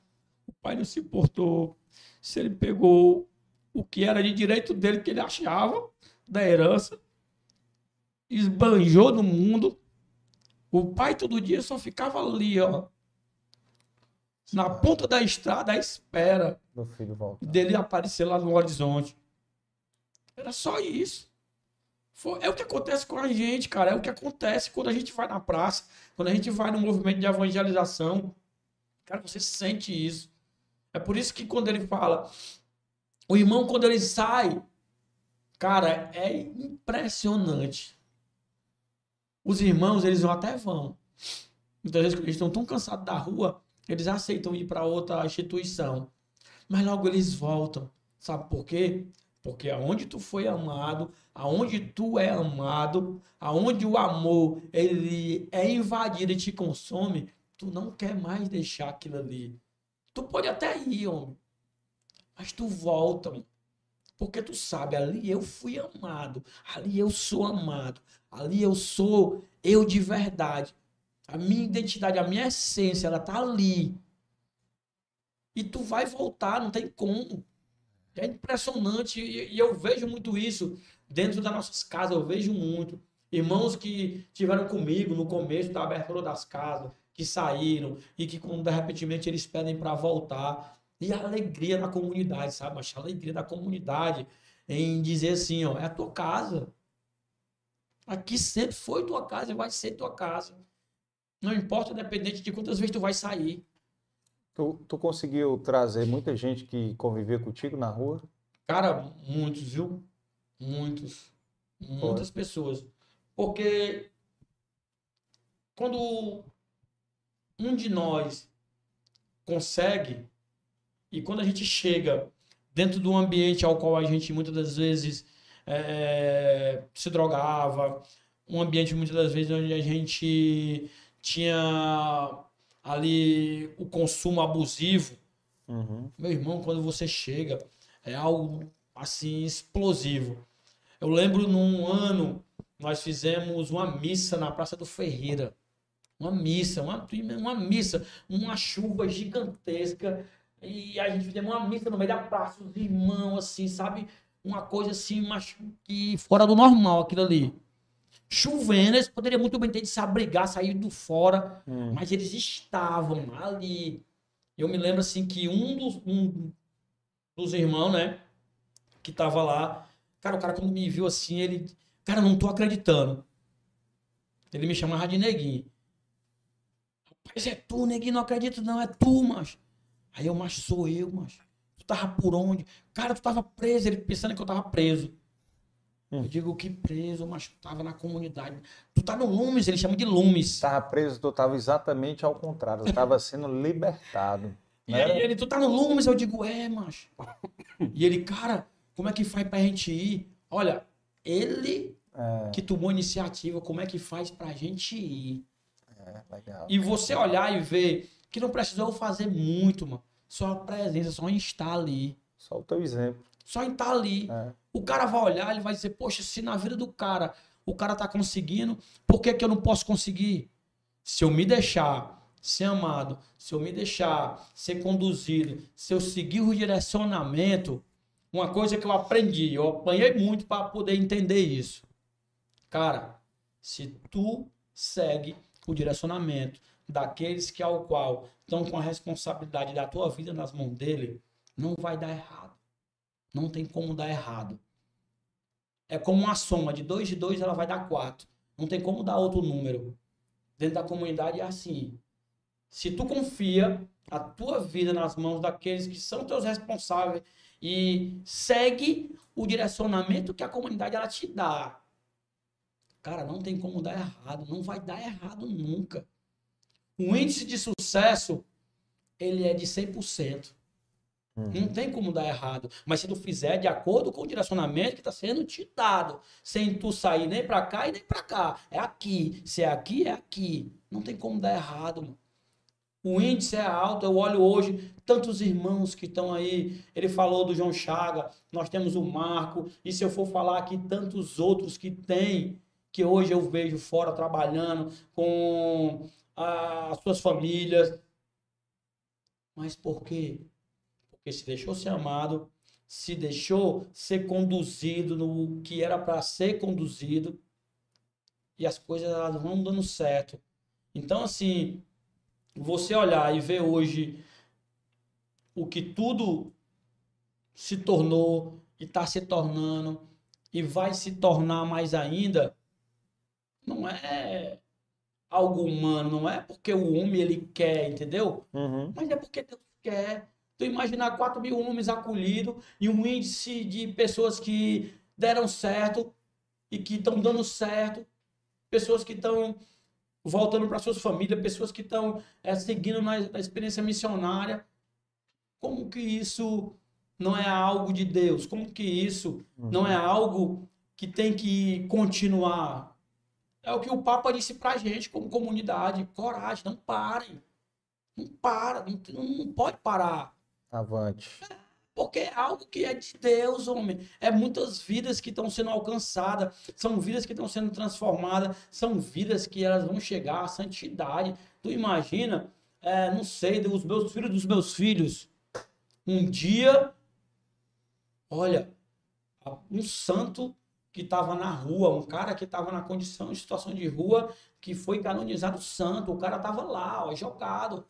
o pai não se importou se ele pegou o que era de direito dele, que ele achava, da herança, esbanjou no mundo o pai todo dia só ficava ali, ó. Na ponta da estrada à espera dele aparecer lá no horizonte. Era só isso. Foi, é o que acontece com a gente, cara. É o que acontece quando a gente vai na praça, quando a gente vai no movimento de evangelização. Cara, você sente isso. É por isso que quando ele fala, o irmão, quando ele sai, cara, é impressionante. Os irmãos, eles até vão. Muitas vezes, eles estão tão cansados da rua, eles aceitam ir para outra instituição. Mas logo eles voltam. Sabe por quê? Porque aonde tu foi amado, aonde tu é amado, aonde o amor ele é invadido e te consome, tu não quer mais deixar aquilo ali. Tu pode até ir, homem. Mas tu volta, porque tu sabe, ali eu fui amado, ali eu sou amado, Ali eu sou eu de verdade. A minha identidade, a minha essência, ela tá ali. E tu vai voltar, não tem como. É impressionante e, eu vejo muito isso dentro das nossas casas, eu vejo muito. Irmãos que tiveram comigo no começo da abertura das casas, que saíram e que quando de repente eles pedem para voltar. E a alegria da comunidade, sabe? A alegria da comunidade em dizer assim, ó, é a tua casa. Aqui sempre foi tua casa e vai ser tua casa. Não importa, independente de quantas vezes tu vai sair. Tu, tu conseguiu trazer muita gente que convivia contigo na rua? Cara, muitos, viu? Muitos. Muitas Pode. pessoas. Porque quando um de nós consegue, e quando a gente chega dentro do ambiente ao qual a gente muitas das vezes é, se drogava, um ambiente muitas das vezes onde a gente tinha ali o consumo abusivo. Uhum. Meu irmão, quando você chega, é algo assim explosivo. Eu lembro num ano nós fizemos uma missa na Praça do Ferreira. Uma missa, uma, uma missa, uma chuva gigantesca. E a gente fizemos uma missa no meio da praça, os irmãos, assim, sabe? Uma coisa assim, mas que fora do normal aquilo ali. Chovendo, eles poderiam muito bem ter de se abrigar, sair do fora, hum. mas eles estavam ali. Eu me lembro assim que um dos, um dos irmãos, né, que tava lá, cara, o cara quando me viu assim, ele, cara, não tô acreditando. Ele me chamava de neguinho. Mas é tu, neguinho, não acredito não, é tu, mas. Aí eu, mas sou eu, mas. Tu tava por onde? Cara, tu tava preso, ele pensando que eu tava preso. Hum. Eu digo que preso, mas tu tava na comunidade. Tu tá no Lumes, ele chama de Lumes. Estava preso, tu estava exatamente ao contrário. Eu estava sendo libertado. [LAUGHS] E aí ele, tu tá no Lumes? Eu digo, é, macho. E ele, cara, como é que faz pra gente ir? Olha, ele É, que tomou a iniciativa, como é que faz pra gente ir? é, legal. E você olhar e ver que não precisou fazer muito, mano. Só a presença, só em estar ali. Só o teu exemplo. Só em estar ali. É. O cara vai olhar, ele vai dizer, poxa, se na vida do cara o cara tá conseguindo, por que, que eu não posso conseguir? Se eu me deixar ser amado, se eu me deixar ser conduzido, se eu seguir o direcionamento, uma coisa que eu aprendi, eu apanhei muito para poder entender isso. Cara, se tu segue o direcionamento daqueles que ao qual estão com a responsabilidade da tua vida nas mãos dele, não vai dar errado. Não tem como dar errado. É como uma soma de 2 de 2, ela vai dar 4. Não tem como dar outro número. Dentro da comunidade é assim. Se tu confia a tua vida nas mãos daqueles que são teus responsáveis e segue o direcionamento que a comunidade ela te dá. Cara, não tem como dar errado, não vai dar errado nunca. O índice de sucesso, ele é de 100%. Não tem como dar errado. Mas se tu fizer de acordo com o direcionamento que está sendo te dado, sem tu sair nem para cá e nem para cá. É aqui. Se é aqui, é aqui. Não tem como dar errado, mano. O índice é alto. Eu olho hoje tantos irmãos que estão aí. Ele falou do João Chaga, nós temos o Marco. E se eu for falar aqui, tantos outros que tem, que hoje eu vejo fora trabalhando com as suas famílias. Mas por quê? Porque se deixou ser amado, se deixou ser conduzido no que era para ser conduzido, e as coisas elas vão dando certo. Então, assim, você olhar e ver hoje o que tudo se tornou e está se tornando e vai se tornar mais ainda, não é algo humano, não é porque o homem ele quer, entendeu? Uhum. Mas é porque Deus quer. Tu imaginar 4 mil homens acolhidos e um índice de pessoas que deram certo e que estão dando certo, pessoas que estão voltando para suas famílias, pessoas que estão é, seguindo na, na experiência missionária. Como que isso não é algo de Deus? Como que isso não é algo que tem que continuar? É o que o Papa disse pra gente como comunidade. Coragem, não parem. Não para, não, não pode parar. Avante. Porque é algo que é de Deus, homem. É muitas vidas que estão sendo alcançadas, são vidas que estão sendo transformadas, são vidas que elas vão chegar à santidade. Tu imagina, é, não sei, dos meus filhos dos meus filhos, um dia, olha, um santo que estava na rua, um cara que estava na condição, em situação de rua, que foi canonizado santo, o cara estava lá, ó, jogado.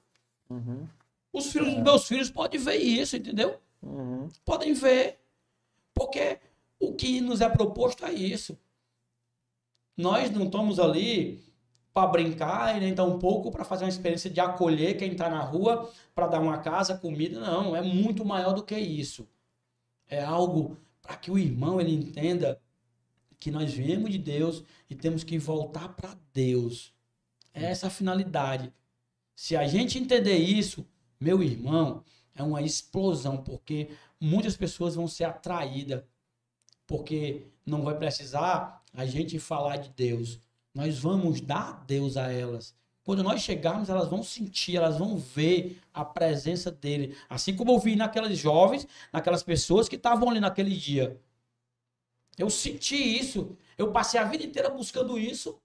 Uhum. Os filhos dos meus filhos podem ver isso, entendeu? Uhum. podem ver. Porque o que nos é proposto é isso. Nós não estamos ali para brincar e nem tampouco para fazer uma experiência de acolher quem está na rua, para dar uma casa, comida. Não, é muito maior do que isso. É algo para que o irmão ele entenda que nós viemos de Deus e temos que voltar para Deus. É essa a finalidade. Se a gente entender isso, meu irmão, é uma explosão, porque muitas pessoas vão ser atraídas, porque não vai precisar a gente falar de Deus. Nós vamos dar Deus a elas. Quando nós chegarmos, elas vão sentir, elas vão ver a presença dele. Assim como eu vi naquelas jovens, naquelas pessoas que estavam ali naquele dia. Eu senti isso. Eu passei a vida inteira buscando isso.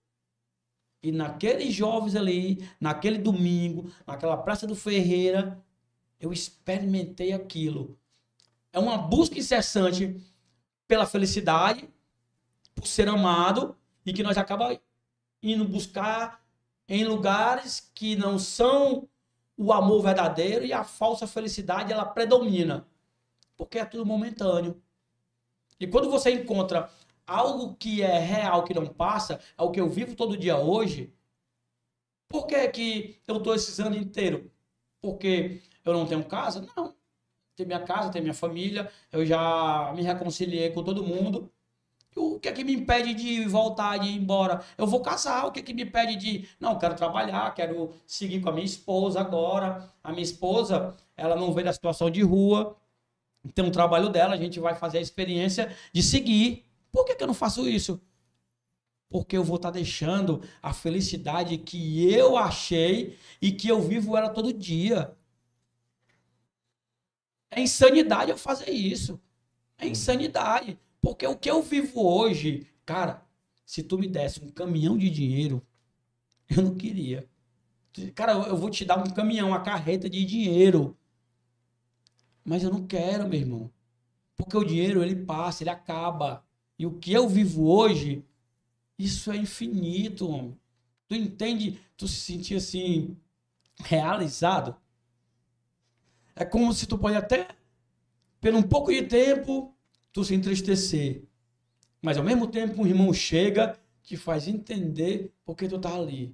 E naqueles jovens ali, naquele domingo, naquela praça do Ferreira, eu experimentei aquilo. É uma busca incessante pela felicidade, por ser amado, e que nós acabamos indo buscar em lugares que não são o amor verdadeiro e a falsa felicidade ela predomina, porque é tudo momentâneo. E quando você encontra algo que é real, que não passa, é o que eu vivo todo dia hoje, Por que, que eu tô esses anos inteiros? Porque eu não tenho casa? Não. Tenho minha casa, tenho minha família, eu já me reconciliei com todo mundo. O que é que me impede de voltar, de ir embora? Eu vou casar, o que é que me impede de... Não, quero trabalhar, quero seguir com a minha esposa agora. A minha esposa, ela não vê da situação de rua, tem um trabalho dela, a gente vai fazer a experiência de seguir. Por que, que eu não faço isso? Porque eu vou estar tá deixando a felicidade que eu achei e que eu vivo ela todo dia. É insanidade eu fazer isso. É insanidade. Porque o que eu vivo hoje, cara, se tu me desse um caminhão de dinheiro, eu não queria. Cara, eu vou te dar um caminhão, uma carreta de dinheiro. Mas eu não quero, meu irmão. Porque o dinheiro, ele passa, ele acaba. E o que eu vivo hoje, isso é infinito, homem. Tu entende? Tu se sentir assim, realizado? É como se tu pode até, por um pouco de tempo, tu se entristecer. Mas ao mesmo tempo, um irmão chega que faz entender porque tu tá ali.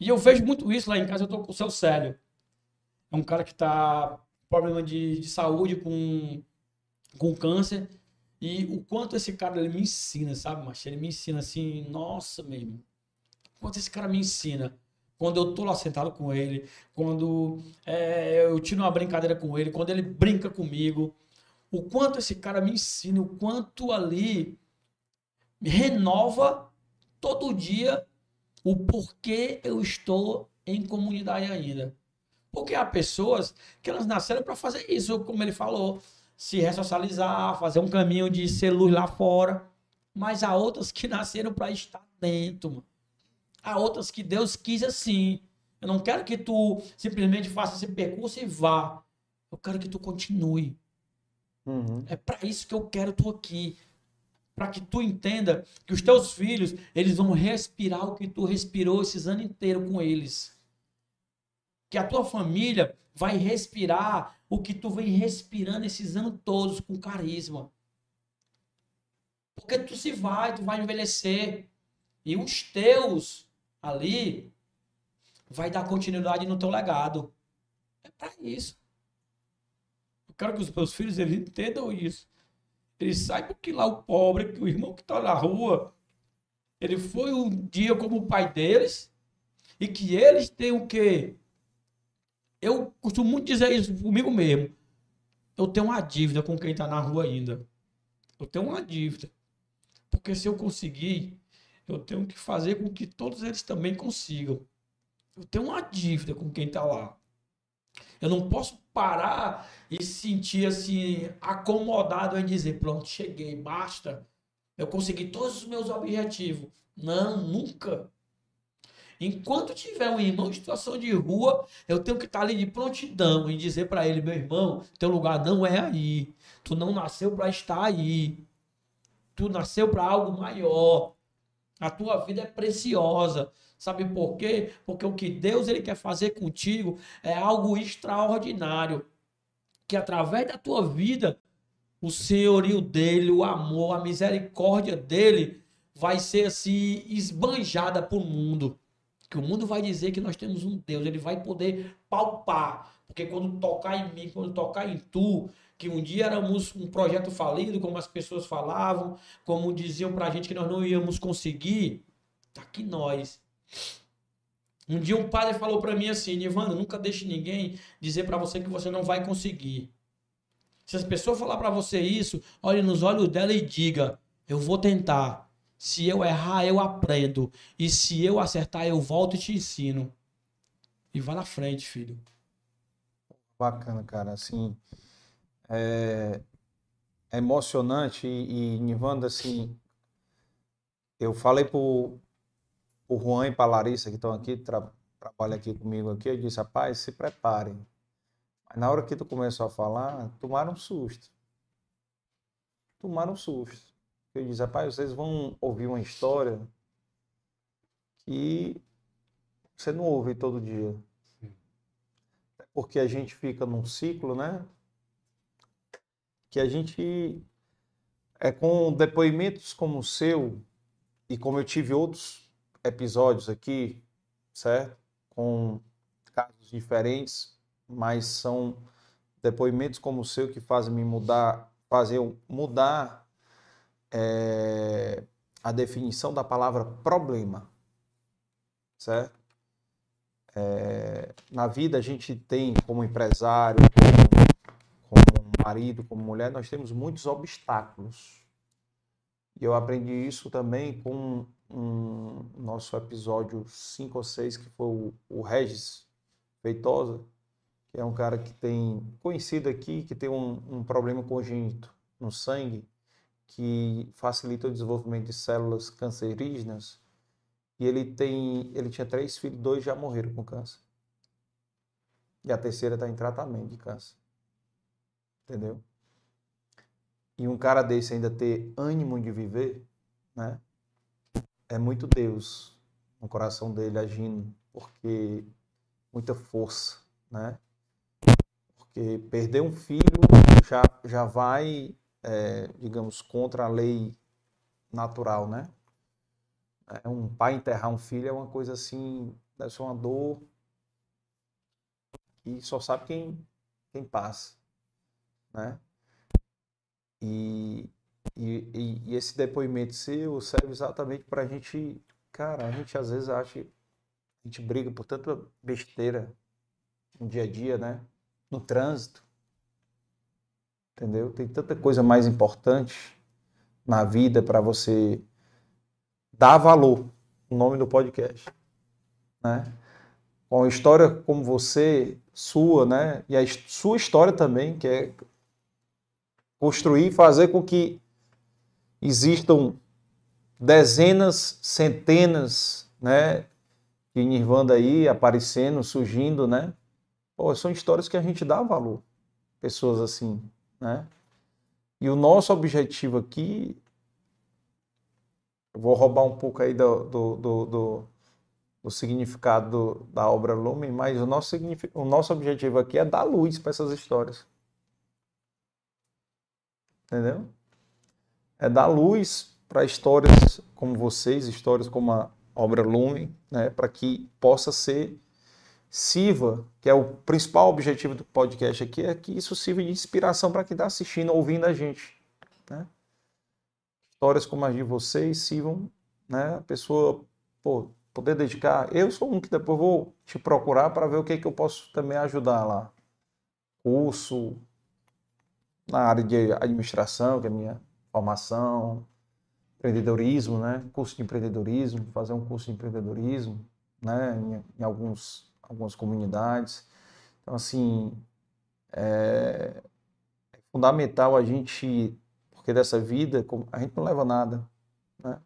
E eu vejo muito isso lá em casa, eu tô com o seu Célio. É um cara que tá problema de, de saúde com, com câncer. E o quanto esse cara ele me ensina, sabe, mas Ele me ensina assim, nossa, mesmo. O quanto esse cara me ensina. Quando eu tô lá sentado com ele, quando é, eu tiro uma brincadeira com ele, quando ele brinca comigo, o quanto esse cara me ensina, o quanto ali renova todo dia o porquê eu estou em comunidade ainda. Porque há pessoas que elas nasceram para fazer isso, como ele falou, se ressocializar, fazer um caminho de ser luz lá fora. Mas há outras que [LAUGHS] nasceram para estar dentro. Mano. Há outras que Deus quis assim. Eu não quero que tu simplesmente faça esse percurso e vá. Eu quero que tu continue. Uhum. É para isso que eu quero tu aqui. Para que tu entenda que os teus filhos, eles vão respirar o que tu respirou esses anos inteiros com eles que a tua família vai respirar o que tu vem respirando esses anos todos com carisma. Porque tu se vai, tu vai envelhecer. E os teus ali vai dar continuidade no teu legado. É para isso. Eu quero que os meus filhos eles entendam isso. Eles saibam que lá o pobre, que o irmão que está na rua, ele foi um dia como o pai deles e que eles têm o quê? Eu costumo muito dizer isso comigo mesmo. Eu tenho uma dívida com quem está na rua ainda. Eu tenho uma dívida. Porque se eu conseguir, eu tenho que fazer com que todos eles também consigam. Eu tenho uma dívida com quem está lá. Eu não posso parar e sentir assim, acomodado em dizer: pronto, cheguei, basta. Eu consegui todos os meus objetivos. Não, nunca. Enquanto tiver um irmão em situação de rua, eu tenho que estar ali de prontidão e dizer para ele, meu irmão, teu lugar não é aí. Tu não nasceu para estar aí. Tu nasceu para algo maior. A tua vida é preciosa. Sabe por quê? Porque o que Deus ele quer fazer contigo é algo extraordinário. Que através da tua vida, o senhorio dele, o amor, a misericórdia dele vai ser assim esbanjada para o mundo que o mundo vai dizer que nós temos um Deus, ele vai poder palpar. Porque quando tocar em mim, quando tocar em tu, que um dia éramos um projeto falido, como as pessoas falavam, como diziam pra gente que nós não íamos conseguir, tá aqui nós. Um dia um padre falou para mim assim, Nivanda, nunca deixe ninguém dizer para você que você não vai conseguir. Se as pessoas falar para você isso, olhe nos olhos dela e diga, eu vou tentar. Se eu errar, eu aprendo. E se eu acertar, eu volto e te ensino. E vá na frente, filho. Bacana, cara. Assim, é, é emocionante. E, e Nivanda, assim, eu falei pro, pro Juan e pra Larissa, que estão aqui, tra, trabalham aqui comigo aqui, eu disse, rapaz, se preparem. Mas na hora que tu começou a falar, tomaram um susto. Tomaram um susto ele diz, rapaz, vocês vão ouvir uma história que você não ouve todo dia. Porque a gente fica num ciclo, né? Que a gente é com depoimentos como o seu e como eu tive outros episódios aqui certo? Com casos diferentes, mas são depoimentos como o seu que fazem me mudar, fazer eu mudar é, a definição da palavra problema, certo? É, na vida a gente tem como empresário, como, como marido, como mulher, nós temos muitos obstáculos. E eu aprendi isso também com um, nosso episódio 5 ou 6, que foi o, o Regis Feitosa, que é um cara que tem conhecido aqui, que tem um, um problema congênito no sangue, que facilita o desenvolvimento de células cancerígenas. E ele tem, ele tinha três filhos, dois já morreram com câncer. E a terceira está em tratamento de câncer. Entendeu? E um cara desse ainda ter ânimo de viver, né? É muito Deus no coração dele agindo, porque muita força, né? Porque perder um filho já, já vai, é, digamos, contra a lei natural, né? É, um pai enterrar um filho é uma coisa assim, deve ser uma dor que só sabe quem, quem passa, né? E, e, e, esse depoimento seu serve exatamente para a gente, cara, a gente às vezes acha, a gente briga por tanta besteira no dia a dia, né? No trânsito, entendeu? Tem tanta coisa mais importante na vida para você dar valor. O nome do podcast, né? Com a história como você, sua, né? E a sua história também, que é construir, fazer com que existam dezenas, centenas, né, de Nirvana aí aparecendo, surgindo, né? Pô, são histórias que a gente dá valor, pessoas assim, né? E o nosso objetivo aqui, eu vou roubar um pouco aí do, do, do, do, do significado da obra Lumen, mas o nosso, o nosso objetivo aqui é dar luz para essas histórias entendeu? É dar luz para histórias como vocês, histórias como a obra Lumen, né, para que possa ser sirva, que é o principal objetivo do podcast aqui, é que isso sirva de inspiração para quem está assistindo, ouvindo a gente. Né? Histórias como as de vocês sirvam, né, a pessoa pô, poder dedicar. Eu sou um que depois vou te procurar para ver o que, que eu posso também ajudar lá. Curso, na área de administração, que é a minha formação, empreendedorismo, né? Curso de empreendedorismo, fazer um curso de empreendedorismo, né? Em, em alguns, algumas comunidades. Então, assim, é, é fundamental a gente, porque dessa vida a gente não leva nada, né?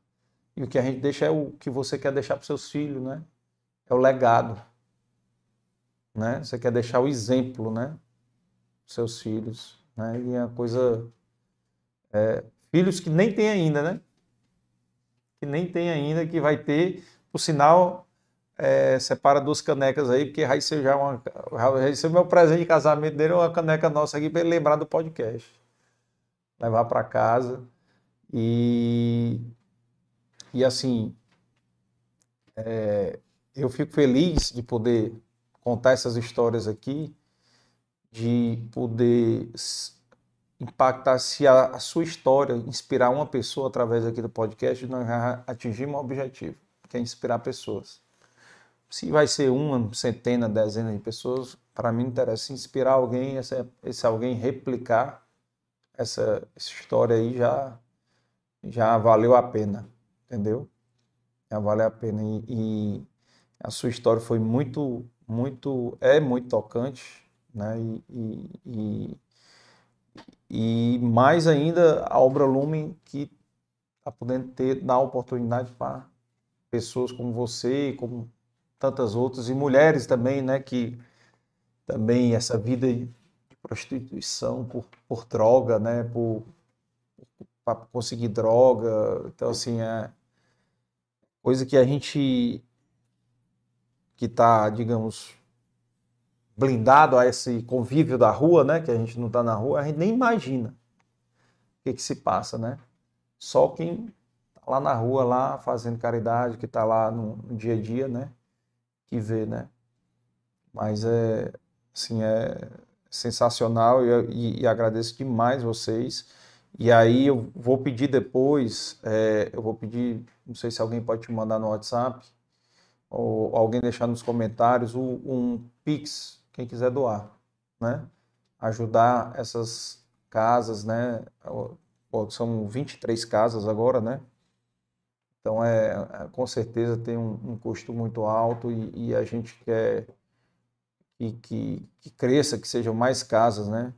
E o que a gente deixa é o que você quer deixar para seus filhos, né? É o legado, né? Você quer deixar o exemplo, né? Seus filhos. Né? E é uma coisa. É, filhos que nem tem ainda, né? Que nem tem ainda, que vai ter, por sinal, é, separa duas canecas aí, porque ser já uma. Vai ser o meu presente de casamento dele, uma caneca nossa aqui para ele lembrar do podcast. Levar para casa. E. E assim. É, eu fico feliz de poder contar essas histórias aqui de poder impactar, se a, a, sua história inspirar uma pessoa através aqui do podcast, nós já atingimos o objetivo, que é inspirar pessoas. Se vai ser uma, centena, dezena de pessoas, para mim interessa inspirar alguém, esse, esse alguém replicar essa, essa história aí já, já valeu a pena, entendeu? Já valeu a pena. E, e a sua história foi muito, muito, é muito tocante né? E, e, e, e mais ainda a obra Lumen que está podendo ter, dar oportunidade para pessoas como você, como tantas outras, e mulheres também, né? Que também essa vida de prostituição por, por droga, né? Por, para conseguir droga. Então, assim, é coisa que a gente que está, digamos, blindado a esse convívio da rua, né? Que a gente não está na rua, a gente nem imagina o que, que se passa, né? Só quem está lá na rua, lá fazendo caridade, que está lá no, no, dia a dia, né? Que vê, né? Mas é, assim, é sensacional e, e, e agradeço demais vocês. E aí eu vou pedir depois, é, eu vou pedir, não sei se alguém pode te mandar no WhatsApp, ou alguém deixar nos comentários um, um Pix, quem quiser doar, né? Ajudar essas casas, né? São 23 casas agora, né? Então, é, é, com certeza tem um, um custo muito alto e, e, a gente quer que, que, que, cresça, que sejam mais casas, né?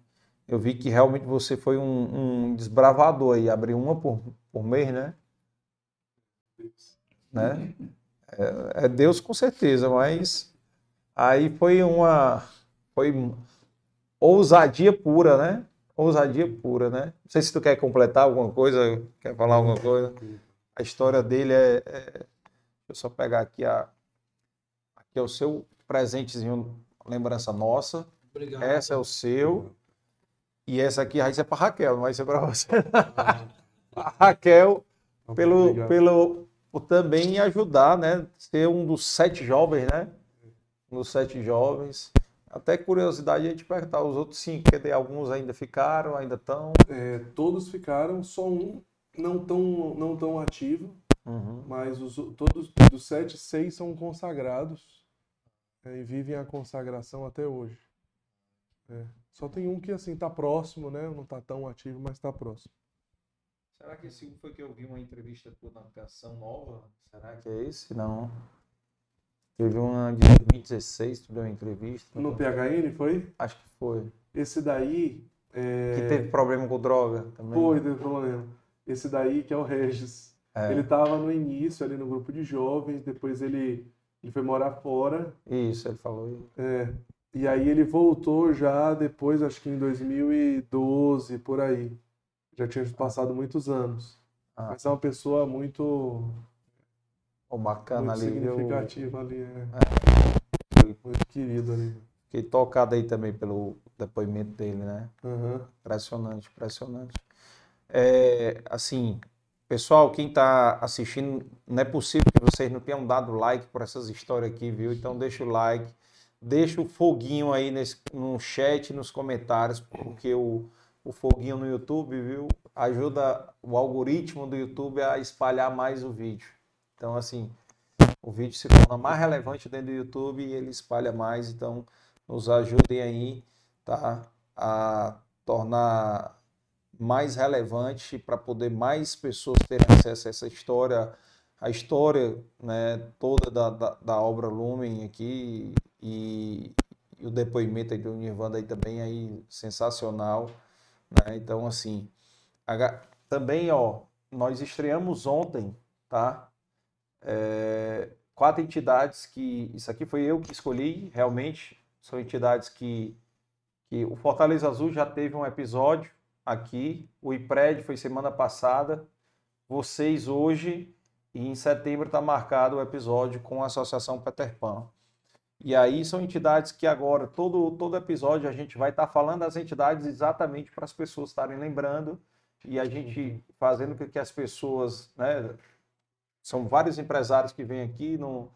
Eu vi que realmente você foi um, um desbravador aí, abriu uma por, por mês, né? né? É, é, Deus com certeza, mas aí foi uma foi ousadia pura, né? Ousadia pura, né? Não sei se tu quer completar alguma coisa, quer falar alguma coisa. A história dele é, é... Deixa eu só pegar aqui a aqui é o seu presentezinho, lembrança nossa. Obrigado. Essa é o seu. E essa aqui vai ser para Raquel, não vai ser para você. [LAUGHS] a Raquel, pelo, pelo por também ajudar, né? Ser um dos sete jovens, né? Um dos sete jovens. Até curiosidade a gente perguntar os outros cinco, porque alguns ainda ficaram, ainda estão. É, todos ficaram, só um não tão, não tão ativo, uhum. mas os, todos dos sete, seis são consagrados é, e vivem a consagração até hoje. É. Só tem um que assim está próximo, né? Não está tão ativo, mas está próximo. Será que esse foi que eu vi uma entrevista tua na Canção Nova? Será que é esse? Não. Teve uma de 2016, tu deu uma entrevista. No PHN, foi? Acho que foi. Esse daí. É... Que teve problema com droga também. Foi, teve problema. Esse daí que é o Regis. É. Ele estava no início ali no grupo de jovens, depois ele, ele foi morar fora. Isso, ele falou. É. E aí ele voltou já depois, acho que em 2012, por aí. Já tinha passado muitos anos. Ah. Mas é uma pessoa muito. Oh, bacana muito ali. Significativa eu... ali, é. é. Muito querido ali. Fiquei tocado aí também pelo depoimento dele, né? Uhum. Impressionante, impressionante. É, assim, pessoal, quem está assistindo, não é possível que vocês não tenham dado like por essas histórias aqui, viu? Então deixa o like, deixa o foguinho aí nesse, no chat, nos comentários, porque o o foguinho no YouTube, viu? Ajuda o algoritmo do YouTube a espalhar mais o vídeo. Então, assim, o vídeo se torna mais relevante dentro do YouTube e ele espalha mais. Então, nos ajudem aí, tá? A tornar mais relevante para poder mais pessoas terem acesso a essa história, a história né, toda da, da, da obra Lumen aqui e, e, o depoimento aí do Nirvana aí também aí sensacional. Né? Então, assim, também, ó, nós estreamos ontem, tá? É, quatro entidades que, isso aqui foi eu que escolhi, realmente, são entidades que, que o Fortaleza Azul já teve um episódio aqui, o IPRED foi semana passada, vocês hoje, e em setembro está marcado o episódio com a Associação Peter Pan. E aí são entidades que agora, todo, todo episódio, a gente vai estar tá falando das entidades exatamente para as pessoas estarem lembrando e a gente fazendo com que as pessoas, né, são vários empresários que vêm aqui no,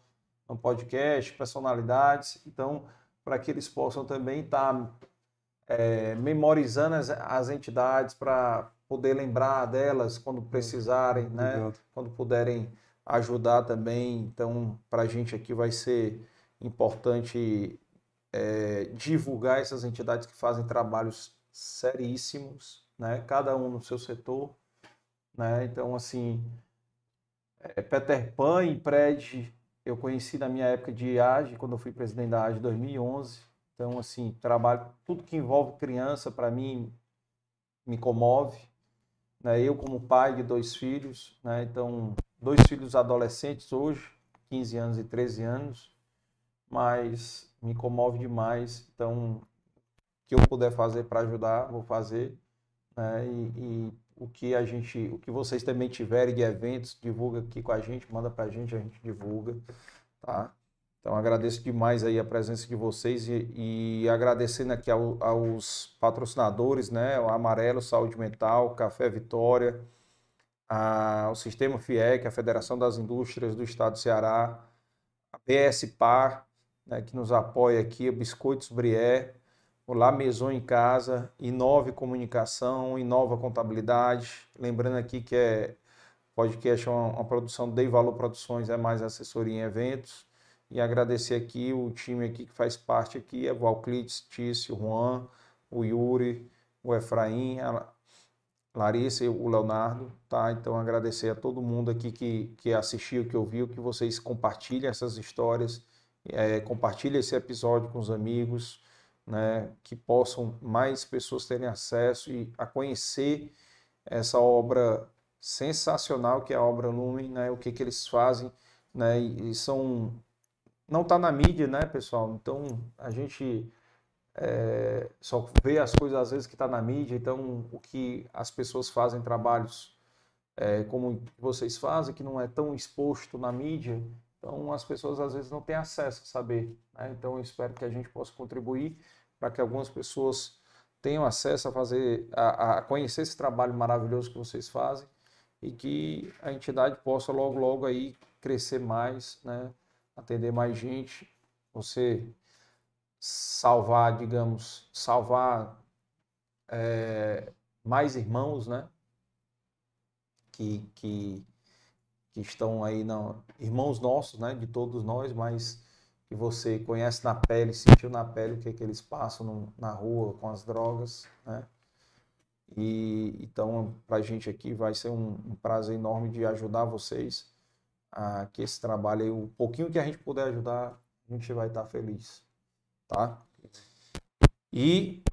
no podcast, personalidades, então, para que eles possam também estar tá, é, memorizando as, as entidades para poder lembrar delas quando precisarem, né, quando puderem ajudar também. Então, para a gente aqui vai ser importante é, divulgar essas entidades que fazem trabalhos seríssimos, né? cada um no seu setor. Né? Então, assim, é, Peter Pan e Pred eu conheci na minha época de IAGE, quando eu fui presidente da AGE em 2011. Então, assim, trabalho, tudo que envolve criança, para mim, me comove. Né? Eu, como pai de dois filhos, né? então, dois filhos adolescentes hoje, 15 anos e 13 anos, mas me comove demais. Então, o que eu puder fazer para ajudar, vou fazer. Né? E, e, o que a gente, o que vocês também tiverem de eventos, divulga aqui com a gente, manda para a gente, a gente divulga, tá? Então agradeço demais aí a presença de vocês e, e agradecendo aqui ao, aos patrocinadores, né? O Amarelo Saúde Mental, Café Vitória, a, o Sistema FIEC, a Federação das Indústrias do Estado do Ceará, a BS Par, né, que nos apoia aqui, Biscoitos Brié, o La Maison em Casa, Inove Comunicação, Inova Contabilidade. Lembrando aqui que é podcast é uma, uma produção Dei Valor Produções, é mais assessoria em eventos. E agradecer aqui o time aqui que faz parte aqui, é Valclides, Tício, Juan, o Yuri, o Efraim, a Larissa e o Leonardo, tá? Então agradecer a todo mundo aqui que, que assistiu, que ouviu, que vocês compartilhem essas histórias, é, compartilhem esse episódio com os amigos, né? Que possam mais pessoas terem acesso e a conhecer essa obra sensacional que é a obra Lumen, né? O que que eles fazem, né? E, e são não está na mídia, né, pessoal? Então a gente é, só vê as coisas às vezes que está na mídia. Então o que as pessoas fazem, trabalhos é, como vocês fazem, que não é tão exposto na mídia, então as pessoas às vezes não têm acesso a saber. Né? Então eu espero que a gente possa contribuir para que algumas pessoas tenham acesso a fazer, a, a conhecer esse trabalho maravilhoso que vocês fazem e que a entidade possa logo logo aí crescer mais, né? Atender mais gente, você salvar, digamos, salvar é, mais irmãos, né? Que, que, que estão aí, não, irmãos nossos, né? De todos nós, mas que você conhece na pele, sentiu na pele o que, é que eles passam no, na rua com as drogas, né? E então, para a gente aqui vai ser um, um prazer enorme de ajudar vocês a que esse trabalho aí, o pouquinho que a gente puder ajudar, a gente vai estar feliz, tá? E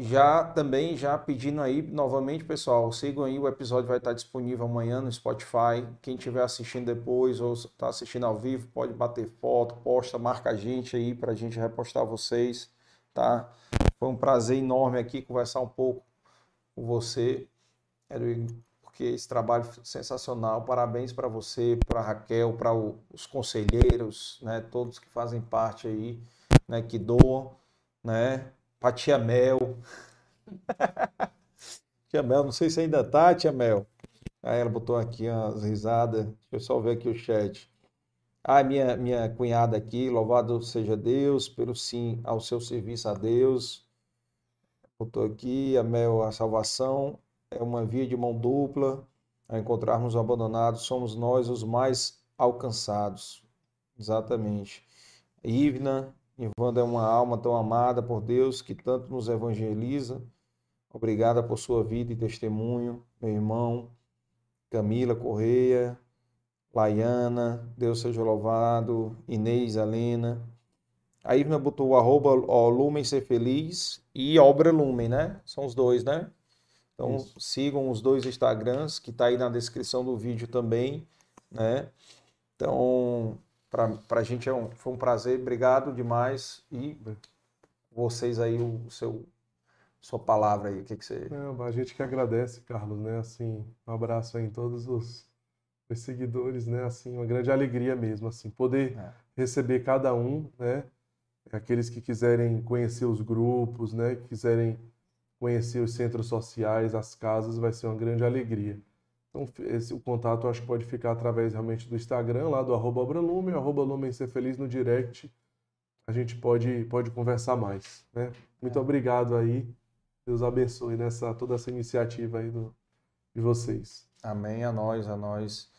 já também já pedindo aí novamente, pessoal, sigam aí, o episódio vai estar disponível amanhã no Spotify. Quem estiver assistindo depois ou está assistindo ao vivo, pode bater foto, posta, marca a gente aí para a gente repostar vocês, tá? Foi um prazer enorme aqui conversar um pouco com você. Quero porque esse trabalho sensacional. Parabéns para você, para Raquel, para os conselheiros, né, todos que fazem parte aí, né, que doam, né, para Tia Mel. [LAUGHS] tia Mel, não sei se ainda tá, Tia Mel. Aí ela botou aqui as risadas. Deixa eu só ver aqui o chat. Ah, minha, minha cunhada aqui, louvado seja Deus pelo sim ao seu serviço a Deus. Botou aqui a Mel, a salvação é uma via de mão dupla. Ao encontrarmos o abandonado, somos nós os mais alcançados. Exatamente. Ivna, Ivanda é uma alma tão amada por Deus que tanto nos evangeliza. Obrigada por sua vida e testemunho, meu irmão. Camila Correia, Laiana, Deus seja louvado. Inês Helena. A Ivna botou o arroba ó, Lumen Ser Feliz e Obra Lumen, né? São os dois, né? Então Isso. sigam os dois Instagrams, que está aí na descrição do vídeo também, né? Então, para a gente é um, foi um prazer, obrigado demais e vocês aí o seu sua palavra aí, o que que você... Não, a gente que agradece, Carlos, né? Assim, um abraço aí em todos os, os seguidores, né? Assim, uma grande alegria mesmo, assim, poder é. receber cada um, né? Aqueles que quiserem conhecer os grupos, né? Que quiserem conhecer os centros sociais, as casas, vai ser uma grande alegria. Então, esse, o contato acho que pode ficar através realmente do Instagram, lá do arroba Abralume, arroba Lumen Ser Feliz no direct. A gente pode, pode conversar mais. Né? Muito é. obrigado aí. Deus abençoe nessa, toda essa iniciativa aí do, de vocês. Amém, a nós, a nós.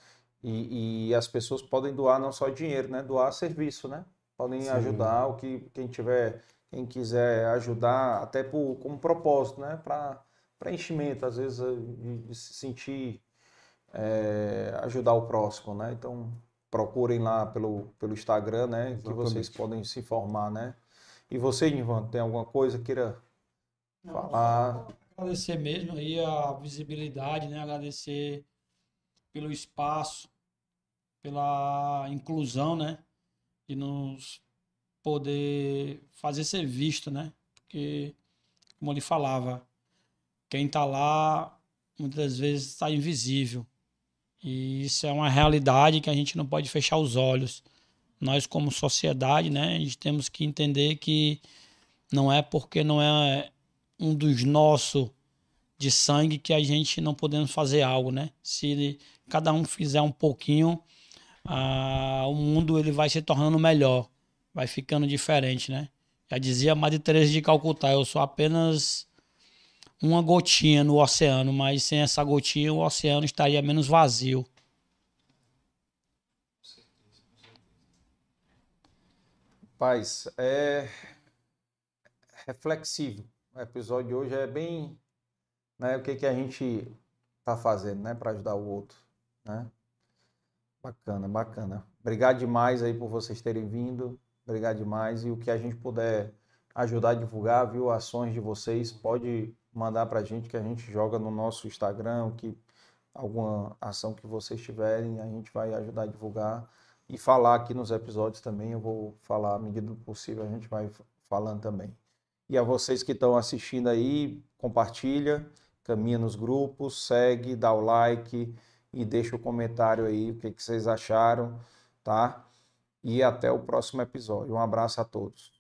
E, e as pessoas podem doar não só dinheiro, né? Doar serviço, né? Podem Sim. ajudar o que quem tiver quem quiser ajudar, até por, como propósito, né? Para preenchimento, às vezes, eh, se sentir, é, ajudar o próximo, né? Então, procurem lá pelo, pelo Instagram, né? Exatamente. Que vocês podem se informar, né? E você, Ivan, tem alguma coisa queira Não, falar? Agradecer mesmo aí a visibilidade, né? Agradecer pelo espaço, pela inclusão, né? De nos poder fazer ser visto, né? Porque, como ele falava, quem está lá muitas vezes está invisível. E isso é uma realidade que a gente não pode fechar os olhos. Nós, como sociedade, né, a gente temos que entender que não é porque não é um dos nossos de sangue que a gente não podemos fazer algo, né? Se cada um fizer um pouquinho, ah, o mundo ele vai se tornando melhor. Vai ficando diferente, né? Já dizia Madre Teresa de Calcutá, eu sou apenas uma gotinha no oceano, mas sem essa gotinha o oceano estaria menos vazio. Paz, é reflexivo. O episódio de hoje é bem, né, o que que a gente tá fazendo, né, para ajudar o outro, né? Bacana, bacana. Obrigado demais aí por vocês terem vindo. Obrigado demais e o que a gente puder ajudar a divulgar, viu, ações de vocês, pode mandar para a gente que a gente joga no nosso Instagram, que alguma ação que vocês tiverem, a gente vai ajudar a divulgar e falar aqui nos episódios também. Eu vou falar à medida do possível, a gente vai falando também. E a vocês que estão assistindo aí, compartilha, caminha nos grupos, segue, dá o like e deixa o comentário aí o que, que vocês acharam, tá? E até o próximo episódio. Um abraço a todos.